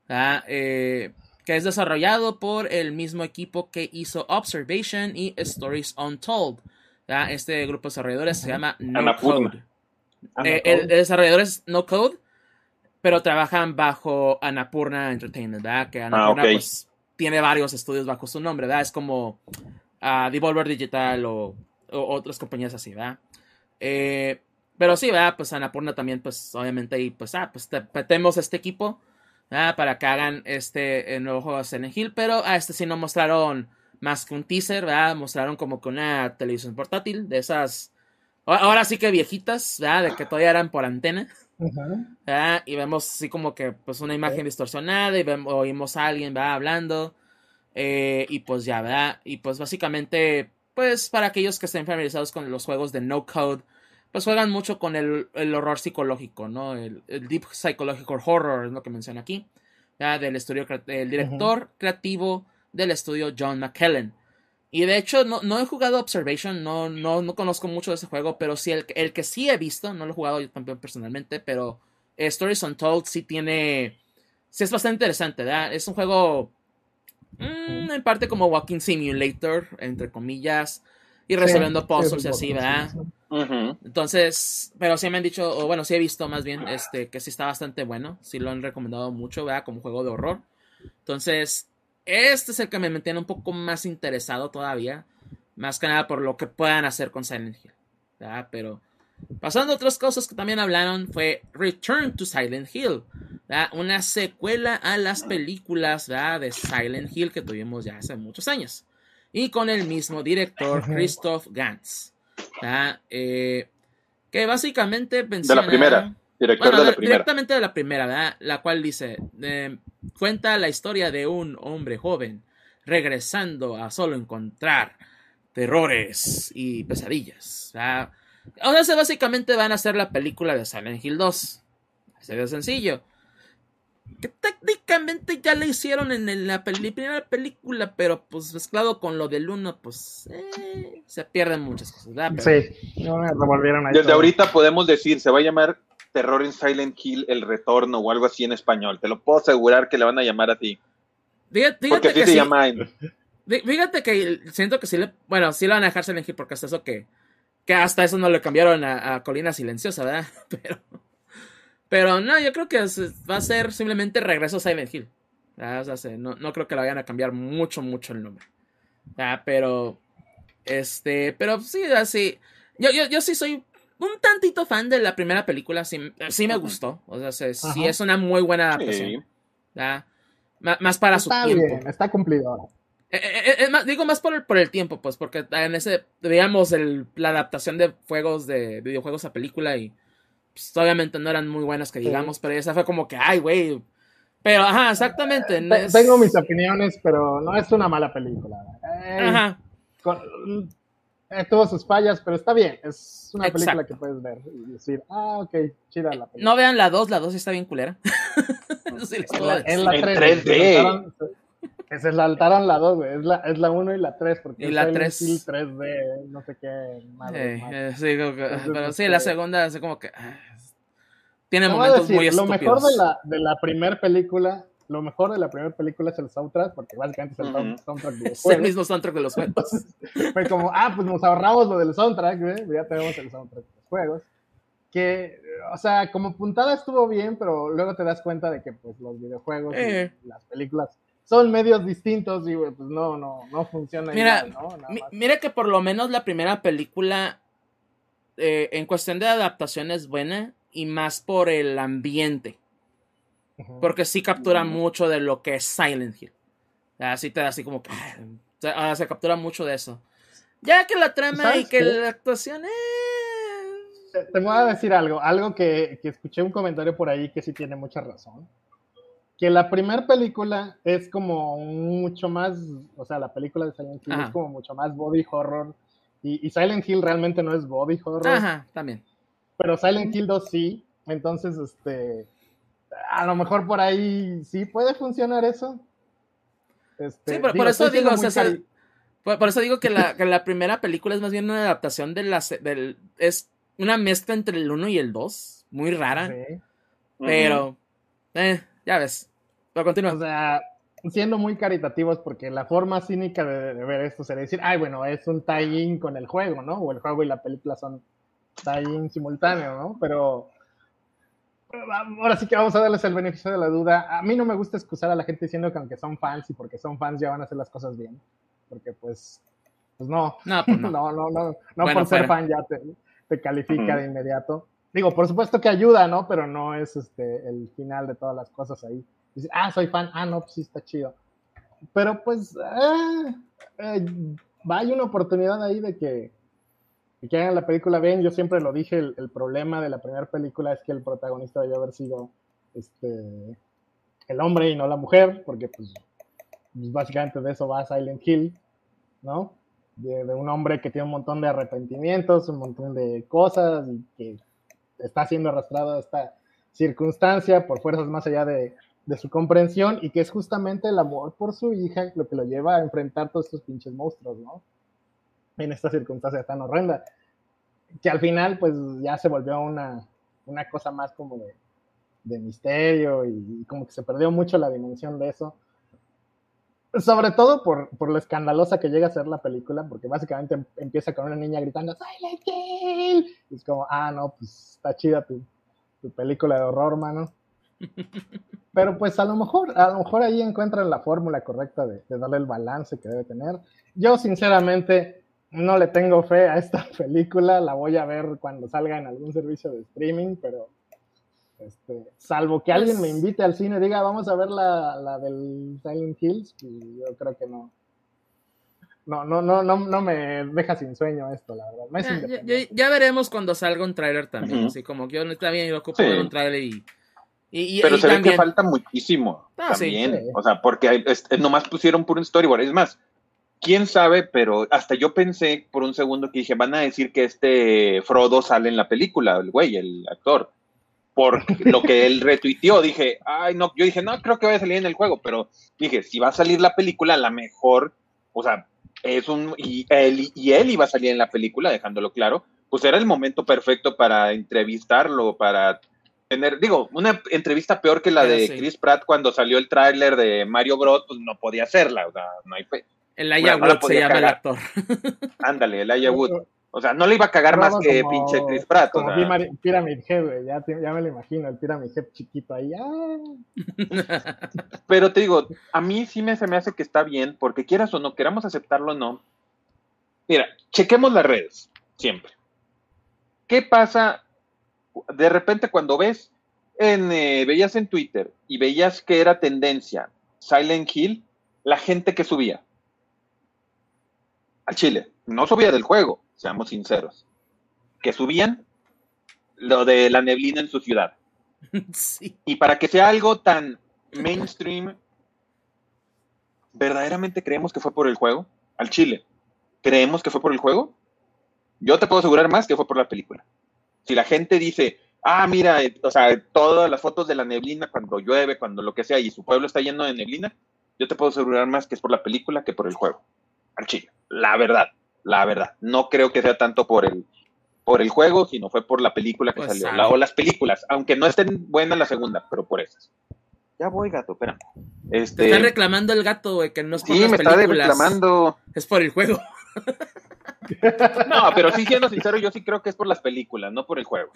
Eh, que es desarrollado por el mismo equipo que hizo Observation y Stories Untold. Este grupo de desarrolladores se llama No Code. Eh, el, desarrollador es No Code, pero trabajan bajo Anapurna Entertainment, ¿verdad? Que ah, Anapurna pues, tiene varios estudios bajo su nombre, ¿verdad? Es como uh, Devolver Digital o, otras compañías así, ¿verdad? Eh, pero sí, ¿verdad? Pues Anapurna también, pues obviamente, y pues, ah, pues tenemos este equipo, ¿verdad? Para que hagan este nuevo juego de Silent Hill, pero a este sí no mostraron más que un teaser, ¿verdad? Mostraron como que una televisión portátil de esas, ahora sí que viejitas, ¿verdad? De que todavía eran por antena. ¿verdad? Y vemos así como que pues una imagen distorsionada y vemos, oímos a alguien, ¿verdad? Hablando. Eh, y pues ya, ¿verdad? Y pues básicamente, pues para aquellos que estén familiarizados con los juegos de no code, pues juegan mucho con el, horror psicológico, ¿no? El, deep psychological horror es lo que menciona aquí. ¿verdad? Del estudio, el director creativo del estudio John McKellen. Y de hecho, no, no, he jugado Observation, no, no, no conozco mucho de ese juego, pero sí el, el, que sí he visto, no lo he jugado yo también personalmente, pero eh, Stories Untold sí tiene. Sí es bastante interesante, ¿verdad? Es un juego. Mm, en parte como Walking Simulator, entre comillas, y resolviendo puzzles y así, ¿verdad? Entonces, pero sí me han dicho, o bueno, sí he visto más bien, este, que sí está bastante bueno, sí lo han recomendado mucho, ¿verdad? Como juego de horror. Entonces, este es el que me mantiene un poco más interesado todavía. Más que nada por lo que puedan hacer con Silent Hill. Pero pasando a otras cosas que también hablaron fue Return to Silent Hill. Una secuela a las películas de Silent Hill que tuvimos ya hace muchos años. Y con el mismo director, Christoph Gantz. Eh, que básicamente De la primera. Director de la primera. Directamente de la primera, ¿verdad? La cual dice, eh, cuenta la historia de un hombre joven regresando a solo encontrar terrores y pesadillas. O sea, básicamente van a hacer la película de Silent Hill 2. Se ve sencillo. Que técnicamente ya le hicieron en la primera película, pero pues mezclado con lo del uno, pues eh, se pierden muchas cosas. ¿verdad? Pero- Sí, no me revolvieron ahí. Desde todo. ahorita podemos decir, se va a llamar Terror en Silent Hill El Retorno o algo así en español. Te lo puedo asegurar que le van a llamar así. Fíjate, Porque fíjate así que se sí, llama en... fí- fíjate que siento que sí le, bueno, sí lo van a dejar Silent Hill porque hasta eso que, que hasta eso no le cambiaron a, a Colina Silenciosa, ¿verdad? Pero, pero no, yo creo que va a ser simplemente regreso a Silent Hill. no, no creo que lo vayan a cambiar mucho, mucho el nombre. ¿verdad? Pero, este, pero sí, así, yo, yo, yo sí soy un tantito fan de la primera película, sí, sí me gustó. O sea, se- sí Ajá. es una muy buena adaptación. Sí. Más para su Está tiempo. bien, está cumplido ahora. Eh, eh, eh, más- digo más por el, por el tiempo, pues, porque en ese, digamos, el, la adaptación de juegos, de videojuegos a película y pues, obviamente no eran muy buenas que Sí. digamos, pero esa fue como que, ay, güey. Pero, ajá, exactamente. no Te- es- Tengo mis opiniones, pero no es una mala película. Eh, Ajá, con- eh, tuvo sus fallas, pero está bien. Es una película que puedes ver y decir, ah, ok, chida la película. no vean la 2, la 2 está bien culera. Eso sí les Es puedo la, decir. la En 3. 3D. Saltaron, se- saltaron la 2, güey. Es la, es la 1 y la 3. Porque Y es la Silent 3. Hill 3D, no sé qué. madre, Eh, madre. eh, sí, como que- Entonces, pero sí, este- la segunda, así como que. ah, tiene momentos decir, muy lo estúpidos. mejor de la, de la primera película, lo mejor de la primera película es el soundtrack, porque básicamente es el Ujú. sound- soundtrack de los Es el juegos. mismo soundtrack de los juegos. Fue como, ah, pues nos ahorramos lo del soundtrack, güey, ya tenemos el soundtrack de los juegos. Que, o sea, como puntada estuvo bien, pero luego te das cuenta de que pues los videojuegos Eh. y las películas son medios distintos y pues no, no, no funciona Mira, igual, ¿no? Mira que por lo menos la primera película, eh, en cuestión de adaptación, es buena y más por el ambiente. Porque sí captura mucho de lo que es Silent Hill. Así te da así como que. ah, Se, ah, se captura mucho de eso. Ya que la trama y ¿Sabes que qué? la actuación. Eh, Te, te voy a decir algo, algo que, que escuché un comentario por ahí que sí tiene mucha razón. Que la primera película es como mucho más, o sea, la película de Silent Hill Ajá. es como mucho más body horror. Y, y Silent Hill realmente no es body horror, Ajá, también. pero Silent Hill 2 sí. Entonces, este, a lo mejor por ahí sí puede funcionar eso. Este, Sí, por, por eso digo, o sea, cari- por, por eso digo que la, que la primera película es más bien una adaptación de la, se- del. Es una mezcla entre el 1 y el 2. Muy rara. sí. Pero. Eh, ya ves. Pero continúa. O sea, siendo muy caritativos, porque la forma cínica de, de ver esto sería decir, ay, bueno, es un tie-in con el juego, ¿no? O el juego y la película son tie-in simultáneo, ¿no? Pero ahora sí que vamos a darles el beneficio de la duda. A mí no me gusta excusar a la gente diciendo que aunque son fans y porque son fans ya van a hacer las cosas bien. Porque pues, pues no, No, pues no, no. no, no, no, Bueno, por ser fan ya te, te califica de inmediato. Digo, por supuesto que ayuda, ¿no? Pero no es este el final de todas las cosas ahí. Dices, ah, soy fan, ah, no, pues sí está chido. Pero pues, eh, eh, hay una oportunidad ahí de que, de que hagan la película bien. Yo siempre lo dije, el, el problema de la primera película es que el protagonista debió haber sido este el hombre y no la mujer, porque pues, pues, básicamente de eso va Silent Hill, ¿no? De, de un hombre que tiene un montón de arrepentimientos, un montón de cosas y que está siendo arrastrado a esta circunstancia por fuerzas más allá de, su comprensión y que es justamente el amor por su hija lo que lo lleva a enfrentar todos estos pinches monstruos, ¿no? En esta circunstancia tan horrenda. Que al final, pues ya se volvió una, una cosa más como de, misterio y como que se perdió mucho la dimensión de eso. Sobre todo por, por lo escandalosa que llega a ser la película, porque básicamente em- empieza con una niña gritando Silent Hill. Y es como, ah, no, pues está chida tu, tu película de horror, mano. Pero pues a lo mejor, a lo mejor ahí encuentran la fórmula correcta de, de darle el balance que debe tener. Yo sinceramente no le tengo fe a esta película, la voy a ver cuando salga en algún servicio de streaming, pero este, salvo que alguien me Pues- invite al cine y diga, vamos a ver la, la del Silent Hills, pues, yo creo que no. No, no, no, no, no me deja sin sueño esto, la verdad. Me es Ya, veremos cuando salga un tráiler también. Ujú. Así como que yo está bien, yo ocupo Sí. ver un tráiler y. y, y- Pero y se ve también. que falta muchísimo Ah, también. sí. O sea, porque hay- es- es- nomás pusieron puro storyboard. Es más, quién sabe, pero hasta yo pensé por un segundo que dije, van a decir que este Frodo sale en la película, el güey, el actor. Por lo que él retuiteó. Dije, ay, no, yo dije, no creo que vaya a salir en el juego, pero dije, si va a salir la película, a la mejor, o sea, es un, y él, y él iba a salir en la película, dejándolo claro, pues era el momento perfecto para entrevistarlo, para tener, digo, una entrevista peor que la de sí. Chris Pratt cuando salió el tráiler de Mario Bros, pues no podía hacerla, o sea, no hay fe. El Aya Wood se llama el actor. Ándale, el Aya Wood. O sea, no le iba a cagar más que como- pinche Chris Pratt. o Como sea. Pyramid- Head, güey. Ya, me lo imagino, el Pyramid Head chiquito ahí. ¡ah! Pero te digo, a mí sí me, se me hace que está bien, porque quieras o no, queramos aceptarlo o no. Mira, chequemos las redes, siempre. ¿Qué pasa de repente cuando ves, en, eh, veías en Twitter y veías que era tendencia Silent Hill, la gente que subía al Chile, no subía del juego, seamos sinceros, que subían lo de la neblina en su ciudad. sí. Y para que sea algo tan mainstream, ¿verdaderamente creemos que fue por el juego? Al Chile. ¿Creemos que fue por el juego? Yo te puedo asegurar más que fue por la película. Si la gente dice, ah, mira, eh, o sea, todas las fotos de la neblina cuando llueve, cuando lo que sea, y su pueblo está lleno de neblina, yo te puedo asegurar más que es por la película que por el juego. Al Chile. La verdad, la verdad. No creo que sea tanto por el, por el juego, sino fue por la película que Pues salió. La- o las películas, aunque no estén buenas la segunda, pero por esas. Ya voy, gato, espérame. Te Este, está reclamando el gato, güey, que no es por sí, las me está reclamando. Es por el juego. No, pero sí, siendo sincero, yo sí creo que es por las películas, no por el juego.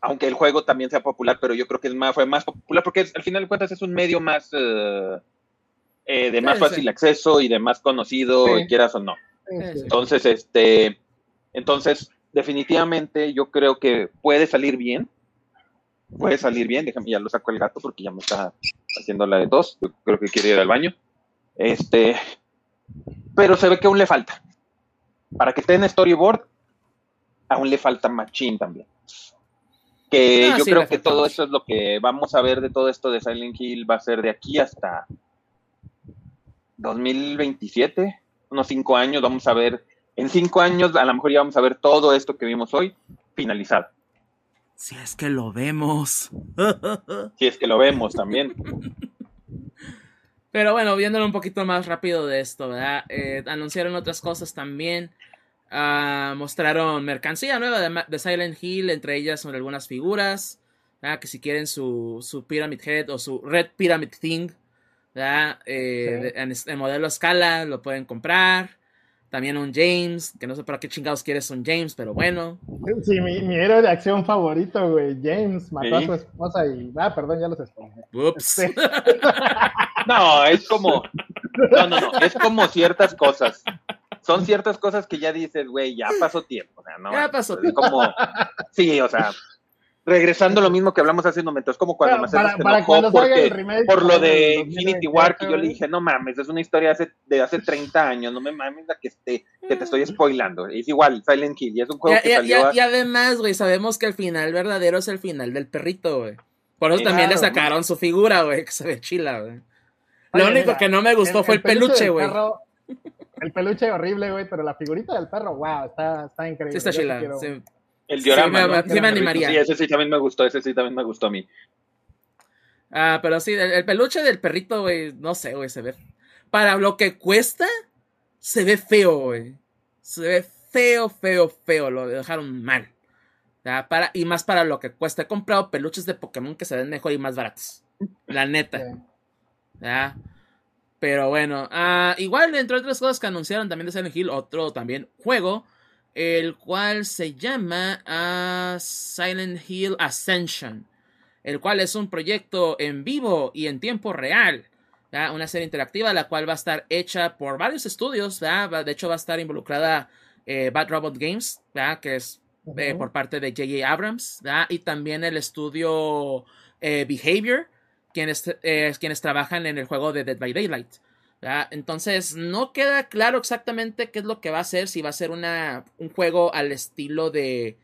Aunque el juego también sea popular, pero yo creo que es más, fue más popular porque es- al final de cuentas es un medio más eh, eh, de más Sí, fácil sí. acceso y de más conocido, Sí. quieras o no. Entonces, este, entonces, definitivamente yo creo que puede salir bien. Puede salir bien, déjame, ya lo saco el gato porque ya me está haciendo la de dos. Yo creo que quiere ir al baño. Este, pero se ve que aún le falta. Para que esté en storyboard, aún le falta machín también. Que Ah, yo creo que todo eso es lo que vamos a ver de todo esto de Silent Hill. Va a ser de aquí hasta 2027, unos cinco años. Vamos a ver, en cinco años, a lo mejor ya vamos a ver todo esto que vimos hoy finalizado. Si es que lo vemos. Si es que lo vemos también. Pero bueno, viéndolo un poquito más rápido de esto, ¿verdad? Eh, anunciaron otras cosas también. Ah, mostraron mercancía nueva de, Silent Hill, entre ellas son algunas figuras. ¿verdad? Que si quieren su, su Pyramid Head o su Red Pyramid Thing, ¿verdad? Eh, Sí. en, en modelo escala lo pueden comprar. También un James, que no sé para qué chingados quieres un James, pero bueno. Sí, mi, mi héroe de acción favorito, güey. James mató Sí. a su esposa y. Ah, perdón, ya los spoilé. Ups. Sí. No, es como, no, no, no, es como ciertas cosas. Son ciertas cosas que ya dices, güey, ya pasó tiempo. O sea, no, Ya pasó es tiempo. como, sí, o sea, regresando a lo mismo que hablamos hace un momento, es como cuando Mercedes para- se para enojó porque- el remake, por lo de 2028, Infinity War, que yo le dije, no mames, es una historia hace, de hace 30 años, no me mames la que, esté, que te estoy spoilando. Es igual, Silent Hill, y es un juego Y, que y- salió... y- y además, güey, sabemos que el final verdadero es el final del perrito, güey. Por eso Sí, también le sacaron su figura, güey, que se ve chila, güey. Oye, Lo único mira, que no me gustó fue el, peluche, güey. perro- El peluche horrible, güey, pero la figurita del perro, wow, está, está increíble. Sí, está chila. quiero- sí. El Sí, diorama, me- ¿no? sí me animaría. Sí, ese sí también me gustó, ese sí también me gustó a mí. Ah, pero sí, el, el peluche del perrito, güey, no sé, güey, se ve. Para lo que cuesta, se ve feo, güey. Se ve feo, feo, feo. Lo dejaron mal. Ya, Para, y más para lo que cuesta. He comprado peluches de Pokémon que se ven mejor y más baratos. La neta. ¿ya? Pero bueno, ah, igual entre otras cosas que anunciaron también de Silent Hill, otro también juego, el cual se llama ah, Silent Hill Ascension, el cual es un proyecto en vivo y en tiempo real, una serie interactiva la cual va a estar hecha por varios estudios, de hecho va a estar involucrada eh, Bad Robot Games, que es eh, por parte de J.J. Abrams, y también el estudio eh, Behavior, quienes, quienes trabajan en el juego de Dead by Daylight. ¿Verdad? Entonces, no queda claro exactamente qué es lo que va a ser, si va a ser una, un juego al estilo de,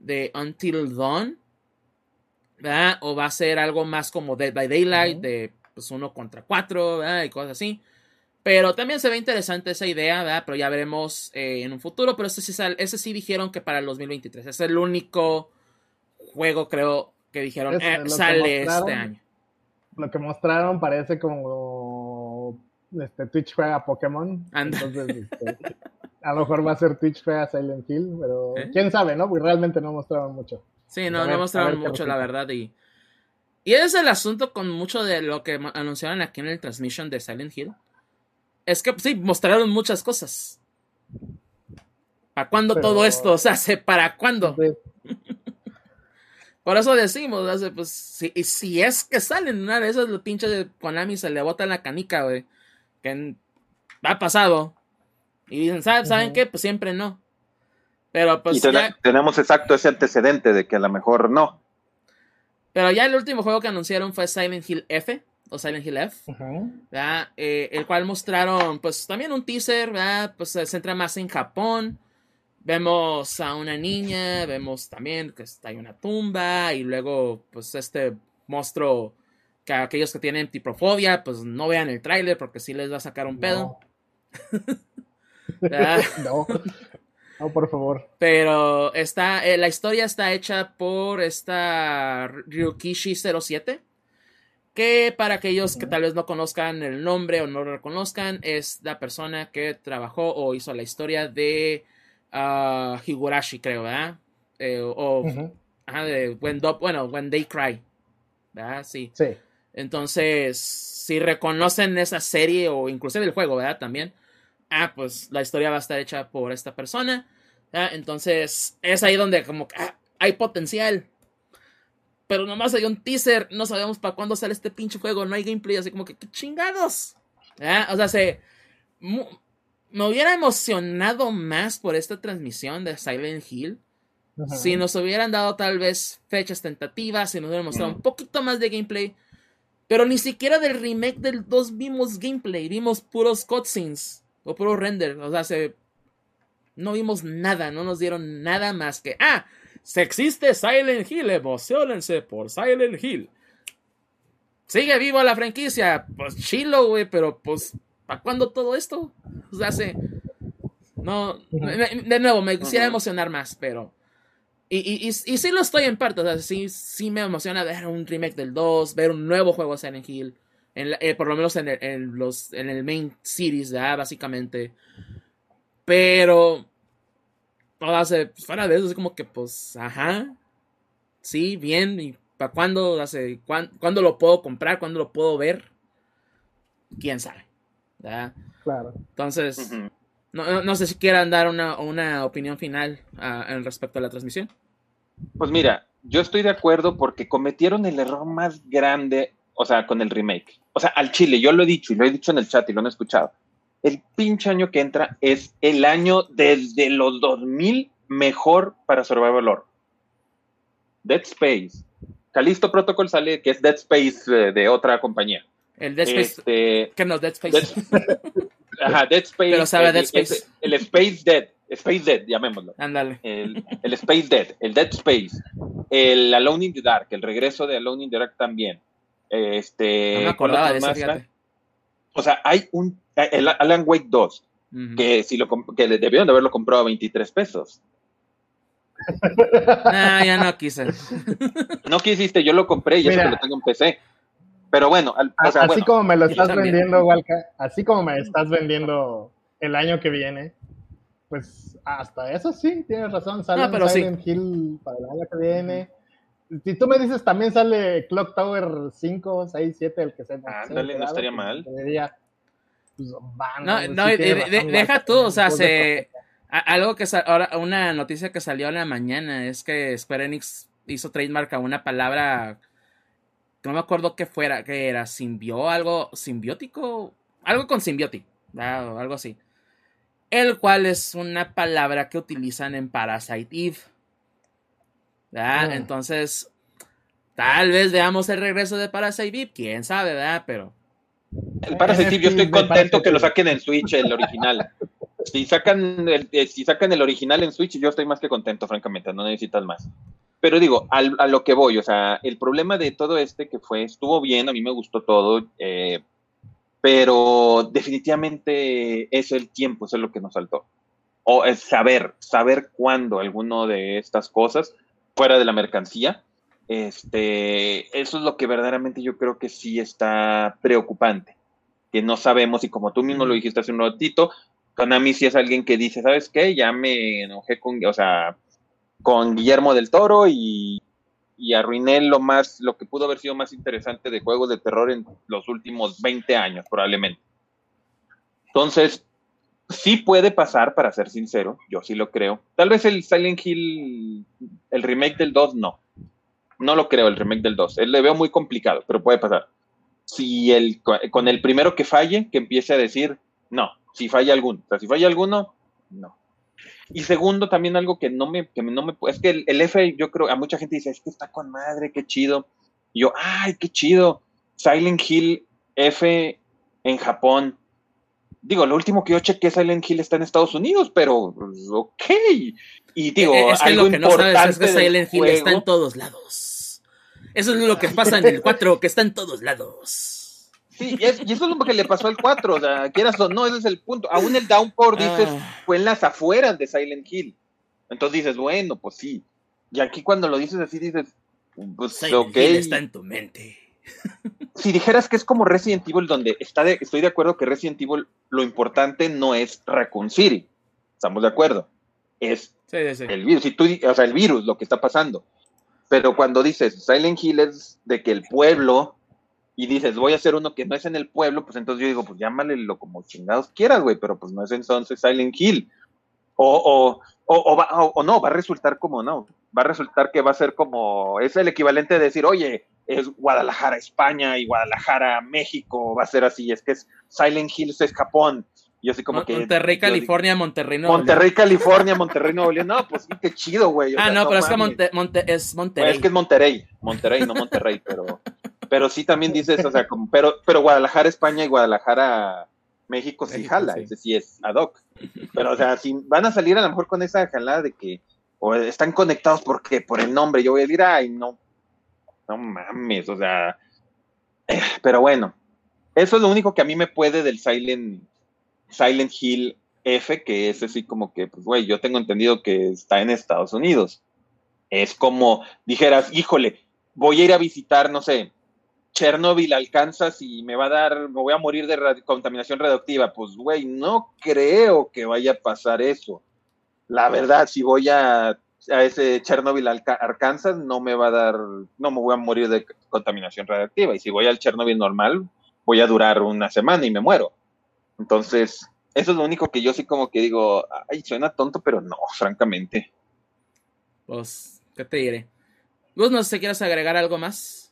de Until Dawn, ¿verdad? o va a ser algo más como Dead by Daylight, de pues, uno contra cuatro, ¿verdad? y cosas así. Pero también se ve interesante esa idea, ¿verdad? Pero ya veremos eh, en un futuro. Pero ese sí, sal- ese sí dijeron que para el 2023. Es el único juego, creo, que dijeron, eh, sale este año. Lo que mostraron parece como este, Twitch juega Pokémon. Entonces, este, a lo mejor va a ser Twitch juega Silent Hill, pero ¿Eh? quién sabe, ¿no? Porque realmente no mostraron mucho. Sí, no, no mostraron mucho, la verdad. Y, y es el asunto con mucho de lo que anunciaron aquí en el transmission de Silent Hill. Es que sí, mostraron muchas cosas. ¿Para cuándo todo esto? O sea, ¿para cuándo? Por eso decimos, pues, si, si es que salen una de esas, el pinche de Konami se le bota la canica, güey. Que ha pasado. Y dicen, ¿saben, qué? Pues siempre no. Pero pues. tenemos exacto ese antecedente de que a lo mejor no. Pero ya el último juego que anunciaron fue Silent Hill F o Silent Hill F, eh, el cual mostraron pues también un teaser, ¿verdad? pues se centra más en Japón, Vemos a una niña, vemos también que está en una tumba y luego pues este monstruo que aquellos que tienen tiprofobia pues no vean el tráiler porque sí les va a sacar un pedo. No. no. por favor. Pero está, eh, la historia está hecha por esta Ryukishi 07. Que para aquellos que tal vez no conozcan el nombre o no lo reconozcan, es la persona que trabajó o hizo la historia de uh, Higurashi, creo, ¿verdad? Eh, o, ajá, de when bueno, When They Cry, ¿verdad? Sí. Sí. Entonces, si reconocen esa serie o inclusive el juego, ¿verdad? También, ah, pues la historia va a estar hecha por esta persona. ¿verdad? Entonces, es ahí donde como ah, hay potencial. Pero nomás hay un teaser, no sabemos para cuándo sale este pinche juego, no hay gameplay, así como que, ¿qué chingados? ¿verdad? O sea, se me hubiera emocionado más por esta transmisión de Silent Hill. Si nos hubieran dado tal vez fechas tentativas, si nos hubieran mostrado un poquito más de gameplay. Pero ni siquiera del remake del 2 vimos gameplay, vimos puros cutscenes o puro render. O sea, se... no vimos nada, no nos dieron nada más que, ah, si existe Silent Hill, emocionense por Silent Hill. Sigue vivo la franquicia, pues chilo, güey, pero pues ¿Para cuándo todo esto? O sea, hace. No. De nuevo, me quisiera emocionar más, pero. Y, y, y, sí lo estoy en parte. O sea, sí, sí me emociona ver un remake del 2, ver un nuevo juego de Silent Hill. En eh, por lo menos en el, los, en el main series, ¿verdad? básicamente. Pero. O sea, fuera de eso, es como que, pues, ajá. Sí, bien. ¿Y para cuándo? Hace, ¿Cuándo lo puedo comprar? ¿Cuándo lo puedo ver? ¿Quién sabe? Claro. Entonces, no, sé si quieran dar una, opinión final uh, en respecto a la transmisión. Pues mira, yo estoy de acuerdo porque cometieron el error más grande, o sea, con el remake. O sea, al Chile, yo lo he dicho y lo he dicho en el chat y lo han escuchado. El pinche año que entra es el año desde los 2000 mejor para Survival Horror. Dead Space. Calisto Protocol sale, que es Dead Space eh, de otra compañía. El Dead Space. Este, ¿Qué no? Dead Space. ajá, Dead Space. Pero sabe Dead Space. El, Space Dead. Space Dead, llamémoslo. Ándale. El, Space Dead, el Dead Space, el Alone in the Dark, el regreso de Alone in the Dark también. Este, no me acordaba de eso, fíjate. O sea, hay un. El Alan Wake 2, que, si lo, que debieron de haberlo comprado a 23 pesos. Ah, ya no quise. no quisiste, yo lo compré y eso que lo tengo en PC. Pero bueno, así como me lo estás vendiendo, Walca, así como me estás vendiendo el año que viene, pues hasta eso sí, tienes razón, sale no, Silent Hill para el año que viene. Si tú me dices también sale Clock Tower 5, 6, 7, el que sea. Ándale, no estaría mal. pues, van, no, no, deja tú, o sea, se, algo que ahora una noticia que salió en la mañana es que Square Enix hizo trademark a una palabra no me acuerdo qué fuera, que era, simbio, algo simbiótico, algo con simbiótico, algo así. El cual es una palabra que utilizan en Parasite Eve. Ah. Entonces, tal vez veamos el regreso de Parasite Eve, quién sabe, ¿verdad? Pero. El Parasite Eve, yo estoy contento que lo saquen en Switch, el original. Si sacan el, eh, si sacan el original en Switch, yo estoy más que contento, francamente, no necesitas más. Pero digo, a lo que voy, o sea, el problema de todo este que fue, estuvo bien, a mí me gustó todo, eh, pero definitivamente es el tiempo, eso es lo que nos faltó. O es saber, saber cuándo alguno de estas cosas, fuera de la mercancía, Este, eso es lo que verdaderamente yo creo que sí está preocupante, que no sabemos y como tú mismo lo dijiste hace un ratito, Konami sí es alguien que dice, ¿sabes qué? Ya me enojé con, o sea, con Guillermo del Toro y, arruiné lo más, lo que pudo haber sido más interesante de juegos de terror en los últimos 20 años, probablemente. Entonces, sí puede pasar, para ser sincero, yo sí lo creo. Tal vez el Silent Hill, el remake del 2, no. No lo creo, el remake del 2. Le veo muy complicado, pero puede pasar. Si el, con el primero que falle, que empiece a decir, no, si falla alguno. O sea, si falla alguno, no. Y segundo, también algo que no me, que no me, es que el, el, F, yo creo, a mucha gente dice, es que está con madre, qué chido. Y yo, ay, qué chido. Silent Hill F en Japón digo, lo último que yo chequé, Silent Hill está en Estados Unidos, pero ok. Y digo, es que lo que no sabes es que Silent Hill está en todos lados. Eso es lo que pasa en el 4, que está en todos lados. Sí, y, eso es lo que le pasó al 4, o sea, quieras o no, ese es el punto. Aún el Downpour, dices, ah. fue en las afueras de Silent Hill. Entonces dices, bueno, pues sí. Y aquí cuando lo dices así, dices, pues Silent Hill está en tu mente si dijeras que es como Resident Evil, donde está estoy de acuerdo que Resident Evil lo importante no es Raccoon City, estamos de acuerdo, es el virus, tú, o sea, el virus, lo que está pasando. Pero cuando dices Silent Hill es de que el pueblo, y dices voy a hacer uno que no es en el pueblo, pues entonces yo digo, pues lo como chingados quieras, güey, pero pues no es entonces Silent Hill. O, o, o, o, no, va a resultar como no, va a resultar que va a ser como, es el equivalente de decir, oye, es Guadalajara, España y Guadalajara, México, va a ser así, es que es Silent Hills es Japón. Yo así como que. Monterrey, California, Monterrey, Nuevo Monterrey, California, Monterrey, Nuevo León. No, pues qué chido, güey. Ah, no, pero es que Monte, Monte, es Monterrey. es que es Monterrey, Monterrey, no Monterrey, pero, pero sí también dices, o sea, como, pero, pero Guadalajara, España y Guadalajara, México sí jala, ese sí es ad hoc. Pero, o sea, si van a salir a lo mejor con esa jalada de que o están conectados porque por el nombre, yo voy a decir, ay, no, no mames, o sea, eh, pero bueno, eso es lo único que a mí me puede del Silent, Silent Hill F, que es así como que, pues, güey, yo tengo entendido que está en Estados Unidos. Es como dijeras, híjole, voy a ir a visitar, no sé, Chernobyl, Alcanzas y me va a dar, me voy a morir de contaminación radioactiva. Pues, güey, no creo que vaya a pasar eso. La verdad, si voy a a ese Chernobyl, Arkansas, no me va a dar, no me voy a morir de contaminación radiactiva. Y si voy al Chernobyl normal, voy a durar una semana y me muero. Entonces, eso es lo único que yo sí como que digo, ay, suena tonto, pero no, francamente. Pues, ¿qué te diré? ¿Vos no sé quieres agregar algo más?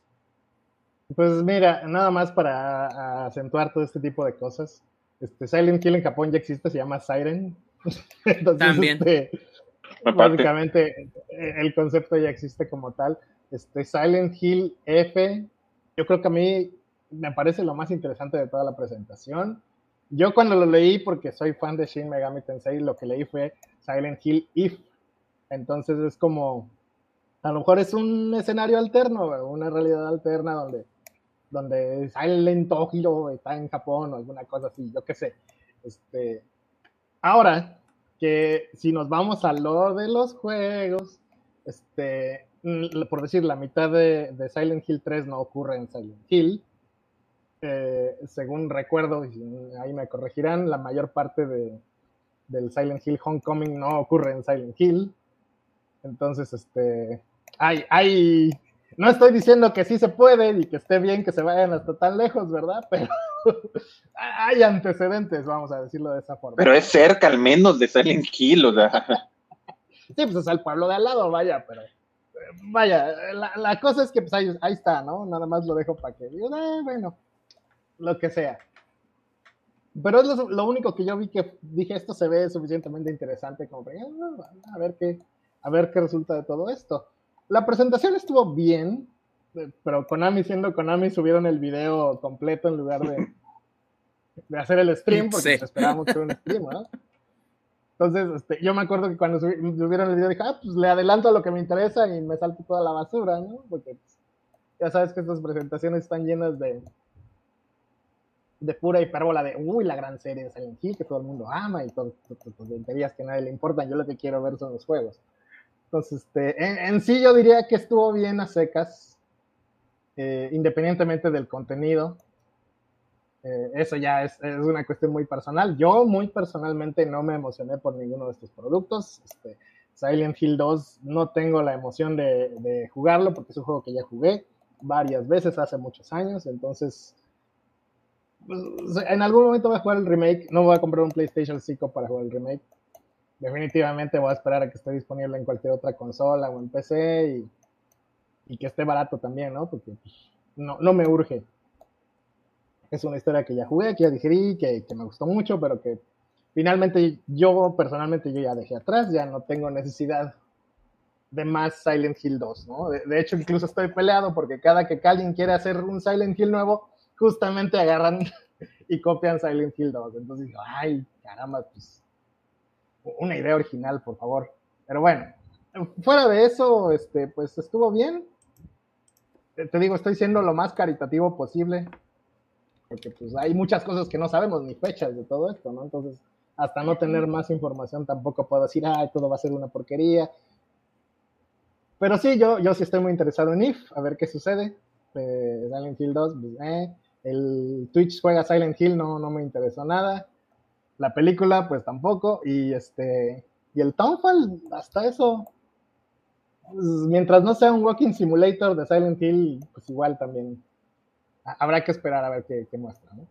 Pues mira, nada más para acentuar todo este tipo de cosas. Este Silent Hill en Japón ya existe, se llama Siren. También. Este, Básicamente eh, el concepto ya existe como tal. Este Silent Hill F, yo creo que a mí me parece lo más interesante de toda la presentación. Yo cuando lo leí, porque soy fan de Shin Megami Tensei, lo que leí fue Silent Hill If. Entonces es como, a lo mejor es un escenario alterno, una realidad alterna donde, donde Silent Hill está en Japón o alguna cosa así, yo qué sé. Este, ahora, que si nos vamos a lo de los juegos, este, mm, por decir, la mitad de, Silent Hill 3 no ocurre en Silent Hill. Eh, según recuerdo, y ahí me corregirán, la mayor parte de, del Silent Hill Homecoming no ocurre en Silent Hill. Entonces, este, hay, hay, no estoy diciendo que sí se puede y que esté bien que se vayan hasta tan lejos, ¿verdad? Pero hay antecedentes, vamos a decirlo de esa forma. Pero es cerca al menos de Silent Hill, o sea. Sí, pues es el pueblo de al lado, vaya, pero vaya, la, cosa es que pues ahí, está, ¿no? Nada más lo dejo para que digan, eh, bueno, lo que sea. Pero es lo, único que yo vi que dije, esto se ve suficientemente interesante como para, ah, a ver qué, a ver qué resulta de todo esto. La presentación estuvo bien, pero Konami siendo Konami subieron el video completo en lugar de, de hacer el stream, porque esperábamos que un stream, ¿no? Entonces, este, yo me acuerdo que cuando subieron el video dije, ah, pues le adelanto a lo que me interesa y me salto toda la basura, ¿no? Porque pues, ya sabes que estas presentaciones están llenas de de pura hipérbola de, uy, la gran serie de Silent Hill que todo el mundo ama y todo, tonterías que a nadie le importan. Yo lo que quiero ver son los juegos. Entonces, este, en, sí yo diría que estuvo bien a secas, eh, independientemente del contenido. Eh, eso ya es, una cuestión muy personal. Yo muy personalmente no me emocioné por ninguno de estos productos. Este, Silent Hill 2 no tengo la emoción de, de, jugarlo porque es un juego que ya jugué varias veces hace muchos años. Entonces, pues, en algún momento voy a jugar el remake. No voy a comprar un PlayStation 5 para jugar el remake. Definitivamente voy a esperar a que esté disponible en cualquier otra consola o en PC y, que esté barato también, ¿no? Porque pues, no, no me urge es una historia que ya jugué, que ya digerí, que, me gustó mucho, pero que finalmente yo personalmente yo ya dejé atrás, ya no tengo necesidad de más Silent Hill 2, ¿no? De, hecho, incluso estoy peleado porque cada que alguien quiere hacer un Silent Hill nuevo, justamente agarran y copian Silent Hill 2. Entonces digo, ay, caramba, pues una idea original, por favor. Pero bueno, fuera de eso, este, pues estuvo bien. Te digo, estoy siendo lo más caritativo posible porque pues hay muchas cosas que no sabemos ni fechas de todo esto, ¿no? Entonces, hasta no tener más información tampoco puedo decir, ah, todo va a ser una porquería. Pero sí, yo, yo sí estoy muy interesado en If, a ver qué sucede. Eh, Silent Hill 2, pues, eh. El Twitch juega Silent Hill, no, no me interesó nada. La película, pues tampoco. Y este. Y el Townfall, hasta eso. Pues, mientras no sea un walking simulator de Silent Hill, pues igual también habrá que esperar a ver qué, muestra, ¿no?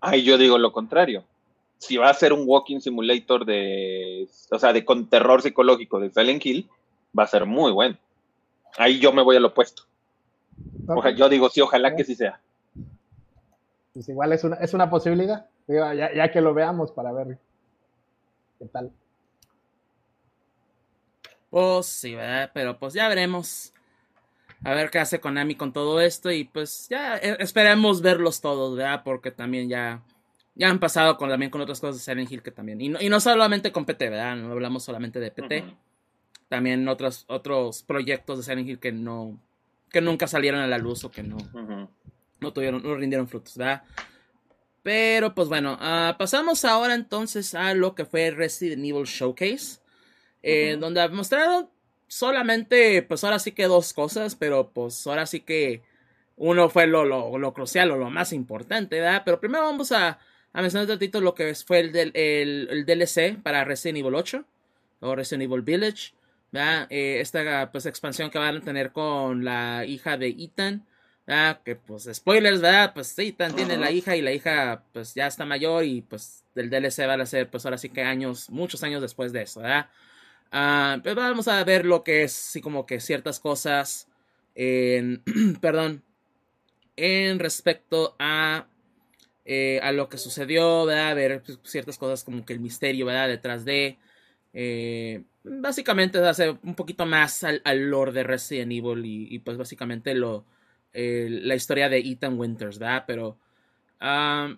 Ay, yo digo lo contrario. Si va a ser un walking simulator de, o sea, de con terror psicológico de Silent Hill, va a ser muy bueno. Ahí yo me voy al opuesto. yo digo, sí, ojalá que sí sea. Pues igual es una, es una posibilidad, ya, ya que lo veamos para ver qué tal. Pues sí, ¿verdad? Pero pues ya veremos a ver qué hace Konami con todo esto y pues ya eh, esperemos verlos todos, ¿verdad? Porque también ya, ya han pasado con, también con otras cosas de Silent Hill que también, y no, y no solamente con PT, ¿verdad? No hablamos solamente de PT, también otros, otros proyectos de Silent Hill que no, que nunca salieron a la luz o que no, no tuvieron, no rindieron frutos, ¿verdad? Pero pues bueno, ah, pasamos ahora entonces a lo que fue Resident Evil Showcase, eh, donde mostraron solamente, pues ahora sí que dos cosas, pero pues ahora sí que uno fue lo, lo, crucial o lo más importante, ¿verdad? Pero primero vamos a, a mencionar un ratito lo que fue el, del, el, DLC para Resident Evil 8 o Resident Evil Village, ¿verdad? Eh, esta pues expansión que van a tener con la hija de Ethan, ¿verdad? Que pues spoilers, ¿verdad? Pues Ethan tiene la hija y la hija pues ya está mayor y pues del DLC van a ser pues ahora sí que años, muchos años después de eso, ¿verdad? Ah, pues vamos a ver lo que es, así como que ciertas cosas en, perdón, en respecto a, eh, a lo que sucedió, ¿verdad? A ver pues, ciertas cosas como que el misterio, ¿verdad? Detrás de, eh, básicamente hace un poquito más al, al lore de Resident Evil y, pues básicamente lo, eh, la historia de Ethan Winters, ¿verdad? Pero... Ah,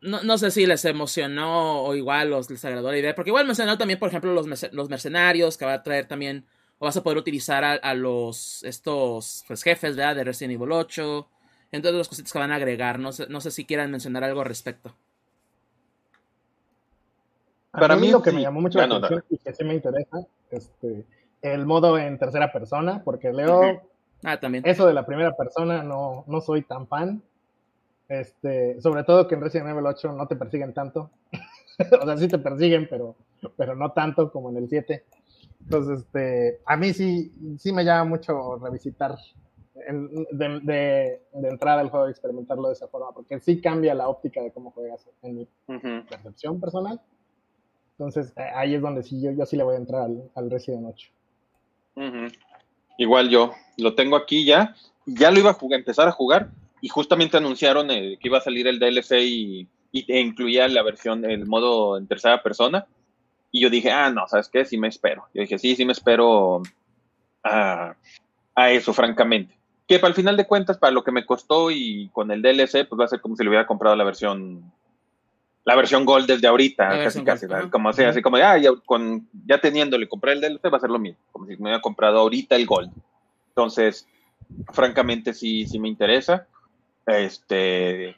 no, no, sé si les emocionó o igual los, les agradó la idea. Porque igual mencionó también, por ejemplo, los, los mercenarios que va a traer también. O vas a poder utilizar a, los estos pues, jefes ¿verdad? de Resident Evil 8. Entonces las cositas que van a agregar. No sé, no sé si quieran mencionar algo al respecto. Para mí, lo que me llamó mucho la atención y que sí me interesa, este, el modo en tercera persona, porque Leo, ah, también. eso de la primera persona no, no soy tan fan. Este, sobre todo que en Resident Evil 8 no te persiguen tanto. o sea, sí te persiguen, pero, pero no tanto como en el 7. Entonces, este, a mí sí, sí me llama mucho revisitar de, de, entrada el juego y experimentarlo de esa forma, porque sí cambia la óptica de cómo juegas en mi percepción personal. Entonces, eh, ahí es donde sí yo, yo sí le voy a entrar al, al Resident 8. Igual yo, lo tengo aquí ya, ya lo iba a empezar a jugar, y justamente anunciaron eh, que iba a salir el DLC y, e incluía la versión, el modo en tercera persona. Y yo dije, ah, no, ¿sabes qué? Sí me espero. Yo dije, sí, sí me espero a, eso, francamente. Que para el final de cuentas, para lo que me costó y con el DLC, pues va a ser como si le hubiera comprado la versión la versión Gold desde ahorita, casi casi, como sea, así como ah, ya, con, ya teniéndole, compré el DLC, va a ser lo mismo, como si me hubiera comprado ahorita el Gold. Entonces, francamente sí, sí me interesa. Este,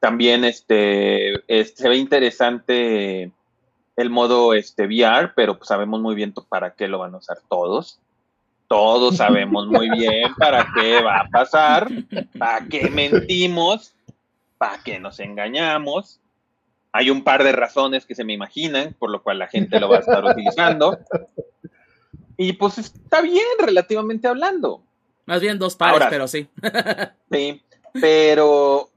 también este, se ve interesante el modo este, VR, pero pues sabemos muy bien para qué lo van a usar todos. Todos sabemos muy bien para qué va a pasar, para qué mentimos, para qué nos engañamos. Hay un par de razones que se me imaginan, por lo cual la gente lo va a estar utilizando. Y pues está bien, relativamente hablando. Más bien dos pares, pero sí. sí, pero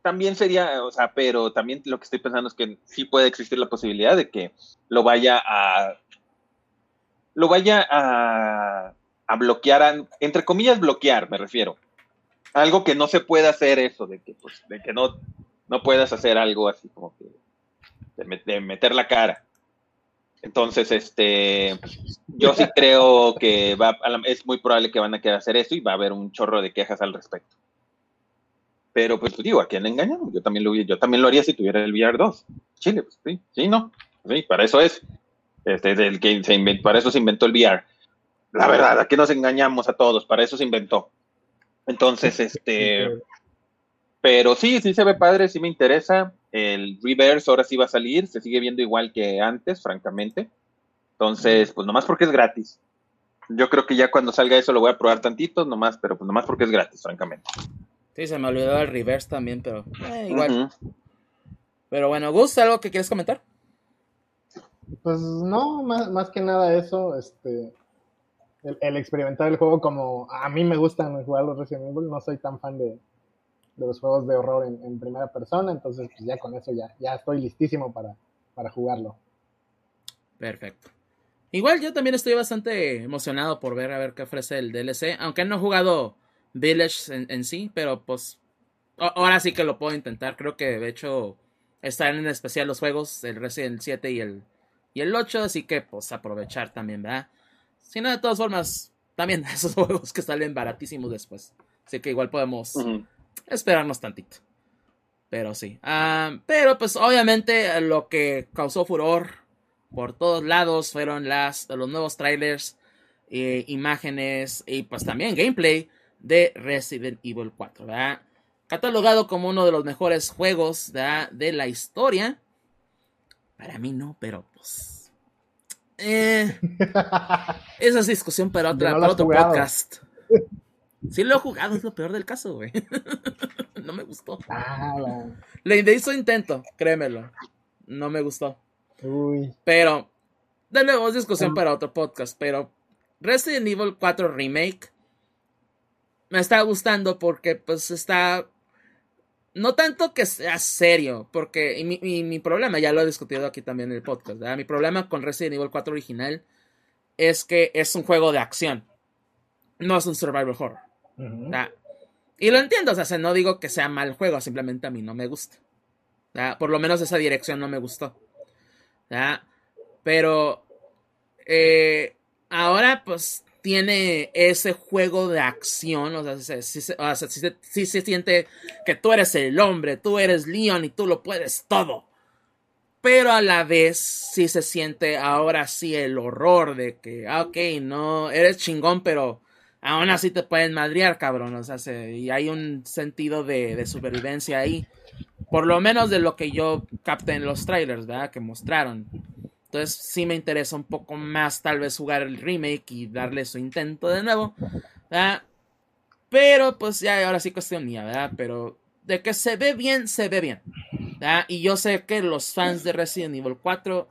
también sería, o sea, pero también lo que estoy pensando es que sí puede existir la posibilidad de que lo vaya a lo vaya a, a bloquear, entre comillas bloquear, me refiero. Algo que no se pueda hacer eso, de que, pues, de que no, no puedas hacer algo así como que de, meter la cara. Entonces, este, yo sí creo que va, es muy probable que van a querer hacer eso y va a haber un chorro de quejas al respecto. Pero pues digo, ¿a quién le engañamos? Yo también lo, yo también lo haría si tuviera el VR 2. Chile, pues sí, sí, no. Sí, para eso es. Este, el que se inventó, para eso se inventó el VR. La verdad, aquí nos engañamos a todos, para eso se inventó. Entonces, este, pero sí, sí se ve padre, sí me interesa. El reverse ahora sí va a salir, se sigue viendo igual que antes, francamente. Entonces, pues nomás porque es gratis. Yo creo que ya cuando salga eso lo voy a probar tantito, nomás, pero pues nomás porque es gratis, francamente. Sí, se me olvidó el reverse también, pero eh, igual. Pero bueno, Gus, ¿algo que quieres comentar? Pues no, más, más que nada eso, este, el, experimentar el juego como a mí me gustan jugar los Resident Evil, no soy tan fan de, los juegos de horror en, primera persona, entonces pues ya con eso ya, ya estoy listísimo para, para jugarlo. Perfecto. Igual yo también estoy bastante emocionado por ver a ver qué ofrece el DLC, aunque no he jugado Village en, sí, pero pues ahora sí que lo puedo intentar. Creo que de hecho están en especial los juegos, el Resident 7 y el, y el 8, así que pues aprovechar también, ¿verdad? Si no, de todas formas, también esos juegos que salen baratísimos después. Así que igual podemos esperarnos tantito. Pero sí. Ah, pero pues obviamente lo que causó furor por todos lados fueron las, los nuevos trailers, eh, imágenes y pues también gameplay de Resident Evil 4, ¿verdad? Catalogado como uno de los mejores juegos de la historia. Para mí no, pero pues. Eh, esa es discusión para, otra, otro podcast. Sí lo he jugado, es lo peor del caso, güey. no me gustó. Ah, Le hizo intento, créemelo. No me gustó. Uy. Pero, de nuevo, es discusión para otro podcast. Pero Resident Evil 4 Remake me está gustando porque pues está... No tanto que sea serio, porque y mi, problema, ya lo he discutido aquí también en el podcast, mi problema con Resident Evil 4 original es que es un juego de acción, no es un survival horror. Y lo entiendo, o sea, no digo que sea mal juego, simplemente a mí no me gusta. Por lo menos esa dirección no me gustó. Pero eh, ahora pues tiene ese juego de acción, o sea, sí, se siente que tú eres el hombre, tú eres Leon y tú lo puedes todo. Pero a la vez sí se siente ahora sí el horror de que, ah, ok, no, eres chingón, pero aún así te pueden madrear, cabrón. O sea, y hay un sentido de, de, supervivencia ahí. Por lo menos de lo que yo capté en los trailers, ¿verdad? Que mostraron. Entonces sí me interesa un poco más tal vez jugar el remake y darle su intento de nuevo. Pero pues ya ahora sí cuestión mía, ¿verdad? Pero de que se ve bien, se ve bien. Y yo sé que los fans de Resident Evil 4,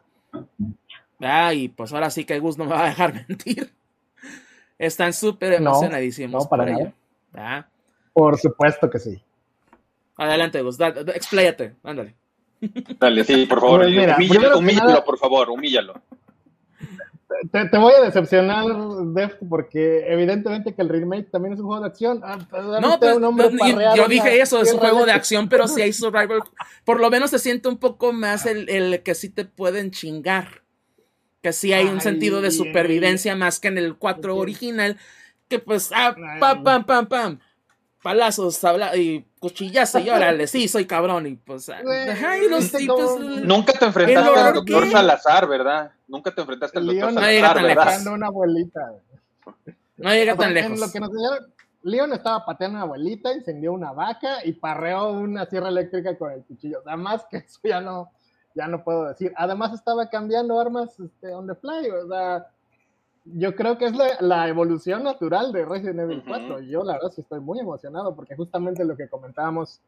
y pues ahora sí que Gus no me va a dejar mentir, están súper emocionadísimos no, para por ello. Por supuesto que sí. Adelante, Gus, expláyate, ándale. Dale, sí, por favor. Pues humíllalo, por favor, humíllalo. Te, voy a decepcionar, Def, porque evidentemente que el remake también es un juego de acción. Ah, pues, no, pero, yo dije eso, es un juego de acción, pero si hay survival, por lo menos se siente un poco más el, que sí te pueden chingar. Que sí hay un sentido de supervivencia más que en el 4 original, que pues, ah, pam, pam, pam, pam palazos y cuchillazo y órale, sí, soy cabrón y pues ay, los tipos, Nunca te enfrentaste al doctor Salazar, ¿verdad? Nunca te enfrentaste al doctor Salazar, no llega tan lejos. una abuelita. No llega tan lejos. lo que nos Leon estaba pateando a una abuelita, incendió una vaca y parreó una sierra eléctrica con el cuchillo. Además que eso ya no, ya no puedo decir. Además estaba cambiando armas este, on the fly, o sea, yo creo que es la, evolución natural de Resident Evil 4. Yo la verdad sí estoy muy emocionado porque justamente lo que comentábamos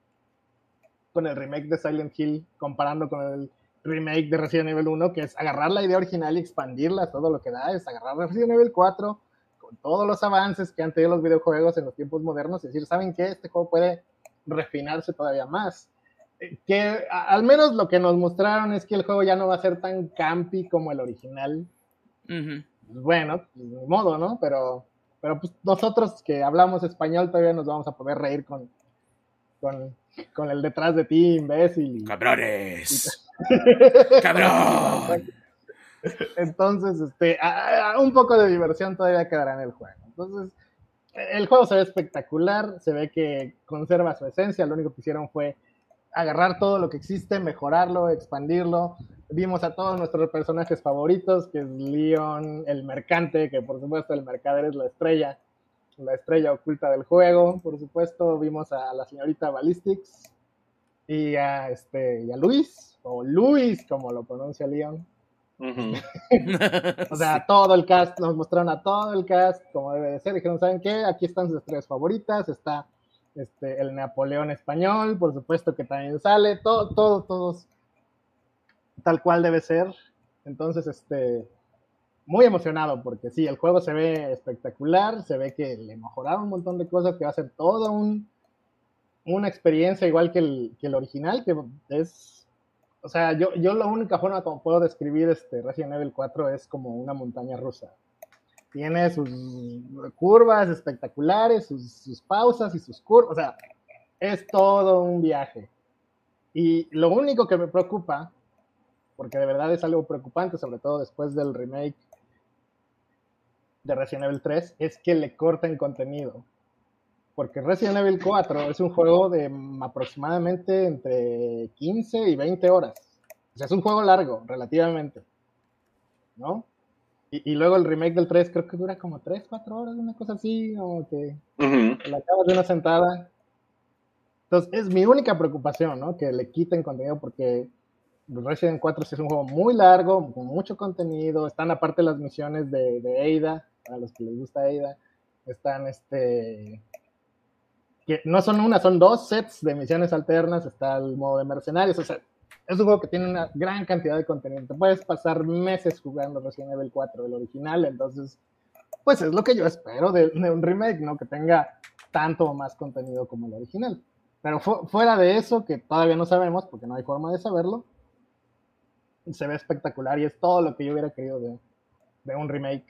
con el remake de Silent Hill, comparando con el remake de Resident Evil 1, que es agarrar la idea original y expandirla todo lo que da, es agarrar Resident Evil 4 con todos los avances que han tenido los videojuegos en los tiempos modernos y decir, ¿saben qué? Este juego puede refinarse todavía más. Que al menos lo que nos mostraron es que el juego ya no va a ser tan campi como el original. Bueno, pues, de modo, ¿no? Pero, pero pues nosotros que hablamos español todavía nos vamos a poder reír con, con, con el detrás de ti, imbécil. ¡Cabrones! ¡Cabrón! Entonces, este, un poco de diversión todavía quedará en el juego. Entonces, el juego se ve espectacular, se ve que conserva su esencia, lo único que hicieron fue agarrar todo lo que existe, mejorarlo, expandirlo. Vimos a todos nuestros personajes favoritos, que es Leon, el mercante, que por supuesto el mercader es la estrella, la estrella oculta del juego, por supuesto. Vimos a la señorita Ballistics y a, este, y a Luis, o Luis, como lo pronuncia Leon. o sea, todo el cast, nos mostraron a todo el cast como debe de ser. Dijeron, ¿saben qué? Aquí están sus estrellas favoritas, está este, el Napoleón español, por supuesto que también sale, todo, todo, todos tal cual debe ser. Entonces, este, muy emocionado porque sí, el juego se ve espectacular, se ve que le mejoraron un montón de cosas, que va a ser toda un, una experiencia igual que el, que el original, que es, o sea, yo, yo la única forma como puedo describir este Resident Evil 4 es como una montaña rusa tiene sus curvas espectaculares, sus, pausas y sus curvas, o sea, es todo un viaje. Y lo único que me preocupa, porque de verdad es algo preocupante, sobre todo después del remake de Resident Evil 3, es que le corten contenido. Porque Resident Evil 4 es un juego de aproximadamente entre 15 y 20 horas. O sea, es un juego largo, relativamente. ¿No? Y, luego el remake del 3 creo que dura como 3, 4 horas, una cosa así, como que la acabas de una sentada. Entonces, es mi única preocupación, ¿no? Que le quiten contenido porque Resident 4 es un juego muy largo, con mucho contenido. Están aparte las misiones de, de Ada, a los que les gusta Ada. Están este. que no son una, son dos sets de misiones alternas. Está el modo de mercenarios. O sea, es un juego que tiene una gran cantidad de contenido. Te puedes pasar meses jugando Resident Evil 4, el original, entonces, pues es lo que yo espero de, un remake, ¿no? Que tenga tanto o más contenido como el original. Pero fuera de eso, que todavía no sabemos, porque no hay forma de saberlo, se ve espectacular y es todo lo que yo hubiera querido de, un remake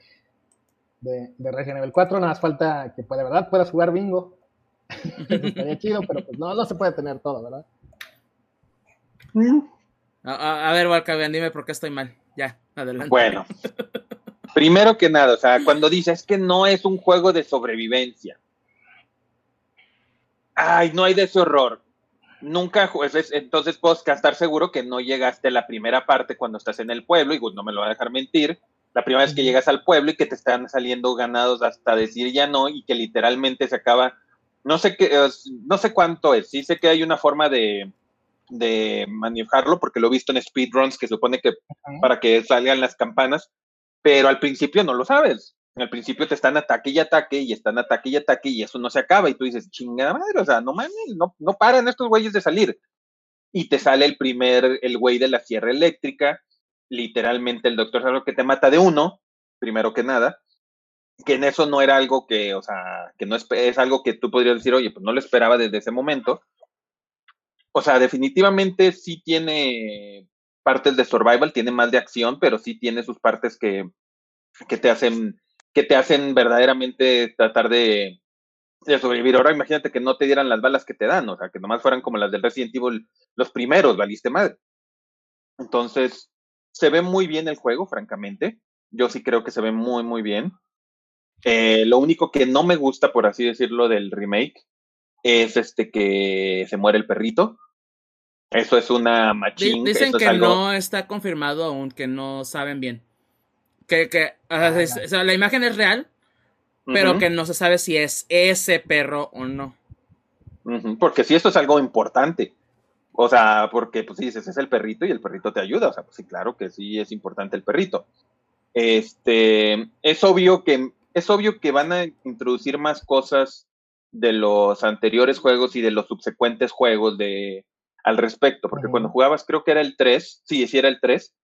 de, Resident Evil 4. Nada más falta que pues, de verdad puedas jugar bingo. estaría chido, pero pues no, no se puede tener todo, ¿verdad? A, ver, Walcavian, dime por qué estoy mal. Ya, adelante. Bueno, primero que nada, o sea, cuando dices que no es un juego de sobrevivencia. Ay, no hay de ese horror. Nunca, entonces puedo estar seguro que no llegaste a la primera parte cuando estás en el pueblo, y no me lo va a dejar mentir, la primera vez que llegas al pueblo y que te están saliendo ganados hasta decir ya no, y que literalmente se acaba, no sé qué, no sé cuánto es, sí sé que hay una forma de, de manejarlo, porque lo he visto en speedruns que supone que para que salgan las campanas, pero al principio no lo sabes. Al principio te están ataque y ataque y están ataque y ataque y eso no se acaba y tú dices, chingada madre, o sea, no mames, no, no paran estos güeyes de salir. Y te sale el primer, el güey de la sierra eléctrica, literalmente el doctor sabe que te mata de uno, primero que nada, que en eso no era algo que, o sea, que no es, es algo que tú podrías decir, oye, pues no lo esperaba desde ese momento, o sea, definitivamente sí tiene partes de survival, tiene más de acción, pero sí tiene sus partes que, que te hacen que te hacen verdaderamente tratar de, sobrevivir. Ahora imagínate que no te dieran las balas que te dan, o sea, que nomás fueran como las del Resident Evil, los primeros, valiste madre. Entonces, se ve muy bien el juego, francamente. Yo sí creo que se ve muy, muy bien. Eh, lo único que no me gusta, por así decirlo, del remake es este que se muere el perrito. Eso es una machín. Dicen que no está confirmado aún, que no saben bien. Que, que ah, la imagen es real, pero que no se sabe si es ese perro o no. Porque si esto es algo importante. O sea, porque pues dices, es el perrito y el perrito te ayuda. O sea, pues sí, claro que sí es importante el perrito. Este, es obvio que es obvio que van a introducir más cosas de los anteriores juegos y de los subsecuentes juegos de al respecto, porque cuando jugabas, creo que era el 3, sí, sí era el 3,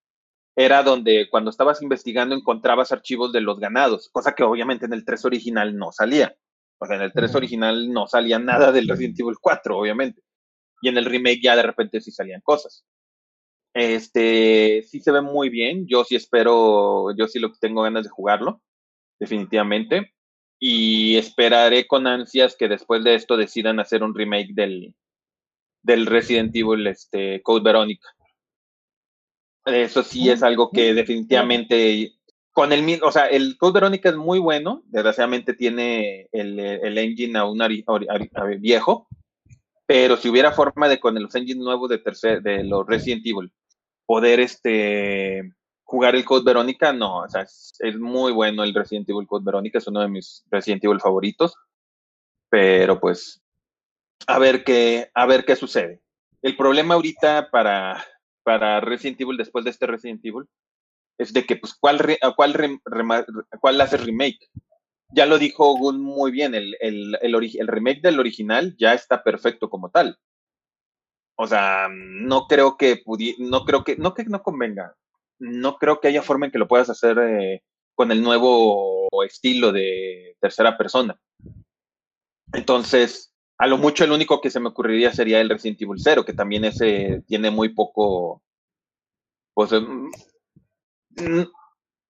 era donde cuando estabas investigando encontrabas archivos de los ganados, cosa que obviamente en el 3 original no salía. O sea, en el 3 original no salía nada del Resident Evil 4, obviamente. Y en el remake ya de repente sí salían cosas. Este, sí se ve muy bien. Yo sí espero, yo sí lo tengo ganas de jugarlo, definitivamente. Y esperaré con ansias que después de esto decidan hacer un remake del, del Resident Evil este, Code Verónica. Eso sí es algo que definitivamente con el o sea, el Code Verónica es muy bueno, desgraciadamente tiene el, el engine aún viejo, pero si hubiera forma de con los engines nuevos de tercer, de los Resident Evil poder este jugar el Code Verónica, no, o sea, es, es, muy bueno el Resident Evil Code Verónica, es uno de mis Resident Evil favoritos, pero pues a ver qué, a ver qué sucede. El problema ahorita para, para Resident Evil después de este Resident Evil es de que, pues, ¿cuál, cuál, cuál hace remake? Ya lo dijo Gun muy bien, el, el, el, remake del original ya está perfecto como tal. O sea, no creo que no creo que, no que no convenga. No creo que haya forma en que lo puedas hacer eh, con el nuevo estilo de tercera persona. Entonces, a lo mucho el único que se me ocurriría sería el Resident Evil 0, que también ese tiene muy poco, pues em,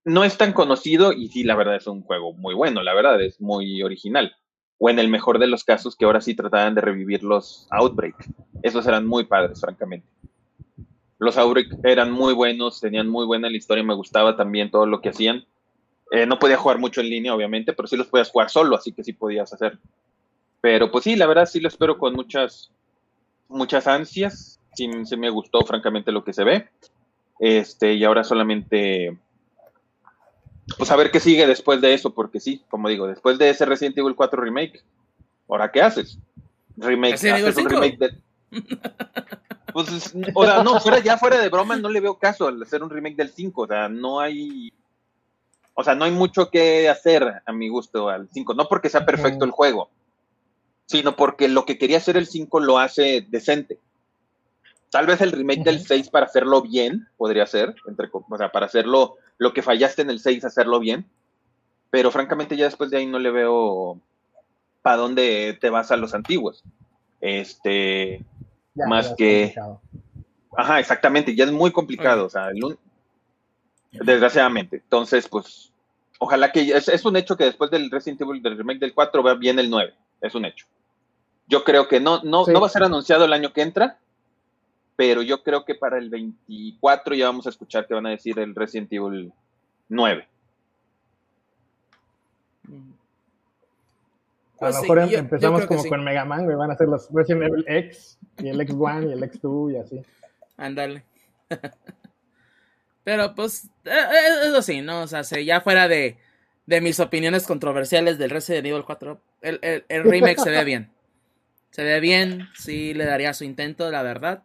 no es tan conocido y sí, la verdad es un juego muy bueno, la verdad es muy original. O en el mejor de los casos que ahora sí trataban de revivir los Outbreak. Esos eran muy padres, francamente. Los Outbreak eran muy buenos, tenían muy buena la historia, me gustaba también todo lo que hacían. Eh, no podía jugar mucho en línea, obviamente, pero sí los podías jugar solo, así que sí podías hacer pero pues sí, la verdad sí lo espero con muchas, muchas ansias. Sí, me gustó francamente lo que se ve. Este, y ahora solamente, pues a ver qué sigue después de eso, porque sí, como digo, después de ese Resident Evil 4 remake, ¿ahora qué haces? Remake, haces un remake de... Pues, o sea, no, fuera, ya fuera de broma, no le veo caso al hacer un remake del 5, o sea, no hay, o sea, no hay mucho que hacer a mi gusto al 5, no porque sea perfecto el juego, sino porque lo que quería hacer el 5 lo hace decente. Tal vez el remake del 6 para hacerlo bien, podría ser, entre, o sea, para hacerlo, lo que fallaste en el 6, hacerlo bien. Pero francamente ya después de ahí no le veo para dónde te vas a los antiguos. Este, más que... Ajá, exactamente, ya es muy complicado, o sea, desgraciadamente. Entonces, pues, ojalá que es, es, un hecho que después del Resident Evil, del remake del 4, vea bien el 9, es un hecho. Yo creo que no, no, no va a ser anunciado el año que entra, pero yo creo que para el 24 ya vamos a escuchar que van a decir el Resident Evil 9. a lo pues mejor em, empezamos como con Mega Man, van a ser los Resident Evil X y el X1 y el X2 y así. Ándale. Pero pues, eh, eh, eso sí, ¿no? O sea, ya fuera de, de mis opiniones controversiales del Resident Evil 4, el, el, el remake se ve bien. Se ve bien, sí le daría su intento, la verdad.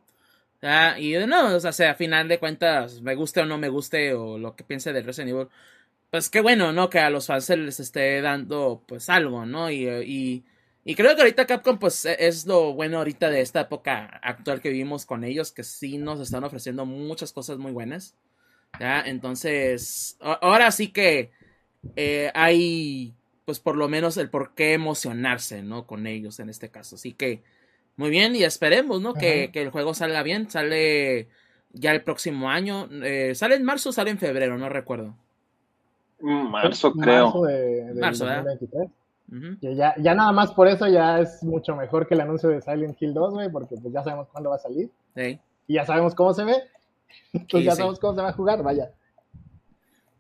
Y no, o sea, a final de cuentas, me guste o no me guste, o lo que piense de Resident Evil, pues qué bueno, ¿no? Que a los fans les esté dando, pues, algo, ¿no? Y, y, creo que ahorita Capcom, pues, e, es lo bueno ahorita de esta época actual que vivimos con ellos, que sí nos están ofreciendo muchas cosas muy buenas. ¿ya? Entonces, ahora sí que eh, hay pues por lo menos el por qué emocionarse, ¿no? Con ellos en este caso. Así que, muy bien, y esperemos, ¿no? Que, el juego salga bien. Sale ya el próximo año. Eh, ¿Sale en marzo o sale en febrero? No recuerdo. Mm, marzo, creo. Marzo, de, marzo 2023. ya, ya nada más por eso ya es mucho mejor que el anuncio de Silent Hill 2, güey, porque pues ya sabemos cuándo va a salir. Sí. Y ya sabemos cómo se ve. Entonces ya sabemos cómo se va a jugar, vaya.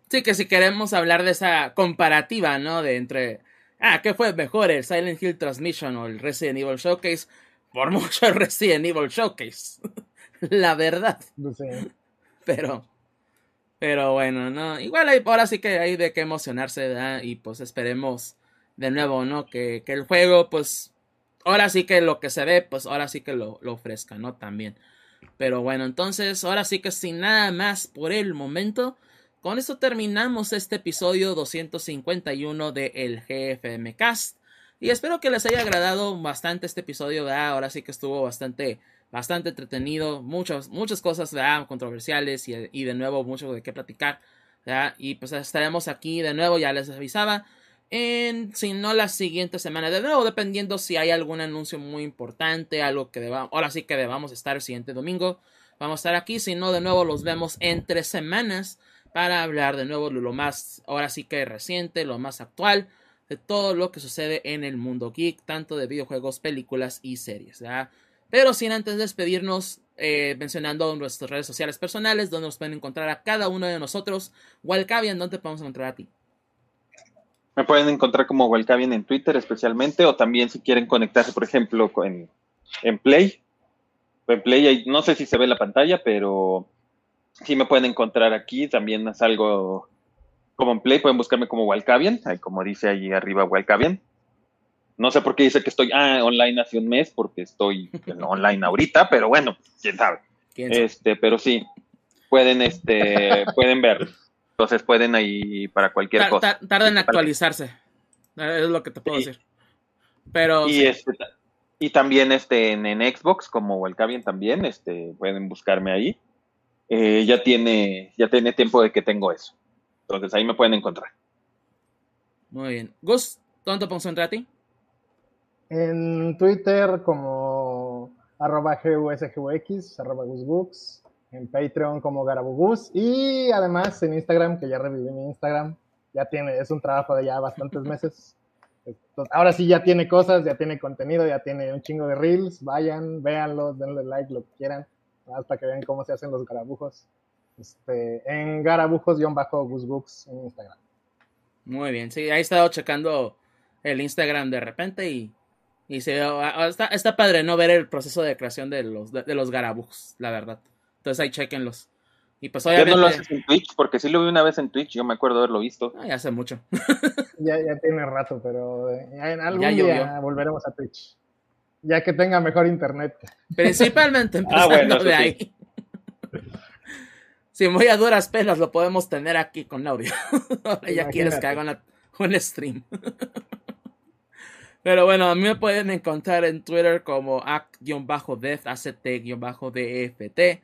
Sí, que si queremos hablar de esa comparativa, ¿no? De entre, ah, ¿qué fue mejor, el Silent Hill Transmission o el Resident Evil Showcase? Por mucho el Resident Evil Showcase. La verdad. No sé. Pero, pero bueno, ¿no? Igual hay, ahora sí que hay de qué emocionarse, ¿verdad? Y pues esperemos de nuevo, ¿no? Que, que el juego, pues, ahora sí que lo que se ve, pues ahora sí que lo, lo ofrezca, ¿no? También. Pero bueno, entonces, ahora sí que sin nada más por el momento con esto terminamos este episodio 251 de El GFM Cast. Y espero que les haya agradado bastante este episodio, Ahora sí que estuvo bastante, bastante entretenido, muchas, muchas cosas, Controversiales y, de nuevo mucho de qué platicar, Y pues estaremos aquí de nuevo, ya les avisaba, en, si no la siguiente semana, de nuevo, dependiendo si hay algún anuncio muy importante, algo que debamos, ahora sí que debamos estar el siguiente domingo, vamos a estar aquí, si no, de nuevo los vemos en tres semanas para hablar de nuevo de lo más, ahora sí que reciente, lo más actual, de todo lo que sucede en el mundo geek, tanto de videojuegos, películas y series. Pero sin antes despedirnos, eh, mencionando nuestras redes sociales personales, donde nos pueden encontrar a cada uno de nosotros. Walcavian, ¿dónde podemos encontrar a ti? Me pueden encontrar como Walcavian en Twitter especialmente, o también si quieren conectarse, por ejemplo, en, en Play. En Play, no sé si se ve la pantalla, pero sí me pueden encontrar aquí. También salgo como en Play, pueden buscarme como Walcavian, como dice ahí arriba Walcavian. No sé por qué dice que estoy ah, online hace un mes, porque estoy online ahorita, pero bueno, quién sabe. Este, pero sí, pueden, este, pueden ver. Entonces pueden ahí para cualquier cosa. Tarda en actualizarse. Es lo que te puedo decir. Pero. Y, este, y también este, en, Xbox, como Walcavian también, este, pueden buscarme ahí. Eh, ya tiene, ya tiene tiempo de que tengo eso. Entonces ahí me pueden encontrar. Muy bien. Gus, ¿dónde te podemos encontrar a ti? En Twitter como arroba GUSGUX, arroba GusBooks, en Patreon como Garabugus y además en Instagram, que ya reviví mi Instagram, ya tiene, es un trabajo de ya bastantes meses. ahora sí ya tiene cosas, ya tiene contenido, ya tiene un chingo de reels, vayan, véanlos, denle like, lo que quieran hasta que vean cómo se hacen los garabujos. Este, en garabujos-gusbooks en Instagram. Muy bien, sí, ahí he estado checando el Instagram de repente y, y se, ah, ah, está, está padre no ver el proceso de creación de los, de, los garabujos, la verdad. Entonces ahí chequenlos. Y pues obviamente... no lo haces en Twitch? Porque sí lo vi una vez en Twitch, yo me acuerdo haberlo visto. Ah, ya hace mucho. ya, ya tiene rato, pero eh, en algún día volveremos a Twitch ya que tenga mejor internet. Principalmente ah, empezando de ahí. Si muy a duras penas lo podemos tener aquí con audio. Ahora ya quieres que haga un stream. Pero bueno, a mí me pueden encontrar en Twitter como act-def, act-dft.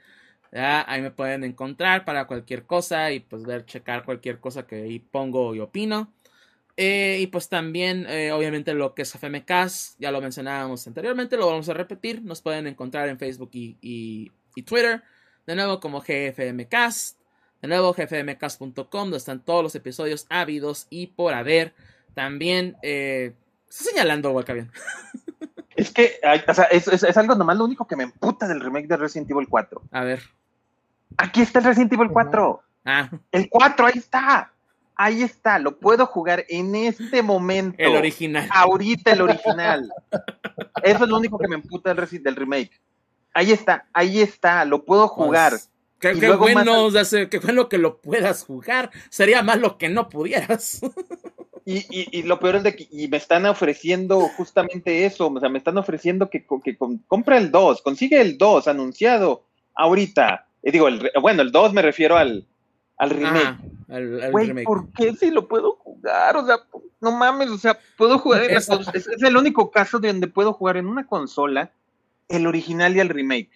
Ahí me pueden encontrar para cualquier cosa y pues ver, checar cualquier cosa que ahí pongo y opino. Eh, y pues también, eh, obviamente, lo que es FMCast, ya lo mencionábamos anteriormente, lo vamos a repetir. Nos pueden encontrar en Facebook y, Twitter. De nuevo, como GFMcast. De nuevo, gfmcast.com, donde están todos los episodios ávidos y por haber. También, eh, está señalando, bien Es que, o sea, es, algo nomás lo único que me emputa del remake de Resident Evil 4. A ver. Aquí está el Resident Evil 4. Ah. El 4, ahí está ahí está, lo puedo jugar en este momento. El original. Ahorita el original. Eso es lo único que me emputa del, del remake. Ahí está, ahí está, lo puedo pues, jugar. qué, bueno, qué bueno que lo puedas jugar. Sería más lo que no pudieras. Y, y, lo peor es de que y me están ofreciendo justamente eso, o sea, me están ofreciendo que, que compra el 2, consigue el 2 anunciado ahorita. Y digo, el, bueno, el 2 me refiero al, al remake. Güey, ¿por qué si lo puedo jugar? O sea, no mames, o sea, puedo jugar en es, es, el único caso de donde puedo jugar en una consola el original y el remake.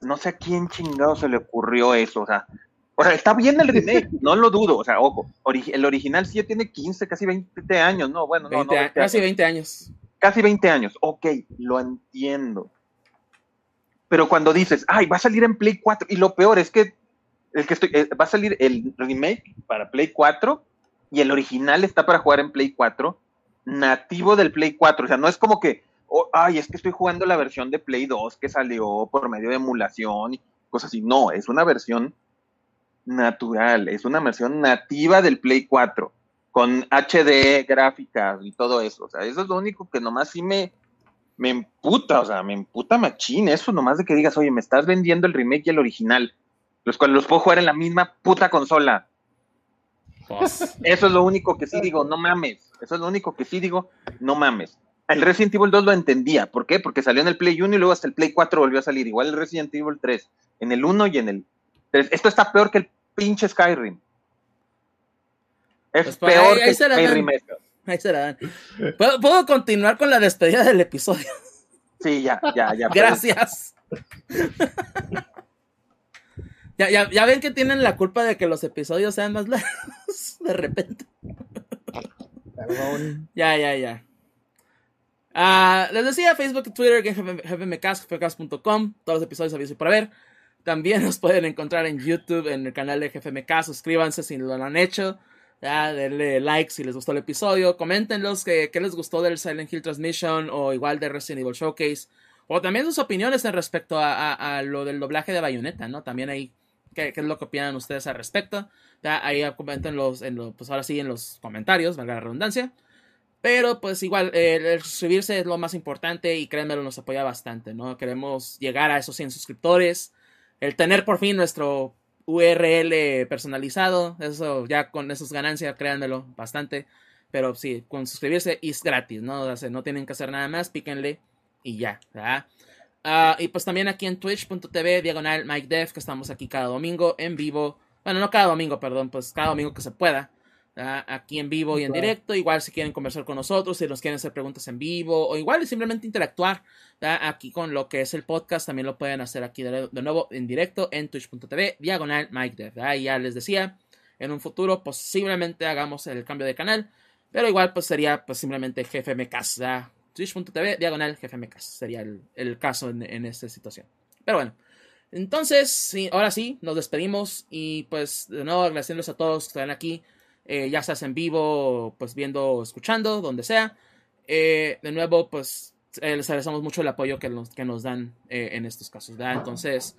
No sé a quién chingado se le ocurrió eso, o sea, o sea, está bien el remake, no lo dudo, o sea, ojo, el original sí ya tiene 15, casi 20 años, no, bueno, no, no, casi 20 años. Casi 20 años, ok, lo entiendo. Pero cuando dices, ay, va a salir en Play 4, y lo peor es que el que estoy, eh, va a salir el remake para Play 4 y el original está para jugar en Play 4, nativo del Play 4. O sea, no es como que, oh, ay, es que estoy jugando la versión de Play 2 que salió por medio de emulación y cosas así. No, es una versión natural, es una versión nativa del Play 4, con HD, gráficas y todo eso. O sea, eso es lo único que nomás sí me, me emputa, o sea, me emputa machín. Eso nomás de que digas, oye, me estás vendiendo el remake y el original los cuales los puedo jugar en la misma puta consola. Pues. Eso es lo único que sí digo, no mames. Eso es lo único que sí digo, no mames. El Resident Evil 2 lo entendía. ¿Por qué? Porque salió en el Play 1 y luego hasta el Play 4 volvió a salir. Igual el Resident Evil 3. En el 1 y en el 3. Esto está peor que el pinche Skyrim. Es pues, peor ahí, que Perry Ahí se la dan. ¿Puedo, continuar con la despedida del episodio? Sí, ya, ya, ya. Gracias. Ya, ya, ya ven que tienen la culpa de que los episodios sean más largos de repente. Perdón. Ya, ya, ya. Ah, les decía Facebook, Twitter, gfmcast.com, todos los episodios aviso para ver. También nos pueden encontrar en YouTube, en el canal de GFMK. Suscríbanse si lo han hecho. Ya, denle like si les gustó el episodio. Coméntenlos que, qué les gustó del Silent Hill Transmission o igual de Resident Evil Showcase. O también sus opiniones en respecto a, lo del doblaje de Bayonetta, ¿no? También ahí, ¿qué, es lo que opinan ustedes al respecto? Ya, ahí comenten en pues ahora sí en los comentarios, valga la redundancia. Pero pues igual, el suscribirse es lo más importante y créanmelo, nos apoya bastante, ¿no? Queremos llegar a esos 100 suscriptores el tener por fin nuestro URL personalizado, eso ya con esas ganancias, créanmelo, bastante. Pero sí, con suscribirse es gratis, ¿no? O sea, no tienen que hacer nada más, píquenle y ya, ¿verdad? Ah, y pues también aquí en twitch.tv, diagonal Mike Def, que estamos aquí cada domingo en vivo. Bueno, no cada domingo, perdón, pues cada domingo que se pueda aquí en vivo y en directo. Igual si quieren conversar con nosotros, si nos quieren hacer preguntas en vivo o igual simplemente interactuar aquí con lo que es el podcast, también lo pueden hacer aquí de, nuevo en directo en twitch.tv, diagonal Mike Y ya les decía, en un futuro posiblemente hagamos el cambio de canal, pero igual pues sería pues simplemente GFMcast, twitch.tv, diagonal GFMcast, sería el, caso en, en esta situación. Pero bueno. Entonces, sí, ahora sí, nos despedimos y pues de nuevo agradeciéndoles a todos que están aquí eh, ya seas en vivo, pues viendo o escuchando, donde sea. Eh, de nuevo, pues eh, les agradecemos mucho el apoyo que nos, que nos dan en estos casos. ¿verdad? Entonces,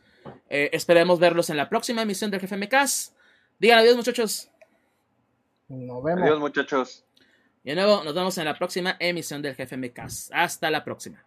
esperemos verlos en la próxima emisión del Jefe MCAS. Digan adiós, muchachos. Nos vemos. Adiós, muchachos. Y de nuevo, nos vemos en la próxima emisión del Jefe MCAS. Hasta la próxima.